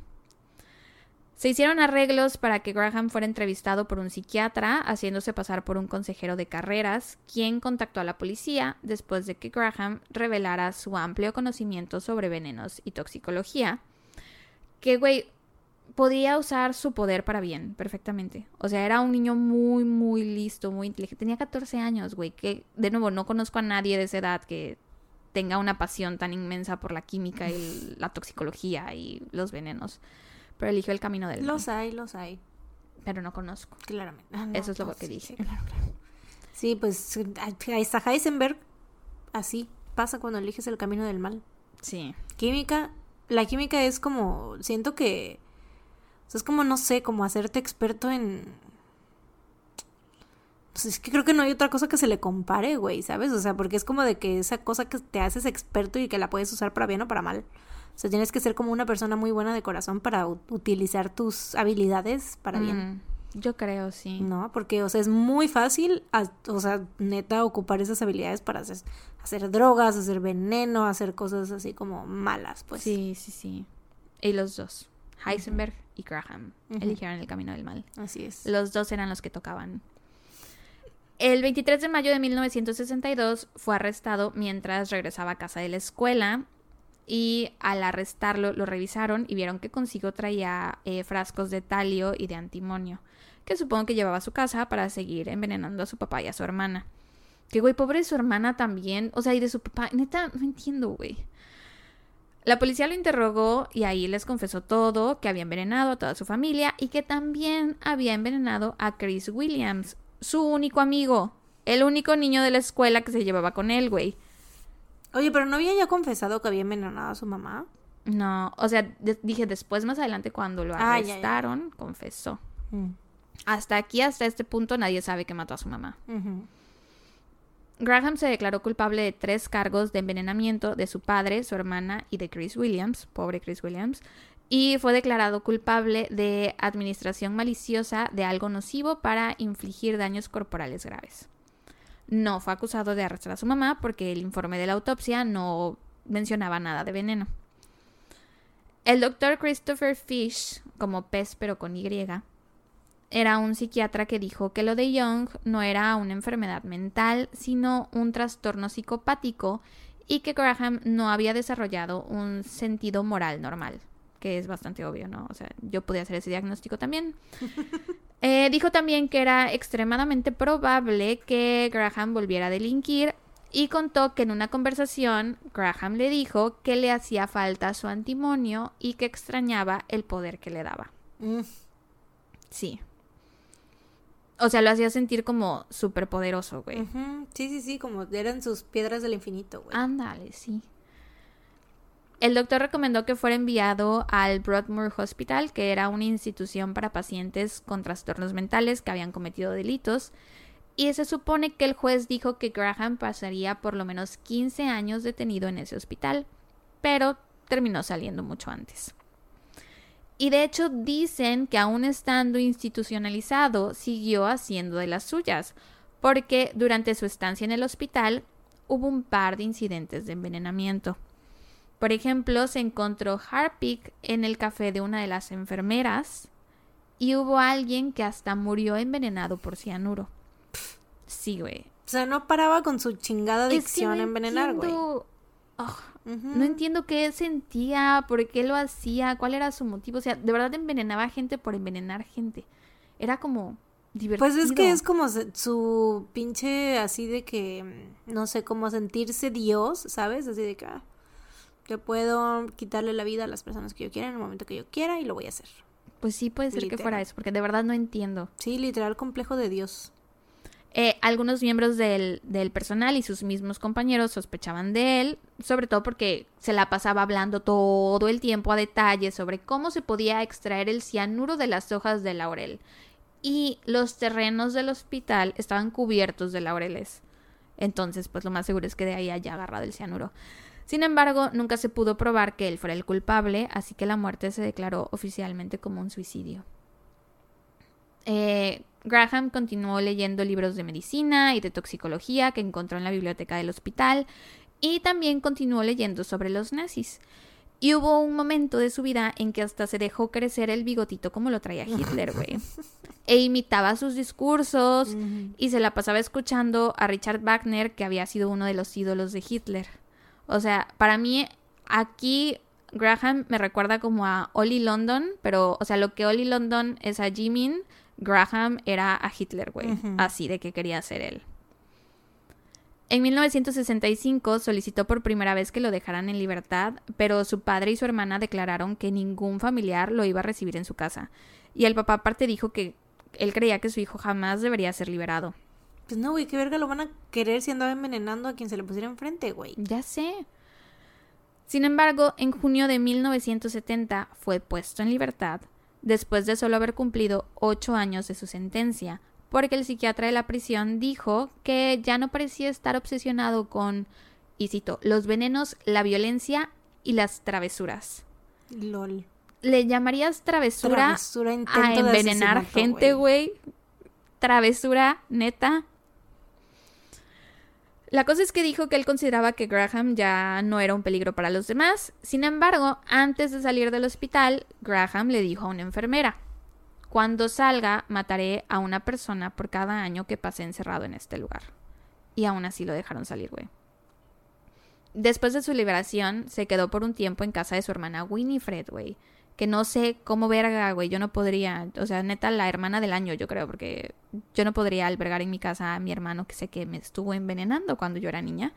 Se hicieron arreglos para que Graham fuera entrevistado por un psiquiatra, haciéndose pasar por un consejero de carreras, quien contactó a la policía después de que Graham revelara su amplio conocimiento sobre venenos y toxicología. Que, güey, podía usar su poder para bien, perfectamente. O sea, era un niño muy, muy listo, muy inteligente. Tenía 14 años, güey, que, de nuevo, no conozco a nadie de esa edad que tenga una pasión tan inmensa por la química y la toxicología y los venenos pero eligió el camino del Los hay, los hay. Pero no conozco. Claramente. Ah, Eso es lo que dije. Sí, claro, claro. Sí, pues está Heisenberg. Así pasa cuando eliges el camino del mal. Sí. Química. La química es como. Siento que. O sea, es como, no sé, como hacerte experto en. Es que creo que no hay otra cosa que se le compare, güey, ¿sabes? O sea, porque es como de que esa cosa que te haces experto y que la puedes usar para bien o para mal. O sea, tienes que ser como una persona muy buena de corazón para utilizar tus habilidades para bien. Mm, yo creo, sí. No, porque, o sea, es muy fácil, o sea, neta, ocupar esas habilidades para hacer, hacer drogas, hacer veneno, hacer cosas así como malas, pues. Sí, sí, sí. Y los dos, Heisenberg y Graham, eligieron el camino del mal. Así es. Los dos eran los que tocaban. El 23 de mayo de 1962 fue arrestado mientras regresaba a casa de la escuela y al arrestarlo lo revisaron y vieron que consigo traía eh, frascos de talio y de antimonio, que supongo que llevaba a su casa para seguir envenenando a su papá y a su hermana. Que güey, pobre de su hermana también, o sea, y de su papá, neta, no entiendo, güey. La policía lo interrogó y ahí les confesó todo, que había envenenado a toda su familia y que también había envenenado a Chris Williams, su único amigo, el único niño de la escuela que se llevaba con él, güey. Oye, pero ¿no había ya confesado que había envenenado a su mamá? No, o sea, dije después, más adelante, cuando lo ah, arrestaron, confesó. Mm. Hasta aquí, hasta este punto, nadie sabe que mató a su mamá. Graham se declaró culpable de tres cargos de envenenamiento de su padre, su hermana y de Chris Williams, pobre Chris Williams, y fue declarado culpable de administración maliciosa de algo nocivo para infligir daños corporales graves no fue acusado de arrestar a su mamá porque el informe de la autopsia no mencionaba nada de veneno. El doctor Christopher Fish, como pez pero con Y, era un psiquiatra que dijo que lo de Young no era una enfermedad mental, sino un trastorno psicopático y que Graham no había desarrollado un sentido moral normal, que es bastante obvio, ¿no? O sea, yo podía hacer ese diagnóstico también. Eh, dijo también que era extremadamente probable que Graham volviera a delinquir y contó que en una conversación Graham le dijo que le hacía falta su antimonio y que extrañaba el poder que le daba. Mm. Sí. O sea, lo hacía sentir como súper poderoso, güey. Sí, sí, sí, como eran sus piedras del infinito, güey. Ándale, sí. El doctor recomendó que fuera enviado al Broadmoor Hospital, que era una institución para pacientes con trastornos mentales que habían cometido delitos, y se supone que el juez dijo que Graham pasaría por lo menos 15 años detenido en ese hospital, pero terminó saliendo mucho antes. Y de hecho dicen que aún estando institucionalizado siguió haciendo de las suyas, porque durante su estancia en el hospital hubo un par de incidentes de envenenamiento. Por ejemplo, se encontró Harpic en el café de una de las enfermeras y hubo alguien que hasta murió envenenado por cianuro. Sí, güey. O sea, no paraba con su chingada adicción a envenenar, güey. No entiendo qué sentía, por qué lo hacía, cuál era su motivo. O sea, de verdad envenenaba gente por envenenar gente. Era como Pues es que es como su pinche así de que, mm, no sé, como sentirse Dios, ¿sabes? Así de que ah, yo puedo quitarle la vida a las personas que yo quiera en el momento que yo quiera y lo voy a hacer. Pues sí, puede ser que fuera eso, porque de verdad no entiendo. Sí, literal complejo de Dios. Eh, algunos miembros del, del, personal y sus mismos compañeros sospechaban de él, sobre todo porque se la pasaba hablando todo el tiempo a detalle sobre cómo se podía extraer el cianuro de las hojas de laurel. Y los terrenos del hospital estaban cubiertos de laureles. Entonces, pues lo más seguro es que de ahí haya agarrado el cianuro. Sin embargo, nunca se pudo probar que él fuera el culpable, así que la muerte se declaró oficialmente como un suicidio. Eh, Graham continuó leyendo libros de medicina y de toxicología que encontró en la biblioteca del hospital y también continuó leyendo sobre los nazis. Y hubo un momento de su vida en que hasta se dejó crecer el bigotito como lo traía Hitler, güey. e imitaba sus discursos y se la pasaba escuchando a Richard Wagner, que había sido uno de los ídolos de Hitler. O sea, para mí aquí Graham me recuerda como a Ollie London, pero, o sea, lo que Ollie London es a Jimin, Graham era a Hitler, güey. Así de que quería ser él. En 1965 solicitó por primera vez que lo dejaran en libertad, pero su padre y su hermana declararon que ningún familiar lo iba a recibir en su casa. Y el papá aparte dijo que él creía que su hijo jamás debería ser liberado. Pues no, güey, qué verga lo van a querer si andaba envenenando a quien se le pusiera enfrente, güey. Ya sé. Sin embargo, en junio de 1970 fue puesto en libertad después de solo haber cumplido ocho años de su sentencia, porque el psiquiatra de la prisión dijo que ya no parecía estar obsesionado con, y cito, los venenos, la violencia y las travesuras. LOL. ¿Le llamarías travesura, a envenenar gente, güey? Travesura, neta. La cosa es que dijo que él consideraba que Graham ya no era un peligro para los demás. Sin embargo, antes de salir del hospital, Graham le dijo a una enfermera, cuando salga, mataré a una persona por cada año que pasé encerrado en este lugar. Y aún así lo dejaron salir, güey. Después de su liberación, se quedó por un tiempo en casa de su hermana Winifred, güey que no sé cómo verga, güey, yo no podría, o sea, neta, la hermana del año, yo creo, porque yo no podría albergar en mi casa a mi hermano que sé que me estuvo envenenando cuando yo era niña.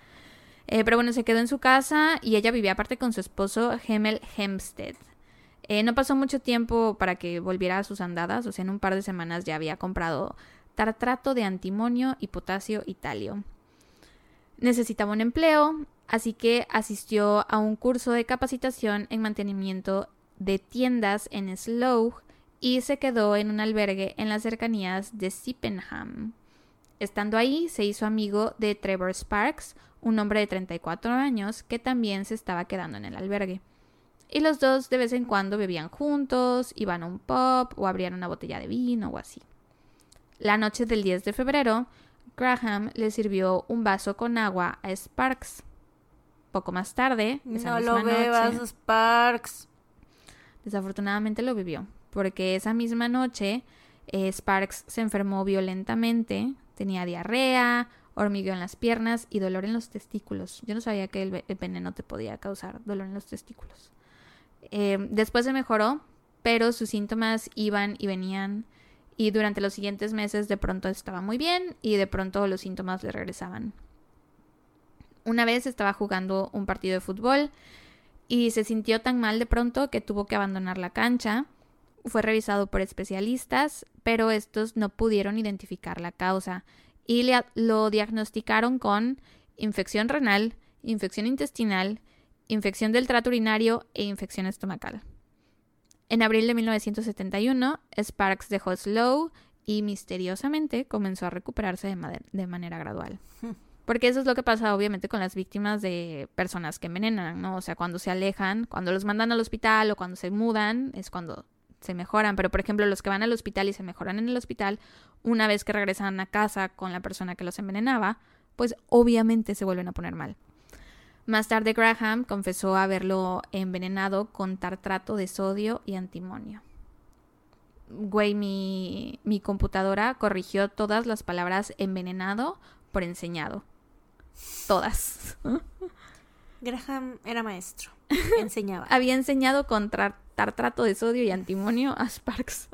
Eh, pero bueno, se quedó en su casa y ella vivía aparte con su esposo Hemel Hempstead. Eh, no pasó mucho tiempo para que volviera a sus andadas, o sea, en un par de semanas ya había comprado tartrato de antimonio y potasio italio. Necesitaba un empleo, así que asistió a un curso de capacitación en mantenimiento de tiendas en Slough y se quedó en un albergue en las cercanías de Sippenham. Estando ahí, se hizo amigo de Trevor Sparks, un hombre de 34 años que también se estaba quedando en el albergue. Y los dos de vez en cuando bebían juntos, iban a un pub o abrían una botella de vino o así. La noche del 10 de febrero, Graham le sirvió un vaso con agua a Sparks. Poco más tarde, no lo bebas, Sparks. Desafortunadamente lo vivió, porque esa misma noche eh, Sparks se enfermó violentamente, tenía diarrea, hormigueo en las piernas y dolor en los testículos. Yo no sabía que el, veneno te podía causar dolor en los testículos. Eh, después se mejoró, pero sus síntomas iban y venían y durante los siguientes meses de pronto estaba muy bien y de pronto los síntomas le regresaban. Una vez estaba jugando un partido de fútbol y se sintió tan mal de pronto que tuvo que abandonar la cancha. Fue revisado por especialistas, pero estos no pudieron identificar la causa y le, lo diagnosticaron con infección renal, infección intestinal, infección del trato urinario e infección estomacal. En abril de 1971, Sparks dejó Slow y misteriosamente comenzó a recuperarse de, de manera gradual. Porque eso es lo que pasa obviamente con las víctimas de personas que envenenan, ¿no? O sea, cuando se alejan, cuando los mandan al hospital o cuando se mudan, es cuando se mejoran. Pero por ejemplo, los que van al hospital y se mejoran en el hospital, una vez que regresan a casa con la persona que los envenenaba, pues obviamente se vuelven a poner mal. Más tarde Graham confesó haberlo envenenado con tartrato de sodio y antimonio. Güey, mi, mi computadora corrigió todas las palabras envenenado por enseñado. Todas. Graham era maestro. Enseñaba. Había enseñado contra tartrato de sodio y antimonio a Sparks.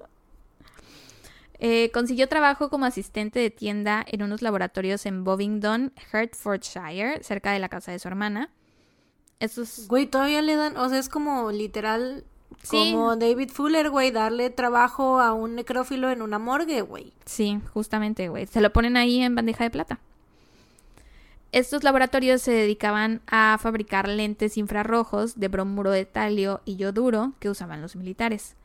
Eh, consiguió trabajo como asistente de tienda en unos laboratorios en Bovingdon, Hertfordshire, cerca de la casa de su hermana. Estos... Güey, todavía le dan, o sea, es como literal, como David Fuller, güey, darle trabajo a un necrófilo en una morgue, güey. Sí, justamente, güey. Se lo ponen ahí en bandeja de plata. Estos laboratorios se dedicaban a fabricar lentes infrarrojos de bromuro de talio y yoduro que usaban los militares.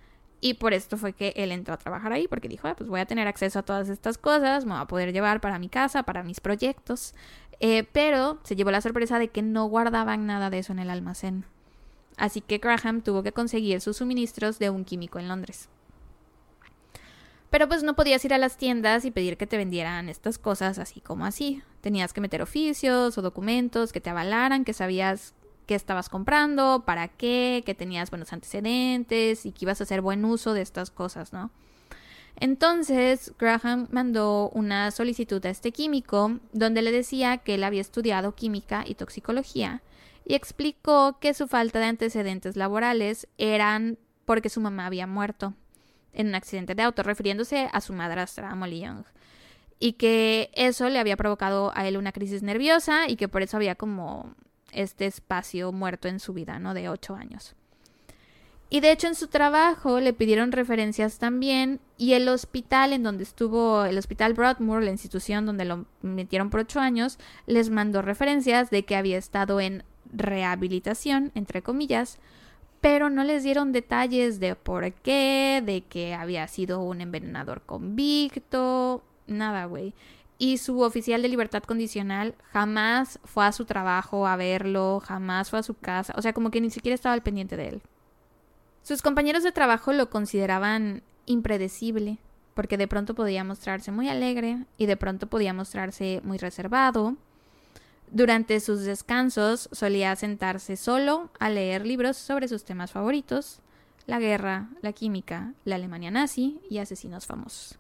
Y por esto fue que él entró a trabajar ahí, porque dijo, ah, pues voy a tener acceso a todas estas cosas, me voy a poder llevar para mi casa, para mis proyectos. Eh, pero se llevó la sorpresa de que no guardaban nada de eso en el almacén. Así que Graham tuvo que conseguir sus suministros de un químico en Londres. Pero pues no podías ir a las tiendas y pedir que te vendieran estas cosas así como así. Tenías que meter oficios o documentos que te avalaran que sabías qué estabas comprando, para qué, que tenías buenos antecedentes y que ibas a hacer buen uso de estas cosas, ¿no? Entonces, Graham mandó una solicitud a este químico donde le decía que él había estudiado química y toxicología y explicó que su falta de antecedentes laborales eran porque su mamá había muerto en un accidente de auto, refiriéndose a su madrastra, Molly Young. Y que eso le había provocado a él una crisis nerviosa y que por eso había como este espacio muerto en su vida, ¿no? De ocho años. Y de hecho en su trabajo le pidieron referencias también y el hospital en donde estuvo, el hospital Broadmoor, la institución donde lo metieron por ocho años, les mandó referencias de que había estado en rehabilitación, entre comillas, pero no les dieron detalles de por qué, de que había sido un envenenador convicto, nada, güey. Y su oficial de libertad condicional jamás fue a su trabajo a verlo, jamás fue a su casa, o sea, como que ni siquiera estaba al pendiente de él. Sus compañeros de trabajo lo consideraban impredecible, porque de pronto podía mostrarse muy alegre y de pronto podía mostrarse muy reservado, durante sus descansos solía sentarse solo a leer libros sobre sus temas favoritos, la guerra, la química, la Alemania nazi y asesinos famosos.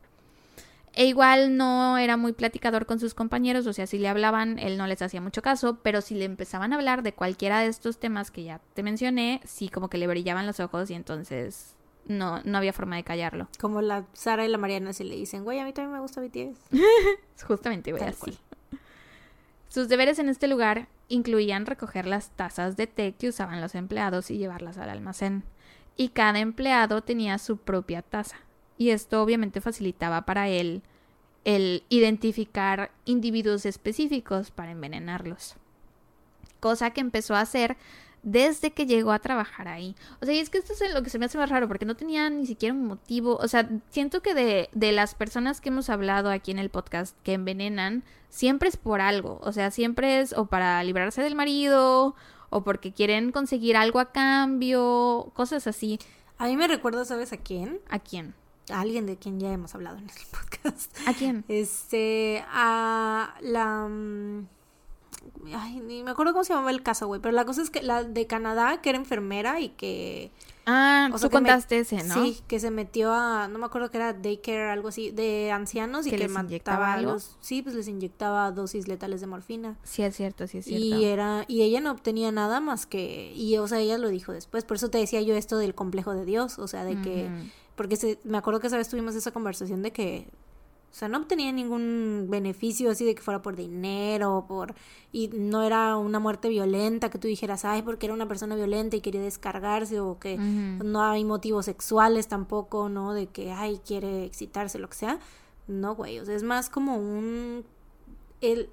E igual no era muy platicador con sus compañeros, o sea, si le hablaban, él no les hacía mucho caso, pero si le empezaban a hablar de cualquiera de estos temas que ya te mencioné, sí como que le brillaban los ojos y entonces no, no había forma de callarlo. Como la Sara y la Mariana si le dicen, güey, a mí también me gusta BTS. Justamente, güey, así. Sus deberes en este lugar incluían recoger las tazas de té que usaban los empleados y llevarlas al almacén. Y cada empleado tenía su propia taza. Y esto obviamente facilitaba para él el identificar individuos específicos para envenenarlos. Cosa que empezó a hacer desde que llegó a trabajar ahí. O sea, y es que esto es lo que se me hace más raro, porque no tenía ni siquiera un motivo. O sea, siento que de, de las personas que hemos hablado aquí en el podcast que envenenan, siempre es por algo. O sea, siempre es o para librarse del marido, o porque quieren conseguir algo a cambio, cosas así. A mí me recuerda, ¿sabes a quién? ¿A quién? A alguien de quien ya hemos hablado en el podcast. ¿A quién? Este, a la... Mm, Ay, ni me acuerdo cómo se llamaba el caso, güey. Pero la cosa es que la de Canadá, que era enfermera y que. Ah, tú contaste ese, ¿no? Sí, que se metió a. No me acuerdo que era daycare, algo así, de ancianos y que, mataba a los. Sí, pues les inyectaba dosis letales de morfina. Sí, es cierto, sí, es cierto. Y, era, y ella no obtenía nada más que. Y, o sea, ella lo dijo después. Por eso te decía yo esto del complejo de Dios. O sea, de que. Porque se, me acuerdo que esa vez tuvimos esa conversación de que o sea, no obtenía ningún beneficio así de que fuera por dinero, por y no era una muerte violenta que tú dijeras, ay, porque era una persona violenta y quería descargarse o que no hay motivos sexuales tampoco, ¿no? De que, ay, quiere excitarse, lo que sea. No, güey, o sea, es más como un... El,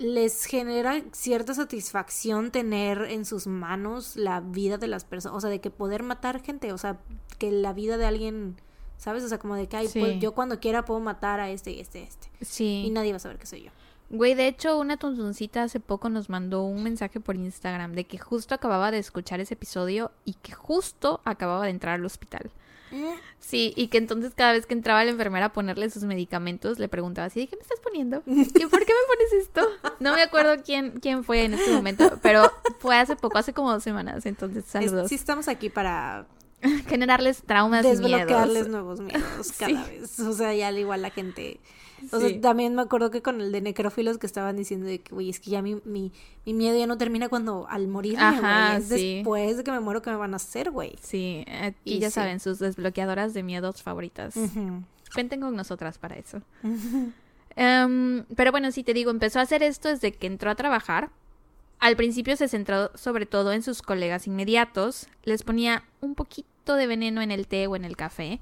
les genera cierta satisfacción tener en sus manos la vida de las personas, o sea, de que poder matar gente, o sea, que la vida de alguien ¿Sabes? O sea, como de que, ay, pues, yo cuando quiera puedo matar a este y este y este. Sí. Y nadie va a saber que soy yo. Güey, de hecho, una tonzoncita hace poco nos mandó un mensaje por Instagram de que justo acababa de escuchar ese episodio y que justo acababa de entrar al hospital. Sí, y que entonces cada vez que entraba la enfermera a ponerle sus medicamentos, le preguntaba así, ¿qué me estás poniendo? ¿Y por qué me pones esto? No me acuerdo quién, quién fue en este momento, pero fue hace poco, hace como dos semanas, entonces saludos. sí, estamos aquí para generarles traumas Desbloquearles nuevos miedos cada vez. O sea, ya al igual la gente. O sea, también me acuerdo que con el de necrófilos que estaban diciendo de que, güey, es que ya mi, mi, mi, miedo ya no termina cuando al morir, Ajá, Es después de que me muero que me van a hacer, güey. Sí, y ya saben, sus desbloqueadoras de miedos favoritas. Venten con nosotras para eso. Em, pero bueno, si te digo, empezó a hacer esto desde que entró a trabajar. Al principio se centró sobre todo en sus colegas inmediatos. Les ponía un poquito de veneno en el té o en el café.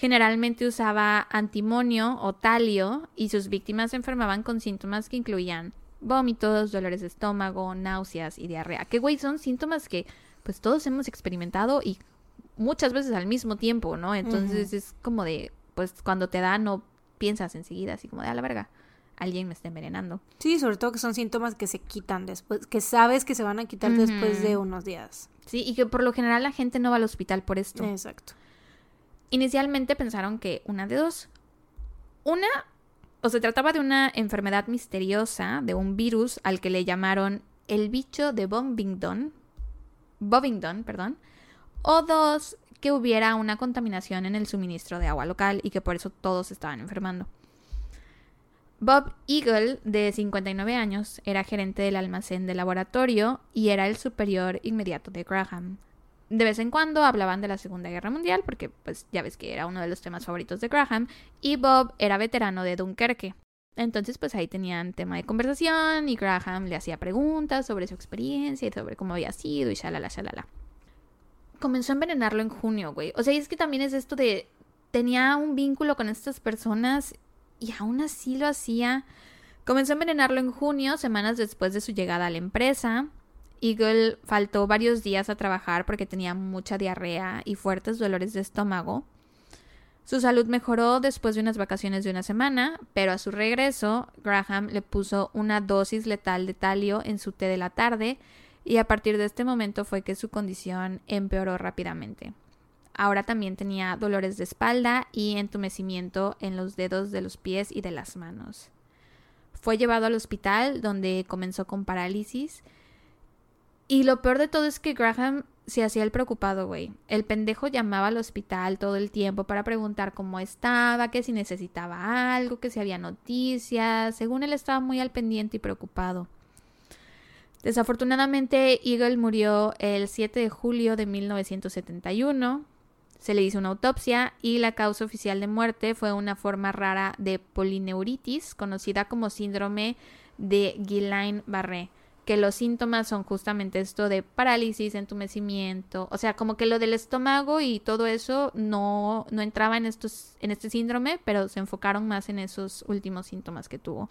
Generalmente usaba antimonio o talio y sus víctimas se enfermaban con síntomas que incluían vómitos, dolores de estómago, náuseas y diarrea. Que güey, son síntomas que pues todos hemos experimentado y muchas veces al mismo tiempo, ¿no? Entonces es como de, pues cuando te da no piensas enseguida, así como de a la verga, alguien me está envenenando. Sí, sobre todo que son síntomas que se quitan después, que sabes que se van a quitar después de unos días. Sí, y que por lo general la gente no va al hospital por esto. Exacto. Inicialmente pensaron que una de dos. Una, o se trataba de una enfermedad misteriosa, de un virus al que le llamaron el bicho de Bovingdon, Bovingdon, perdón, o dos, que hubiera una contaminación en el suministro de agua local y que por eso todos estaban enfermando. Bob Eagle, de 59 años, era gerente del almacén de laboratorio y era el superior inmediato de Graham. De vez en cuando hablaban de la Segunda Guerra Mundial, porque pues ya ves que era uno de los temas favoritos de Graham, y Bob era veterano de Dunkerque. Entonces pues ahí tenían tema de conversación y Graham le hacía preguntas sobre su experiencia y sobre cómo había sido y shalala, shalala comenzó a envenenarlo en junio, güey. O sea, y es que también es esto de. Tenía un vínculo con estas personas y aún así lo hacía. Comenzó a envenenarlo en junio, semanas después de su llegada a la empresa. Eagle faltó varios días a trabajar porque tenía mucha diarrea y fuertes dolores de estómago. Su salud mejoró después de unas vacaciones de una semana, pero a su regreso, Graham le puso una dosis letal de talio en su té de la tarde y a partir de este momento fue que su condición empeoró rápidamente. Ahora también tenía dolores de espalda y entumecimiento en los dedos de los pies y de las manos. Fue llevado al hospital donde comenzó con parálisis. Y lo peor de todo es que Graham se hacía el preocupado, güey. El pendejo llamaba al hospital todo el tiempo para preguntar cómo estaba, que si necesitaba algo, que si había noticias. Según él estaba muy al pendiente y preocupado. Desafortunadamente, Eagle murió el 7 de julio de 1971. Se le hizo una autopsia y la causa oficial de muerte fue una forma rara de polineuritis, conocida como síndrome de Guillain-Barré, que los síntomas son justamente esto de parálisis, entumecimiento, o sea, como que lo del estómago y todo eso no, no entraba en, estos, en este síndrome, pero se enfocaron más en esos últimos síntomas que tuvo.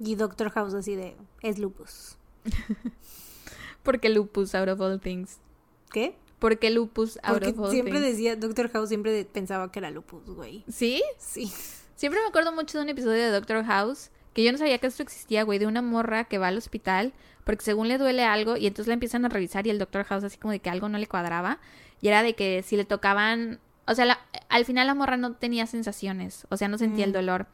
Y Doctor House así de, es lupus. Porque lupus out of all things. ¿Qué? Porque lupus out of all siempre decía, Doctor House siempre pensaba que era lupus, güey. ¿Sí? Sí. Siempre me acuerdo mucho de un episodio de Doctor House que yo no sabía que esto existía, güey, de una morra que va al hospital porque según le duele algo y entonces la empiezan a revisar y el Doctor House así como de que algo no le cuadraba y era de que si le tocaban, o sea, al final la morra no tenía sensaciones, o sea, no sentía el mm. dolor,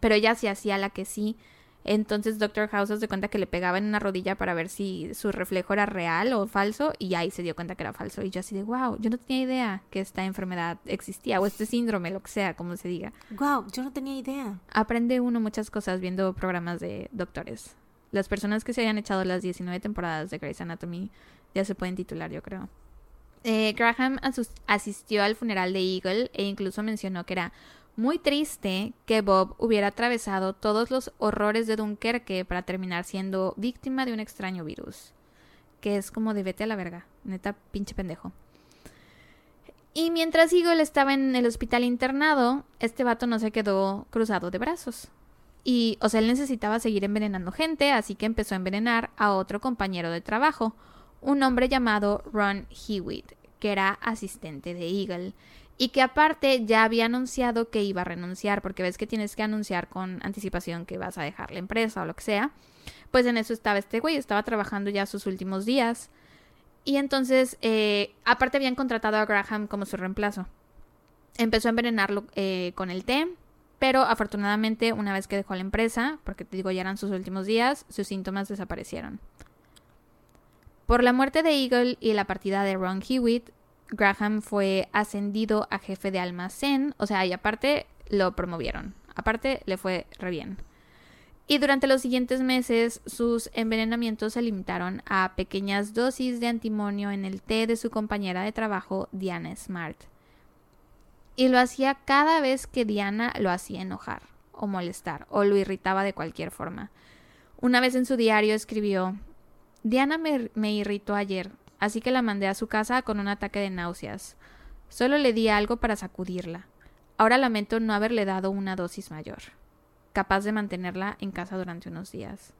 pero ella sí hacía la que sí. Entonces Doctor House se cuenta que le pegaba en una rodilla para ver si su reflejo era real o falso y ahí se dio cuenta que era falso. Y yo así de, wow, yo no tenía idea que esta enfermedad existía o este síndrome, lo que sea, como se diga. Wow, yo no tenía idea. Aprende uno muchas cosas viendo programas de doctores. Las personas que se hayan echado las 19 temporadas de Grey's Anatomy ya se pueden titular, yo creo. Eh, Graham asistió al funeral de Eagle e incluso mencionó que era muy triste que Bob hubiera atravesado todos los horrores de Dunkerque para terminar siendo víctima de un extraño virus. Que es como de vete a la verga, neta pinche pendejo. Y mientras Eagle estaba en el hospital internado, este vato no se quedó cruzado de brazos. Y, o sea, él necesitaba seguir envenenando gente, así que empezó a envenenar a otro compañero de trabajo, un hombre llamado Ron Hewitt, que era asistente de Eagle y que aparte ya había anunciado que iba a renunciar, porque ves que tienes que anunciar con anticipación que vas a dejar la empresa o lo que sea. Pues en eso estaba este güey, estaba trabajando ya sus últimos días. Y entonces, eh, aparte habían contratado a Graham como su reemplazo. Empezó a envenenarlo eh, con el té, pero afortunadamente una vez que dejó la empresa, porque te digo ya eran sus últimos días, sus síntomas desaparecieron. Por la muerte de Eagle y la partida de Ron Hewitt, Graham fue ascendido a jefe de almacén, o sea, y aparte lo promovieron. Aparte le fue re bien. Y durante los siguientes meses sus envenenamientos se limitaron a pequeñas dosis de antimonio en el té de su compañera de trabajo, Diana Smart. Y lo hacía cada vez que Diana lo hacía enojar o molestar o lo irritaba de cualquier forma. Una vez en su diario escribió, Diana me, me irritó ayer, así que la mandé a su casa con un ataque de náuseas. Solo le di algo para sacudirla. Ahora lamento no haberle dado una dosis mayor, capaz de mantenerla en casa durante unos días.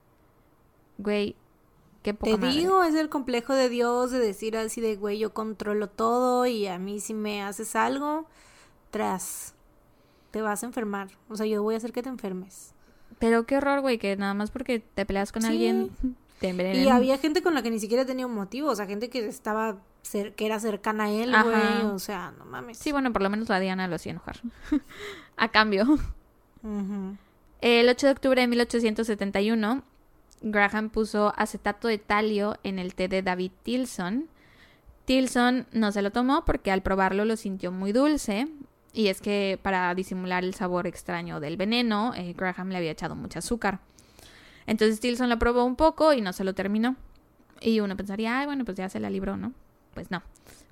Güey, qué poca Te digo, es el complejo de Dios de decir así de, güey, yo controlo todo y a mí si me haces algo, tras, te vas a enfermar. O sea, yo voy a hacer que te enfermes. Pero qué horror, güey, que nada más porque te peleas con alguien y había gente con la que ni siquiera tenía un motivo, o sea, gente que estaba que era cercana a él, güey, o sea, no mames. Sí, bueno, por lo menos la Diana lo hacía enojar. a cambio. El 8 de octubre de 1871, Graham puso acetato de talio en el té de David Tilson. Tilson no se lo tomó porque al probarlo lo sintió muy dulce. Y es que para disimular el sabor extraño del veneno, eh, Graham le había echado mucho azúcar. Entonces Tilson lo probó un poco y no se lo terminó. Y uno pensaría, ay, bueno, pues ya se la libró, ¿no? Pues no.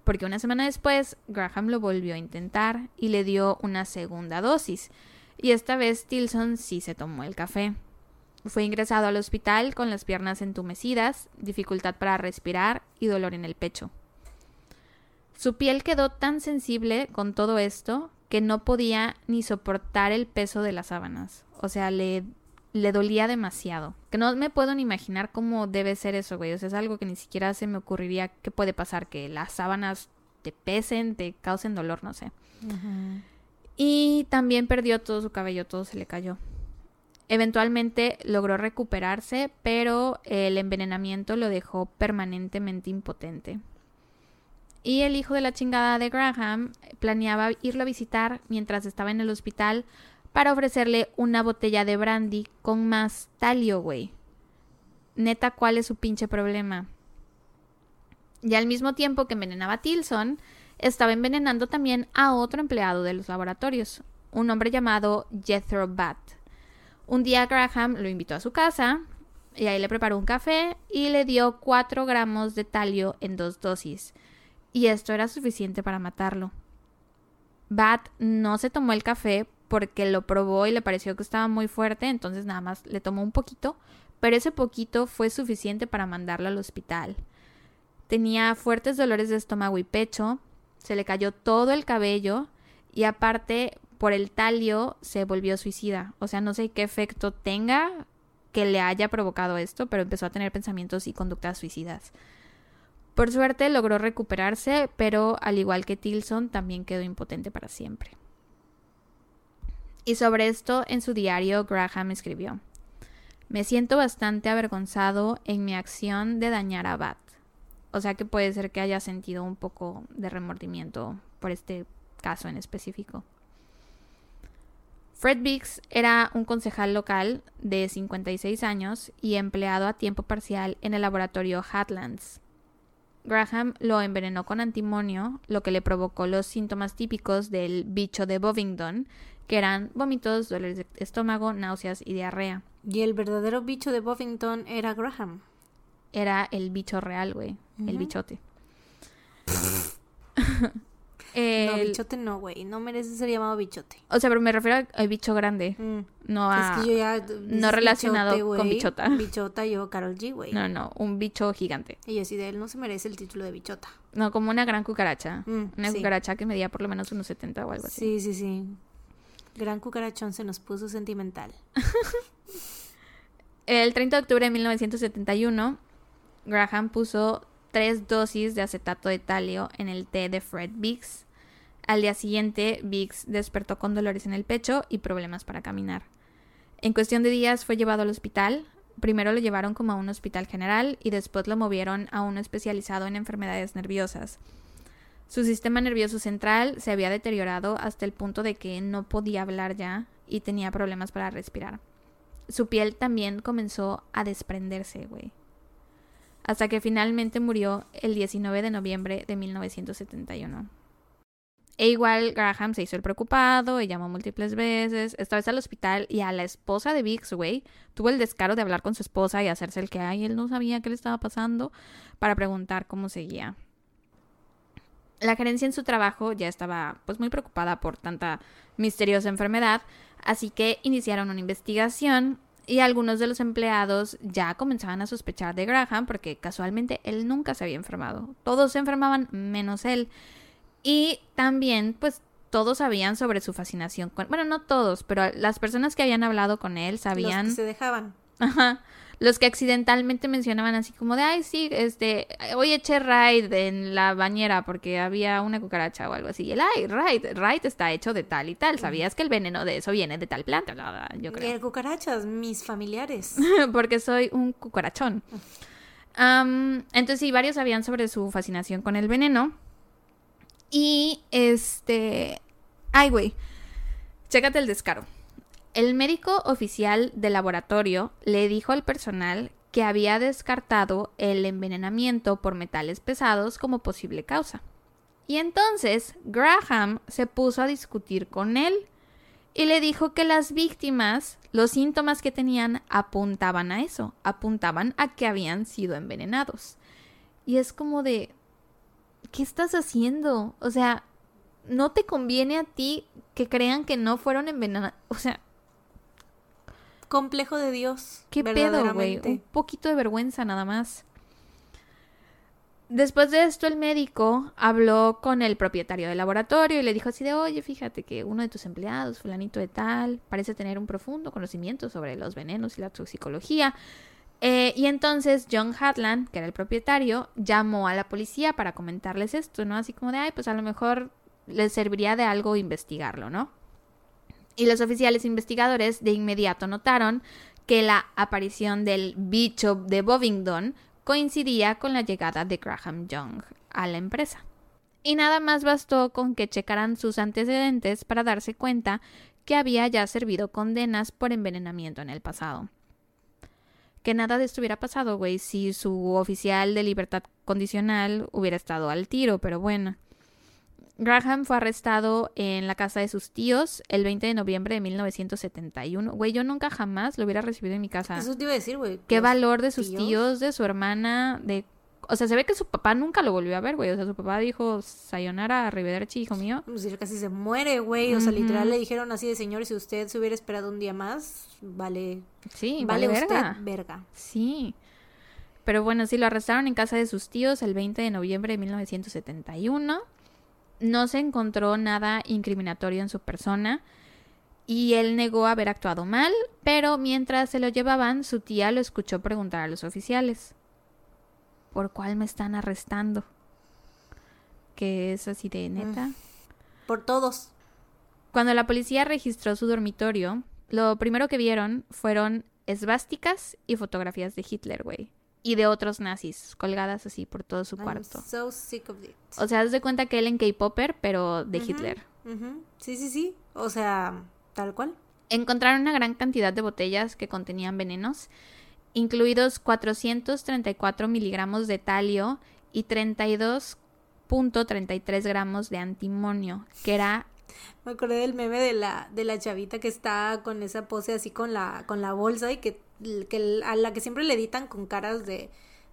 Porque una semana después, Graham lo volvió a intentar y le dio una segunda dosis. Y esta vez Tilson sí se tomó el café. Fue ingresado al hospital con las piernas entumecidas, dificultad para respirar y dolor en el pecho. Su piel quedó tan sensible con todo esto que no podía ni soportar el peso de las sábanas. O sea, le le dolía demasiado. Que no me puedo ni imaginar cómo debe ser eso, güey. O sea, es algo que ni siquiera se me ocurriría que puede pasar, que las sábanas te pesen, te causen dolor, no sé. Y también perdió todo su cabello, todo se le cayó. Eventualmente logró recuperarse, pero el envenenamiento lo dejó permanentemente impotente. Y el hijo de la chingada de Graham planeaba irlo a visitar mientras estaba en el hospital para ofrecerle una botella de brandy con más talio, güey. Neta, ¿cuál es su pinche problema? Y al mismo tiempo que envenenaba a Tilson, estaba envenenando también a otro empleado de los laboratorios, un hombre llamado Jethro Bat. Un día Graham lo invitó a su casa y ahí le preparó un café y le dio 4 gramos de talio en dos dosis. Y esto era suficiente para matarlo. Bat no se tomó el café porque lo probó y le pareció que estaba muy fuerte, entonces nada más le tomó un poquito, pero ese poquito fue suficiente para mandarlo al hospital. Tenía fuertes dolores de estómago y pecho, se le cayó todo el cabello y aparte por el talio se volvió suicida. O sea, no sé qué efecto tenga que le haya provocado esto, pero empezó a tener pensamientos y conductas suicidas. Por suerte logró recuperarse, pero al igual que Tilson también quedó impotente para siempre. Y sobre esto en su diario Graham escribió, me siento bastante avergonzado en mi acción de dañar a Bat. O sea que puede ser que haya sentido un poco de remordimiento por este caso en específico. Fred Biggs era un concejal local de 56 años y empleado a tiempo parcial en el laboratorio Hatlands. Graham lo envenenó con antimonio, lo que le provocó los síntomas típicos del bicho de Bovingdon, que eran vómitos, dolores de estómago, náuseas y diarrea. Y el verdadero bicho de Buffington era Graham. Era el bicho real, güey. El bichote. No, bichote no, güey. No merece ser llamado bichote. O sea, pero me refiero al bicho grande. Mm. No a. Es que yo ya. No relacionado con bichota. Bichota, yo, Carol G, güey. No, no. Un bicho gigante. Y así de él no se merece el título de bichota. No, como una gran cucaracha. Mm, una cucaracha que medía por lo menos unos 70 o algo así. Sí, sí, sí. Gran cucarachón se nos puso sentimental. El 30 de octubre de 1971, Graham puso tres dosis de acetato de talio en el té de Fred Biggs. Al día siguiente, Biggs despertó con dolores en el pecho y problemas para caminar. En cuestión de días fue llevado al hospital. Primero lo llevaron como a un hospital general y después lo movieron a uno especializado en enfermedades nerviosas. Su sistema nervioso central se había deteriorado hasta el punto de que no podía hablar ya y tenía problemas para respirar. Su piel también comenzó a desprenderse, güey. Hasta que finalmente murió el 19 de noviembre de 1971. E igual Graham se hizo el preocupado y llamó múltiples veces, esta vez al hospital y a la esposa de Biggs, güey, tuvo el descaro de hablar con su esposa y hacerse el que, ay, él no sabía qué le estaba pasando para preguntar cómo seguía. La gerencia en su trabajo ya estaba pues muy preocupada por tanta misteriosa enfermedad, así que iniciaron una investigación y algunos de los empleados ya comenzaban a sospechar de Graham porque casualmente él nunca se había enfermado. Todos se enfermaban menos él. Y también pues todos sabían sobre su fascinación con... Bueno, no todos, pero las personas que habían hablado con él sabían... Los que se dejaban. Ajá los que accidentalmente mencionaban así como de, ay, sí, este, hoy eché raid en la bañera porque había una cucaracha o algo así. Y el, ay, raid, raid está hecho de tal y tal. ¿Sabías que el veneno de eso viene de tal planta? Yo creo. ¿Qué cucarachas? Mis familiares. porque soy un cucarachón. entonces sí, varios sabían sobre su fascinación con el veneno. Y este... Ay, güey. Chécate el descaro. El médico oficial del laboratorio le dijo al personal que había descartado el envenenamiento por metales pesados como posible causa. Y entonces Graham se puso a discutir con él y le dijo que las víctimas, los síntomas que tenían apuntaban a eso, apuntaban a que habían sido envenenados. Y es como de, ¿qué estás haciendo? O sea, no te conviene a ti que crean que no fueron envenenados. O sea, complejo de Dios. ¿Qué pedo, güey? Un poquito de vergüenza nada más. Después de esto, el médico habló con el propietario del laboratorio y le dijo así de, oye, fíjate que uno de tus empleados, fulanito de tal, parece tener un profundo conocimiento sobre los venenos y la toxicología. Eh, y entonces John Hatland, que era el propietario, llamó a la policía para comentarles esto, ¿no? Así como de, ay, pues a lo mejor les serviría de algo investigarlo, ¿no? Y los oficiales investigadores de inmediato notaron que la aparición del bicho de Bovingdon coincidía con la llegada de Graham Young a la empresa. Y nada más bastó con que checaran sus antecedentes para darse cuenta que había ya servido condenas por envenenamiento en el pasado. Que nada de esto hubiera pasado, güey, si su oficial de libertad condicional hubiera estado al tiro, pero bueno. Graham fue arrestado en la casa de sus tíos el 20 de noviembre de 1971. Güey, yo nunca jamás lo hubiera recibido en mi casa. Eso te iba a decir, güey. Qué valor de sus tíos? de su hermana, de... O sea, se ve que su papá nunca lo volvió a ver, güey. O sea, su papá dijo, sayonara, arrivederci, hijo mío. Pues casi se muere, güey. O sea, literal le dijeron así de, señor, si usted se hubiera esperado un día más, vale... Sí, vale, vale verga. verga. Sí. Pero bueno, sí, lo arrestaron en casa de sus tíos el 20 de noviembre de 1971 no se encontró nada incriminatorio en su persona y él negó haber actuado mal, pero mientras se lo llevaban, su tía lo escuchó preguntar a los oficiales, ¿por cuál me están arrestando? Que es así de neta. Por todos. Cuando la policía registró su dormitorio, lo primero que vieron fueron esvásticas y fotografías de Hitler, güey y de otros nazis colgadas así por todo su cuarto. O sea, haz de cuenta que él en K-Popper, pero de Hitler. Sí, sí, sí. O sea, tal cual. Encontraron una gran cantidad de botellas que contenían venenos, incluidos 434 miligramos de talio y 32.33 gramos de antimonio, que era me acordé del meme de la, de la chavita que está con esa pose así con la, con la bolsa y que, que a la que siempre le editan con caras de,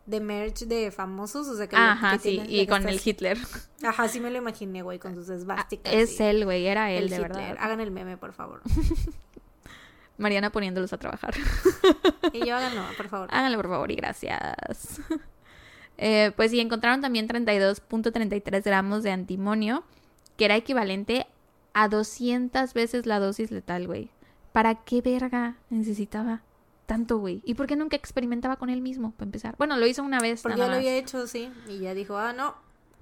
de merch de famosos, o sea que... Ajá, sí, y con el Hitler. Ajá, sí me lo imaginé, güey, con sus esvásticas. Es él, güey, era él, de verdad. Hagan el meme, por favor. Mariana poniéndolos a trabajar. y yo háganlo, por favor. Háganlo, por favor, y gracias. Eh, pues sí, encontraron también 32.33 gramos de antimonio, que era equivalente a 200 veces la dosis letal, güey. ¿Para qué verga necesitaba tanto, güey? ¿Y por qué nunca experimentaba con él mismo, para empezar? Bueno, lo hizo una vez. Porque ya lo había hecho, sí. Y ya dijo, ah, no,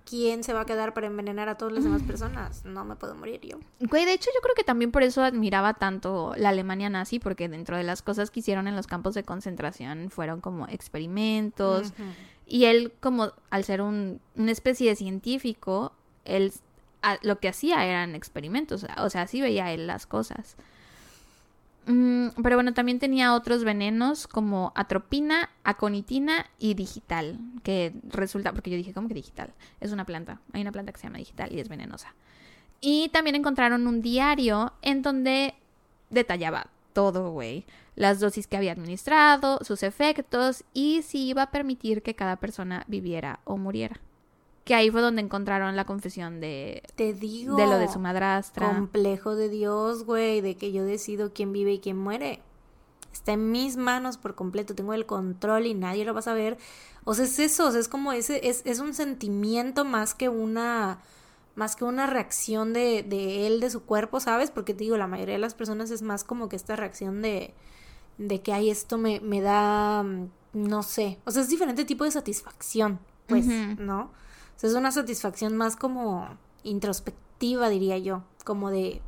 ¿quién se va a quedar para envenenar a todas las demás personas? No me puedo morir yo. Güey, de hecho yo creo que también por eso admiraba tanto la Alemania nazi, porque dentro de las cosas que hicieron en los campos de concentración fueron como experimentos. Y él, como al ser un, una especie de científico, él lo que hacía eran experimentos, o sea, así veía él las cosas. Mm, pero bueno, también tenía otros venenos como atropina, aconitina y digital, que resulta, porque yo dije, ¿cómo que digital? Es una planta, hay una planta que se llama digital y es venenosa. Y también encontraron un diario en donde detallaba todo, güey. Las dosis que había administrado, sus efectos y si iba a permitir que cada persona viviera o muriera. Que ahí fue donde encontraron la confesión de... Te digo. De lo de su madrastra. Complejo de Dios, güey, de que yo decido quién vive y quién muere. Está en mis manos por completo, tengo el control y nadie lo va a saber. O sea, es eso, es como ese, es, es un sentimiento más que una más que una reacción de, de él, de su cuerpo, ¿sabes? Porque te digo, la mayoría de las personas es más como que esta reacción de, de que, ay, esto me, me da, mm, no sé, o sea, es diferente tipo de satisfacción, pues, ¿no? O sea, es una satisfacción más como introspectiva, diría yo, como de,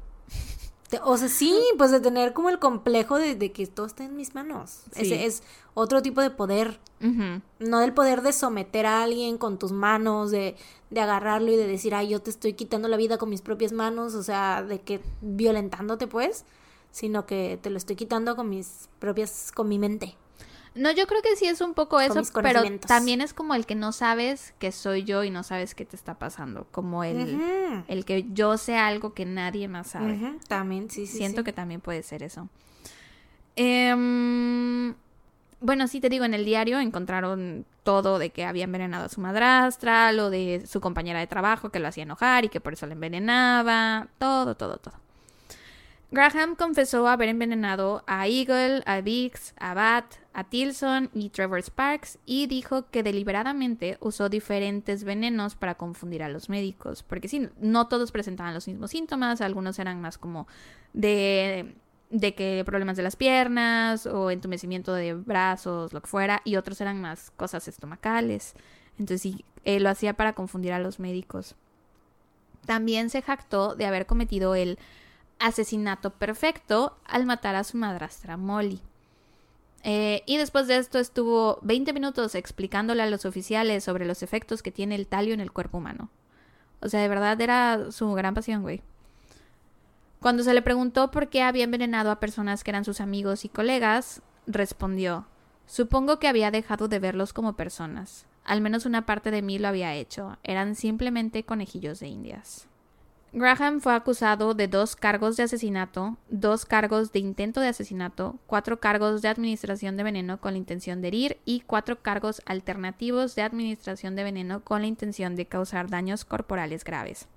o sea, sí, pues de tener como el complejo de, de que todo está en mis manos. Ese es otro tipo de poder. No del poder de someter a alguien con tus manos, de, de agarrarlo y de decir, ay, yo te estoy quitando la vida con mis propias manos, o sea, de que violentándote, pues, sino que te lo estoy quitando con mis propias, con mi mente. No, yo creo que sí es un poco eso, pero también es como el que no sabes que soy yo y no sabes qué te está pasando, como el, el que yo sé algo que nadie más sabe. También, sí, sí. Siento que también puede ser eso. Em, bueno, sí te digo, en el diario encontraron todo de que había envenenado a su madrastra, lo de su compañera de trabajo que lo hacía enojar y que por eso le envenenaba, todo, todo, todo. Graham confesó haber envenenado a Eagle, a Vix, a Bat, a Tilson y Trevor Sparks y dijo que deliberadamente usó diferentes venenos para confundir a los médicos, porque sí, no todos presentaban los mismos síntomas, algunos eran más como de de que problemas de las piernas o entumecimiento de brazos, lo que fuera, y otros eran más cosas estomacales. Entonces sí, lo hacía para confundir a los médicos. También se jactó de haber cometido el asesinato perfecto al matar a su madrastra Molly. Eh, y después de esto estuvo 20 minutos explicándole a los oficiales sobre los efectos que tiene el talio en el cuerpo humano. O sea, de verdad era su gran pasión, güey. Cuando se le preguntó por qué había envenenado a personas que eran sus amigos y colegas, respondió, supongo que había dejado de verlos como personas. Al menos una parte de mí lo había hecho. Eran simplemente conejillos de indias. Graham fue acusado de dos cargos de asesinato, dos cargos de intento de asesinato, cuatro cargos de administración de veneno con la intención de herir y cuatro cargos alternativos de administración de veneno con la intención de causar daños corporales graves.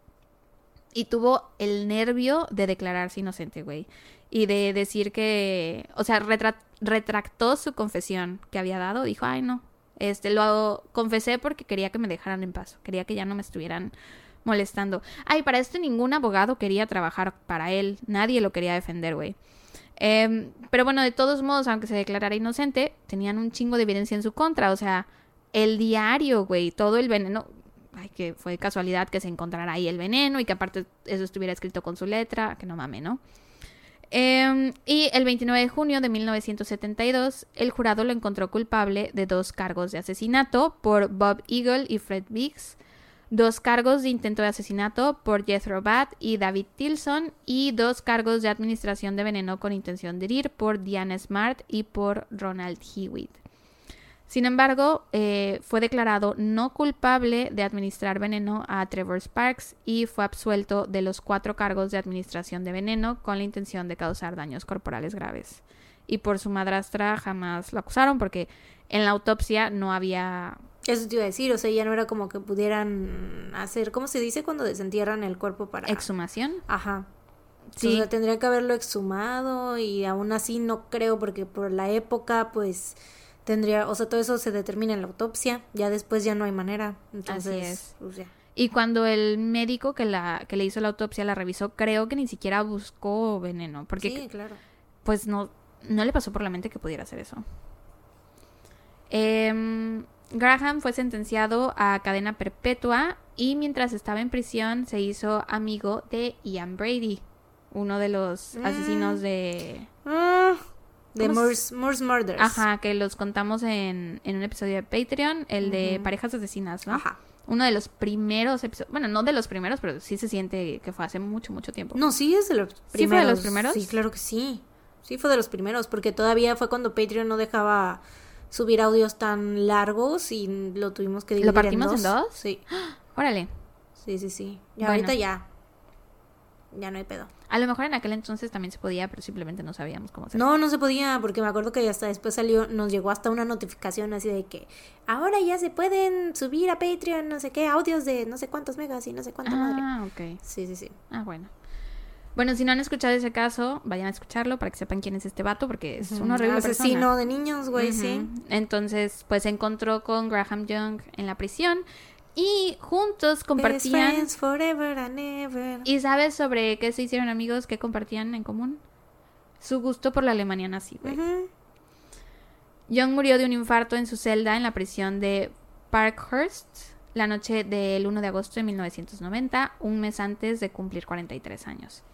Y tuvo el nervio de declararse inocente, güey. Y de decir que, o sea, retractó su confesión que había dado. Dijo, ay, no, este, lo confesé porque quería que me dejaran en paz. Quería que ya no me estuvieran molestando. Ay, para esto ningún abogado quería trabajar para él. Nadie lo quería defender, güey. Em, pero bueno, de todos modos, aunque se declarara inocente, tenían un chingo de evidencia en su contra. O sea, el diario, güey, todo el veneno. Ay, que fue casualidad que se encontrara ahí el veneno y que aparte eso estuviera escrito con su letra. Que no mame, ¿no? Em, y el 29 de junio de 1972, el jurado lo encontró culpable de dos cargos de asesinato por Bob Eagle y Fred Biggs dos cargos de intento de asesinato por Jethro Bat y David Tilson y dos cargos de administración de veneno con intención de herir por Diana Smart y por Ronald Hewitt. Sin embargo, eh, fue declarado no culpable de administrar veneno a Trevor Sparks y fue absuelto de los cuatro cargos de administración de veneno con la intención de causar daños corporales graves. Y por su madrastra jamás lo acusaron porque en la autopsia no había eso te iba a decir, o sea, ya no era como que pudieran hacer, ¿cómo se dice cuando desentierran el cuerpo para... Exhumación. Ajá. Sí. O sea, tendría que haberlo exhumado y aún así no creo porque por la época pues tendría, o sea, todo eso se determina en la autopsia, ya después ya no hay manera. Entonces, así es. Pues, y cuando el médico que la que le hizo la autopsia la revisó, creo que ni siquiera buscó veneno, porque sí, claro. Pues no no le pasó por la mente que pudiera hacer eso. Eh, Graham fue sentenciado a cadena perpetua y mientras estaba en prisión se hizo amigo de Ian Brady, uno de los mm. asesinos de... Ah, de Moore's, Murders. Ajá, que los contamos en, un episodio de Patreon, el de parejas asesinas, ¿no? Ajá. Uno de los primeros episodios, bueno, no de los primeros, pero sí se siente que fue hace mucho, mucho tiempo. No, sí es de los primeros. ¿Sí fue de los primeros? Sí, claro que sí. Sí fue de los primeros, porque todavía fue cuando Patreon no dejaba subir audios tan largos y lo tuvimos que dividir ¿Lo partimos en dos? Sí. Órale. Sí, sí, sí. Y ahorita ya. ya no hay pedo. A lo mejor en aquel entonces también se podía, pero simplemente no sabíamos cómo hacerlo. No, no se podía, porque me acuerdo que hasta después salió, nos llegó hasta una notificación así de que ahora ya se pueden subir a Patreon, no sé qué, audios de no sé cuántos megas y no sé cuánto ah, ok. Sí, sí, sí. Ah, bueno. Bueno, si no han escuchado ese caso, vayan a escucharlo para que sepan quién es este vato, porque es un horrible Asesino de niños, güey, sí. Entonces, pues se encontró con Graham Young en la prisión y juntos compartían. Forever and ever. ¿Y sabes sobre qué se hicieron amigos? ¿Qué compartían en común? Su gusto por la Alemania nazi, güey. Young murió de un infarto en su celda en la prisión de Parkhurst la noche del 1 de agosto de 1990, un mes antes de cumplir 43 años.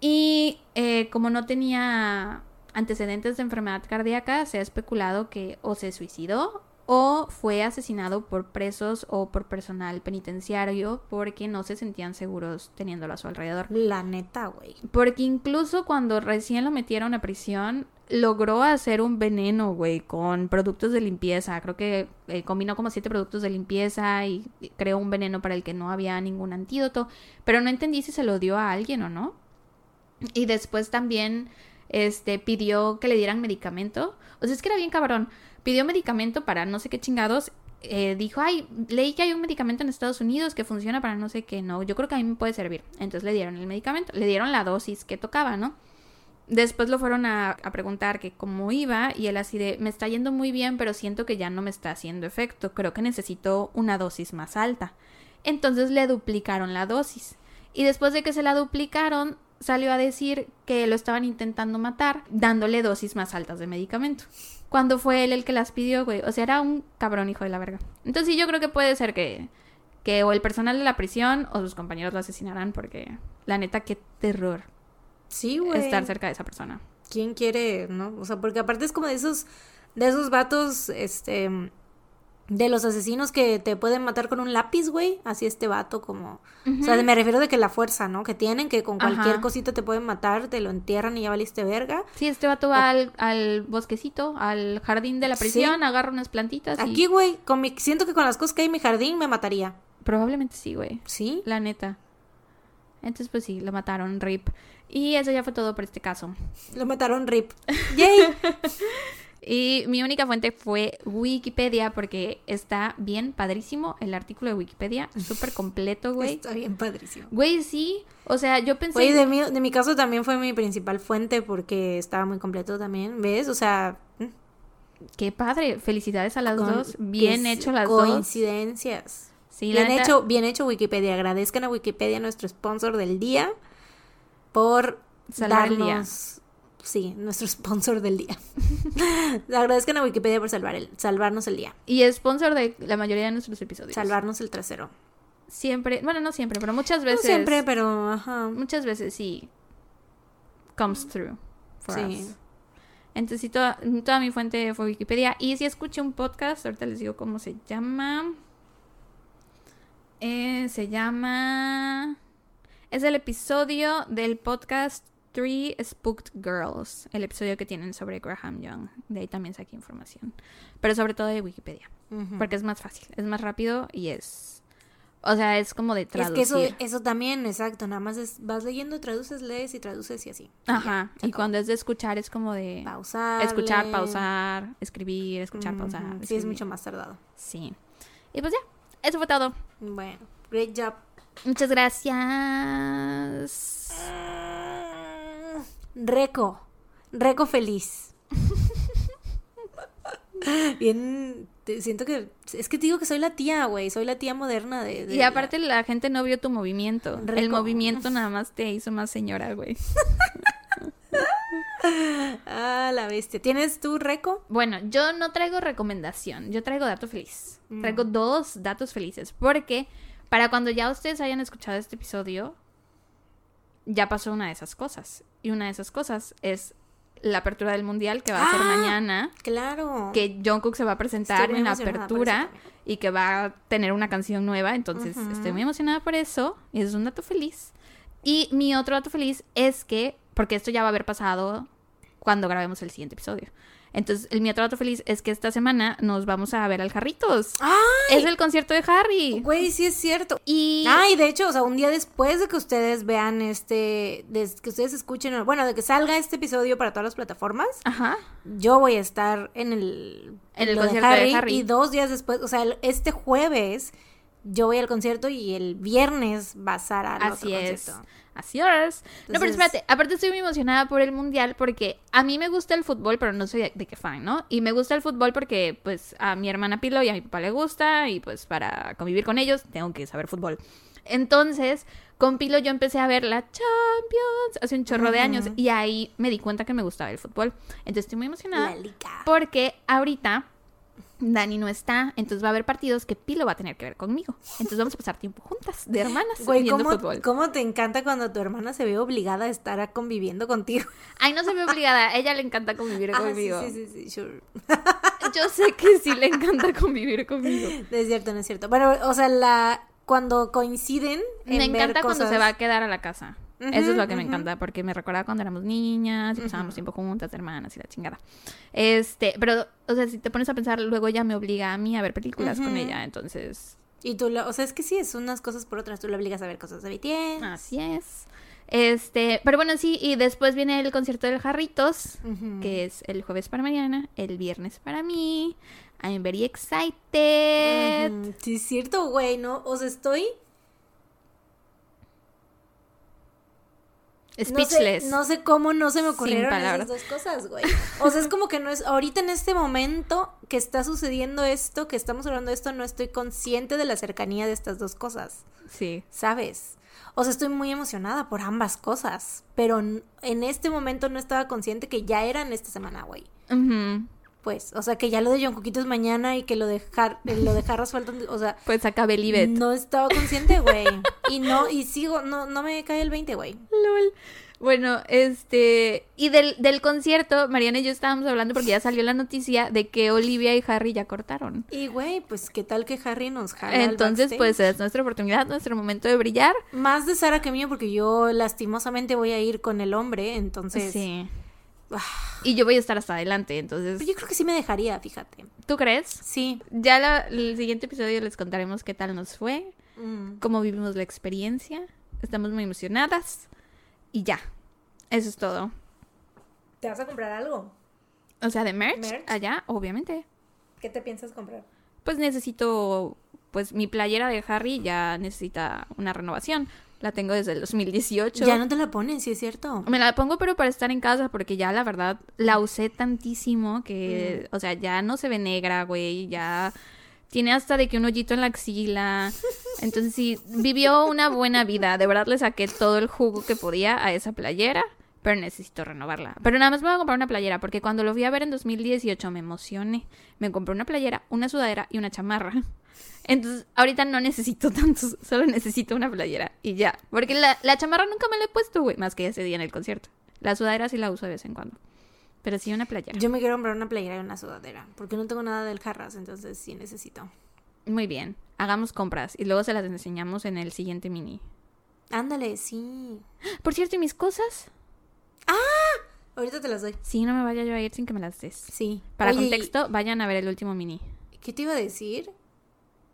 Y eh, como no tenía antecedentes de enfermedad cardíaca, se ha especulado que o se suicidó o fue asesinado por presos o por personal penitenciario porque no se sentían seguros teniéndolo a su alrededor. La neta, güey. Porque incluso cuando recién lo metieron a prisión, logró hacer un veneno, güey, con productos de limpieza. Creo que eh, combinó como siete productos de limpieza y creó un veneno para el que no había ningún antídoto. Pero no entendí si se lo dio a alguien o no. Y después también este, pidió que le dieran medicamento. O sea, es que era bien cabrón pidió medicamento para no sé qué chingados. Eh, dijo, ay, leí que hay un medicamento en Estados Unidos que funciona para no sé qué, no, yo creo que a mí me puede servir. Entonces le dieron el medicamento, le dieron la dosis que tocaba, ¿no? Después lo fueron a, a, preguntar que cómo iba y él así de, me está yendo muy bien, pero siento que ya no me está haciendo efecto, creo que necesito una dosis más alta. Entonces le duplicaron la dosis. Y después de que se la duplicaron, salió a decir que lo estaban intentando matar dándole dosis más altas de medicamento. Cuando fue él el que las pidió, güey. O sea, era un cabrón hijo de la verga. Entonces yo creo que puede ser que, que o el personal de la prisión o sus compañeros lo asesinarán porque la neta, qué terror. Sí, güey. Estar cerca de esa persona. ¿Quién quiere, no? O sea, porque aparte es como de esos, de esos vatos, este, de los asesinos que te pueden matar con un lápiz, güey. Así este vato como... O sea, me refiero de que la fuerza, ¿no? Que tienen, que con cualquier cosita te pueden matar, te lo entierran y ya valiste verga. Sí, este vato va al, bosquecito, al jardín de la prisión, agarra unas plantitas. Aquí, güey, con mi... siento que con las cosas que hay en mi jardín me mataría. Probablemente sí, güey. ¿Sí? La neta. Entonces, pues sí, lo mataron, RIP. Y eso ya fue todo por este caso. Lo mataron, RIP. ¡Yay! Y mi única fuente fue Wikipedia porque está bien padrísimo el artículo de Wikipedia, súper completo, güey. Está bien padrísimo. Güey, sí. O sea, yo pensé... Güey, de mi, de mi caso también fue mi principal fuente porque estaba muy completo también, ¿ves? O sea... Mm. Qué padre. Felicidades a las dos. Bien hecho las dos. Coincidencias. Sí, bien hecho, bien hecho Wikipedia. Agradezcan a Wikipedia, nuestro sponsor del día, por darnos sí, nuestro sponsor del día. Agradezcan a Wikipedia por salvar el, salvarnos el día. Y sponsor de la mayoría de nuestros episodios. Salvarnos el trasero. Siempre, bueno, no siempre, pero muchas veces. No siempre, pero ajá. Muchas veces sí. Comes through. For sí. Entonces, sí, toda, toda mi fuente fue Wikipedia. Y si escuché un podcast, ahorita les digo cómo se llama. Eh, se llama. Es el episodio del podcast Three Spooked Girls, el episodio que tienen sobre Graham Young. De ahí también saqué información. Pero sobre todo de Wikipedia. Porque es más fácil, es más rápido y es... O sea, es como de traducir. Es que eso, también, exacto. Nada más es, vas leyendo, traduces, lees y traduces y así. Ajá. Y, cuando es de escuchar es como de... Pausar. Escuchar, pausar, escribir, escuchar, pausar. Sí, es mucho más tardado. Sí. Y pues ya, eso fue todo. Bueno, great job. Muchas gracias. Reco. Reco feliz. Bien, siento que es que te digo que soy la tía, güey, soy la tía moderna de, Y aparte la... gente no vio tu movimiento. El movimiento nada más te hizo más señora, güey. ah, la bestia. ¿Tienes tu reco? Bueno, yo no traigo recomendación, yo traigo dato feliz. Mm. Traigo dos datos felices, porque para cuando ya ustedes hayan escuchado este episodio, ya pasó una de esas cosas. Y una de esas cosas es la apertura del mundial que va a ser ah, mañana. Claro. Que Jungkook se va a presentar en la apertura y que va a tener una canción nueva. Entonces estoy muy emocionada por eso. Y es un dato feliz. Y mi otro dato feliz es que, porque esto ya va a haber pasado cuando grabemos el siguiente episodio. Entonces, el mi otro feliz es que esta semana nos vamos a ver al Jarritos. Es el concierto de Harry. Güey, sí es cierto. Y. Ay, de hecho, o sea, un día después de que ustedes vean este. De que ustedes escuchen. Bueno, de que salga este episodio para todas las plataformas. Ajá. Yo voy a estar en el. En el concierto de Harry, Y dos días después, o sea, este jueves yo voy al concierto y el viernes va a estar al Así otro es. concierto. Así es. No, pero espérate, aparte estoy muy emocionada por el mundial porque a mí me gusta el fútbol, pero no soy de, qué fan, ¿no? Y me gusta el fútbol porque pues a mi hermana Pilo y a mi papá le gusta y pues para convivir con ellos tengo que saber fútbol. Entonces, con Pilo yo empecé a ver la Champions hace un chorro de años y ahí me di cuenta que me gustaba el fútbol. Entonces estoy muy emocionada porque ahorita Dani no está, entonces va a haber partidos que Pilo va a tener que ver conmigo. Entonces vamos a pasar tiempo juntas, de hermanas, Güey, ¿cómo, ¿cómo te encanta cuando tu hermana se ve obligada a estar conviviendo contigo? Ay, no se ve obligada, a ella le encanta convivir ah, conmigo. Sí, sí, sí, sure. Yo sé que sí le encanta convivir conmigo. No es cierto, no es cierto. Bueno, o sea, la cuando coinciden Me encanta cuando se va a quedar a la casa. Eso es lo que me encanta, porque me recuerda cuando éramos niñas y pasábamos tiempo juntas, hermanas y la chingada. Este, pero, o sea, si te pones a pensar, luego ella me obliga a mí a ver películas con ella, entonces... Y tú, lo, o sea, es que sí, es unas cosas por otras, tú le obligas a ver cosas de BTS. Así es. Este, pero bueno, sí, y después viene el concierto del Jarritos, que es el jueves para Mariana, el viernes para mí. I'm very excited. Sí, es cierto, güey, ¿no? O sea, estoy Speechless. No sé, cómo no se me ocurrieron esas dos cosas, güey. O sea, es como que no es. Ahorita en este momento que está sucediendo esto, que estamos hablando de esto, no estoy consciente de la cercanía de estas dos cosas. Sí. ¿Sabes? O sea, estoy muy emocionada por ambas cosas. Pero en este momento no estaba consciente que ya eran esta semana, güey. Pues, o sea, que ya lo de John Coquitos mañana y que lo de, lo de Jarras faltan, o sea... Pues acabe el No estaba consciente, güey. y no, y sigo, no, no me cae el 20, güey. LOL. Bueno, este... Y del, del concierto, Mariana y yo estábamos hablando porque ya salió la noticia de que Olivia y Harry ya cortaron. Y, güey, pues, ¿qué tal que Harry nos jala Entonces, pues, es nuestra oportunidad, nuestro momento de brillar. Más de Sara que mío, porque yo lastimosamente voy a ir con el hombre, entonces... Sí. Y yo voy a estar hasta adelante, entonces. yo creo que sí me dejaría, fíjate. ¿Tú crees? Sí. Ya el siguiente episodio les contaremos qué tal nos fue, mm. cómo vivimos la experiencia. Estamos muy emocionadas. Y ya. Eso es todo. ¿Te vas a comprar algo? O sea, de merch, allá, obviamente. ¿Qué te piensas comprar? Pues necesito, pues mi playera de Harry ya necesita una renovación. La tengo desde el 2018. Ya no te la pones, sí es cierto. Me la pongo, pero para estar en casa, porque ya la verdad la usé tantísimo que, mm. o sea, ya no se ve negra, güey, ya tiene hasta de que un hoyito en la axila. Entonces sí, vivió una buena vida. De verdad le saqué todo el jugo que podía a esa playera, pero necesito renovarla. Pero nada más me voy a comprar una playera, porque cuando lo fui a ver en 2018 me emocioné. Me compré una playera, una sudadera y una chamarra. Entonces, ahorita no necesito tantos, solo necesito una playera y ya. Porque la, la chamarra nunca me la he puesto, güey, más que ese día en el concierto. La sudadera sí la uso de vez en cuando. Pero sí una playera. Yo me quiero comprar una playera y una sudadera, porque no tengo nada del jarras, entonces sí necesito. Muy bien, hagamos compras y luego se las enseñamos en el siguiente mini. Ándale, sí. Por cierto, ¿y mis cosas? ¡Ah! Ahorita te las doy. Sí, no me vaya yo a ir sin que me las des. Sí. Para contexto, vayan a ver el último mini. ¿Qué te iba a decir?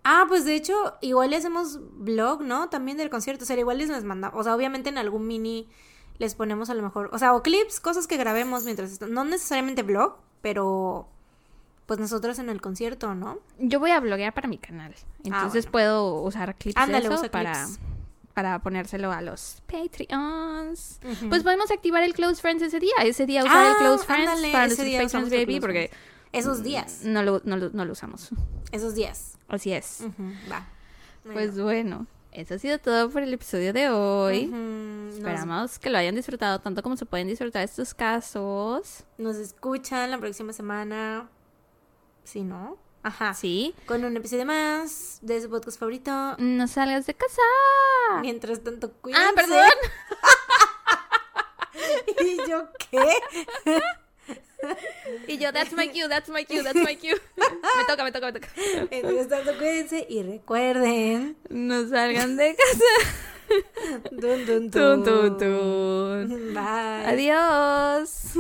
Ah, pues de hecho, igual le hacemos blog, ¿no? También del concierto. O sea, igual les mandamos. O sea, obviamente en algún mini les ponemos a lo mejor. O sea, o clips, cosas que grabemos mientras. No necesariamente blog, pero. Pues nosotros en el concierto, ¿no? Yo voy a bloguear para mi canal. Ah, Entonces puedo usar clips Ándale, de eso para. Para ponérselo a los Patreons. Pues podemos activar el Close Friends ese día. Ese día usar el ah, Close Friends para los Patreons Baby. Porque. Esos días. No lo, no, lo, no lo usamos. Esos días. Así es. Va. Pues bueno, eso ha sido todo por el episodio de hoy. Esperamos que lo hayan disfrutado tanto como se pueden disfrutar estos casos. Nos escuchan la próxima semana. Si no. Ajá. Sí. Con un episodio más de su podcast favorito. No salgas de casa. Mientras tanto, cuídense. Ah, perdón. ¿Y yo qué? y yo, that's my cue, that's my cue, that's my cue. me toca, me toca, me toca. Entonces, tanto cuídense y recuerden. No salgan de casa. Dun, dun, dun. Bye. Adiós.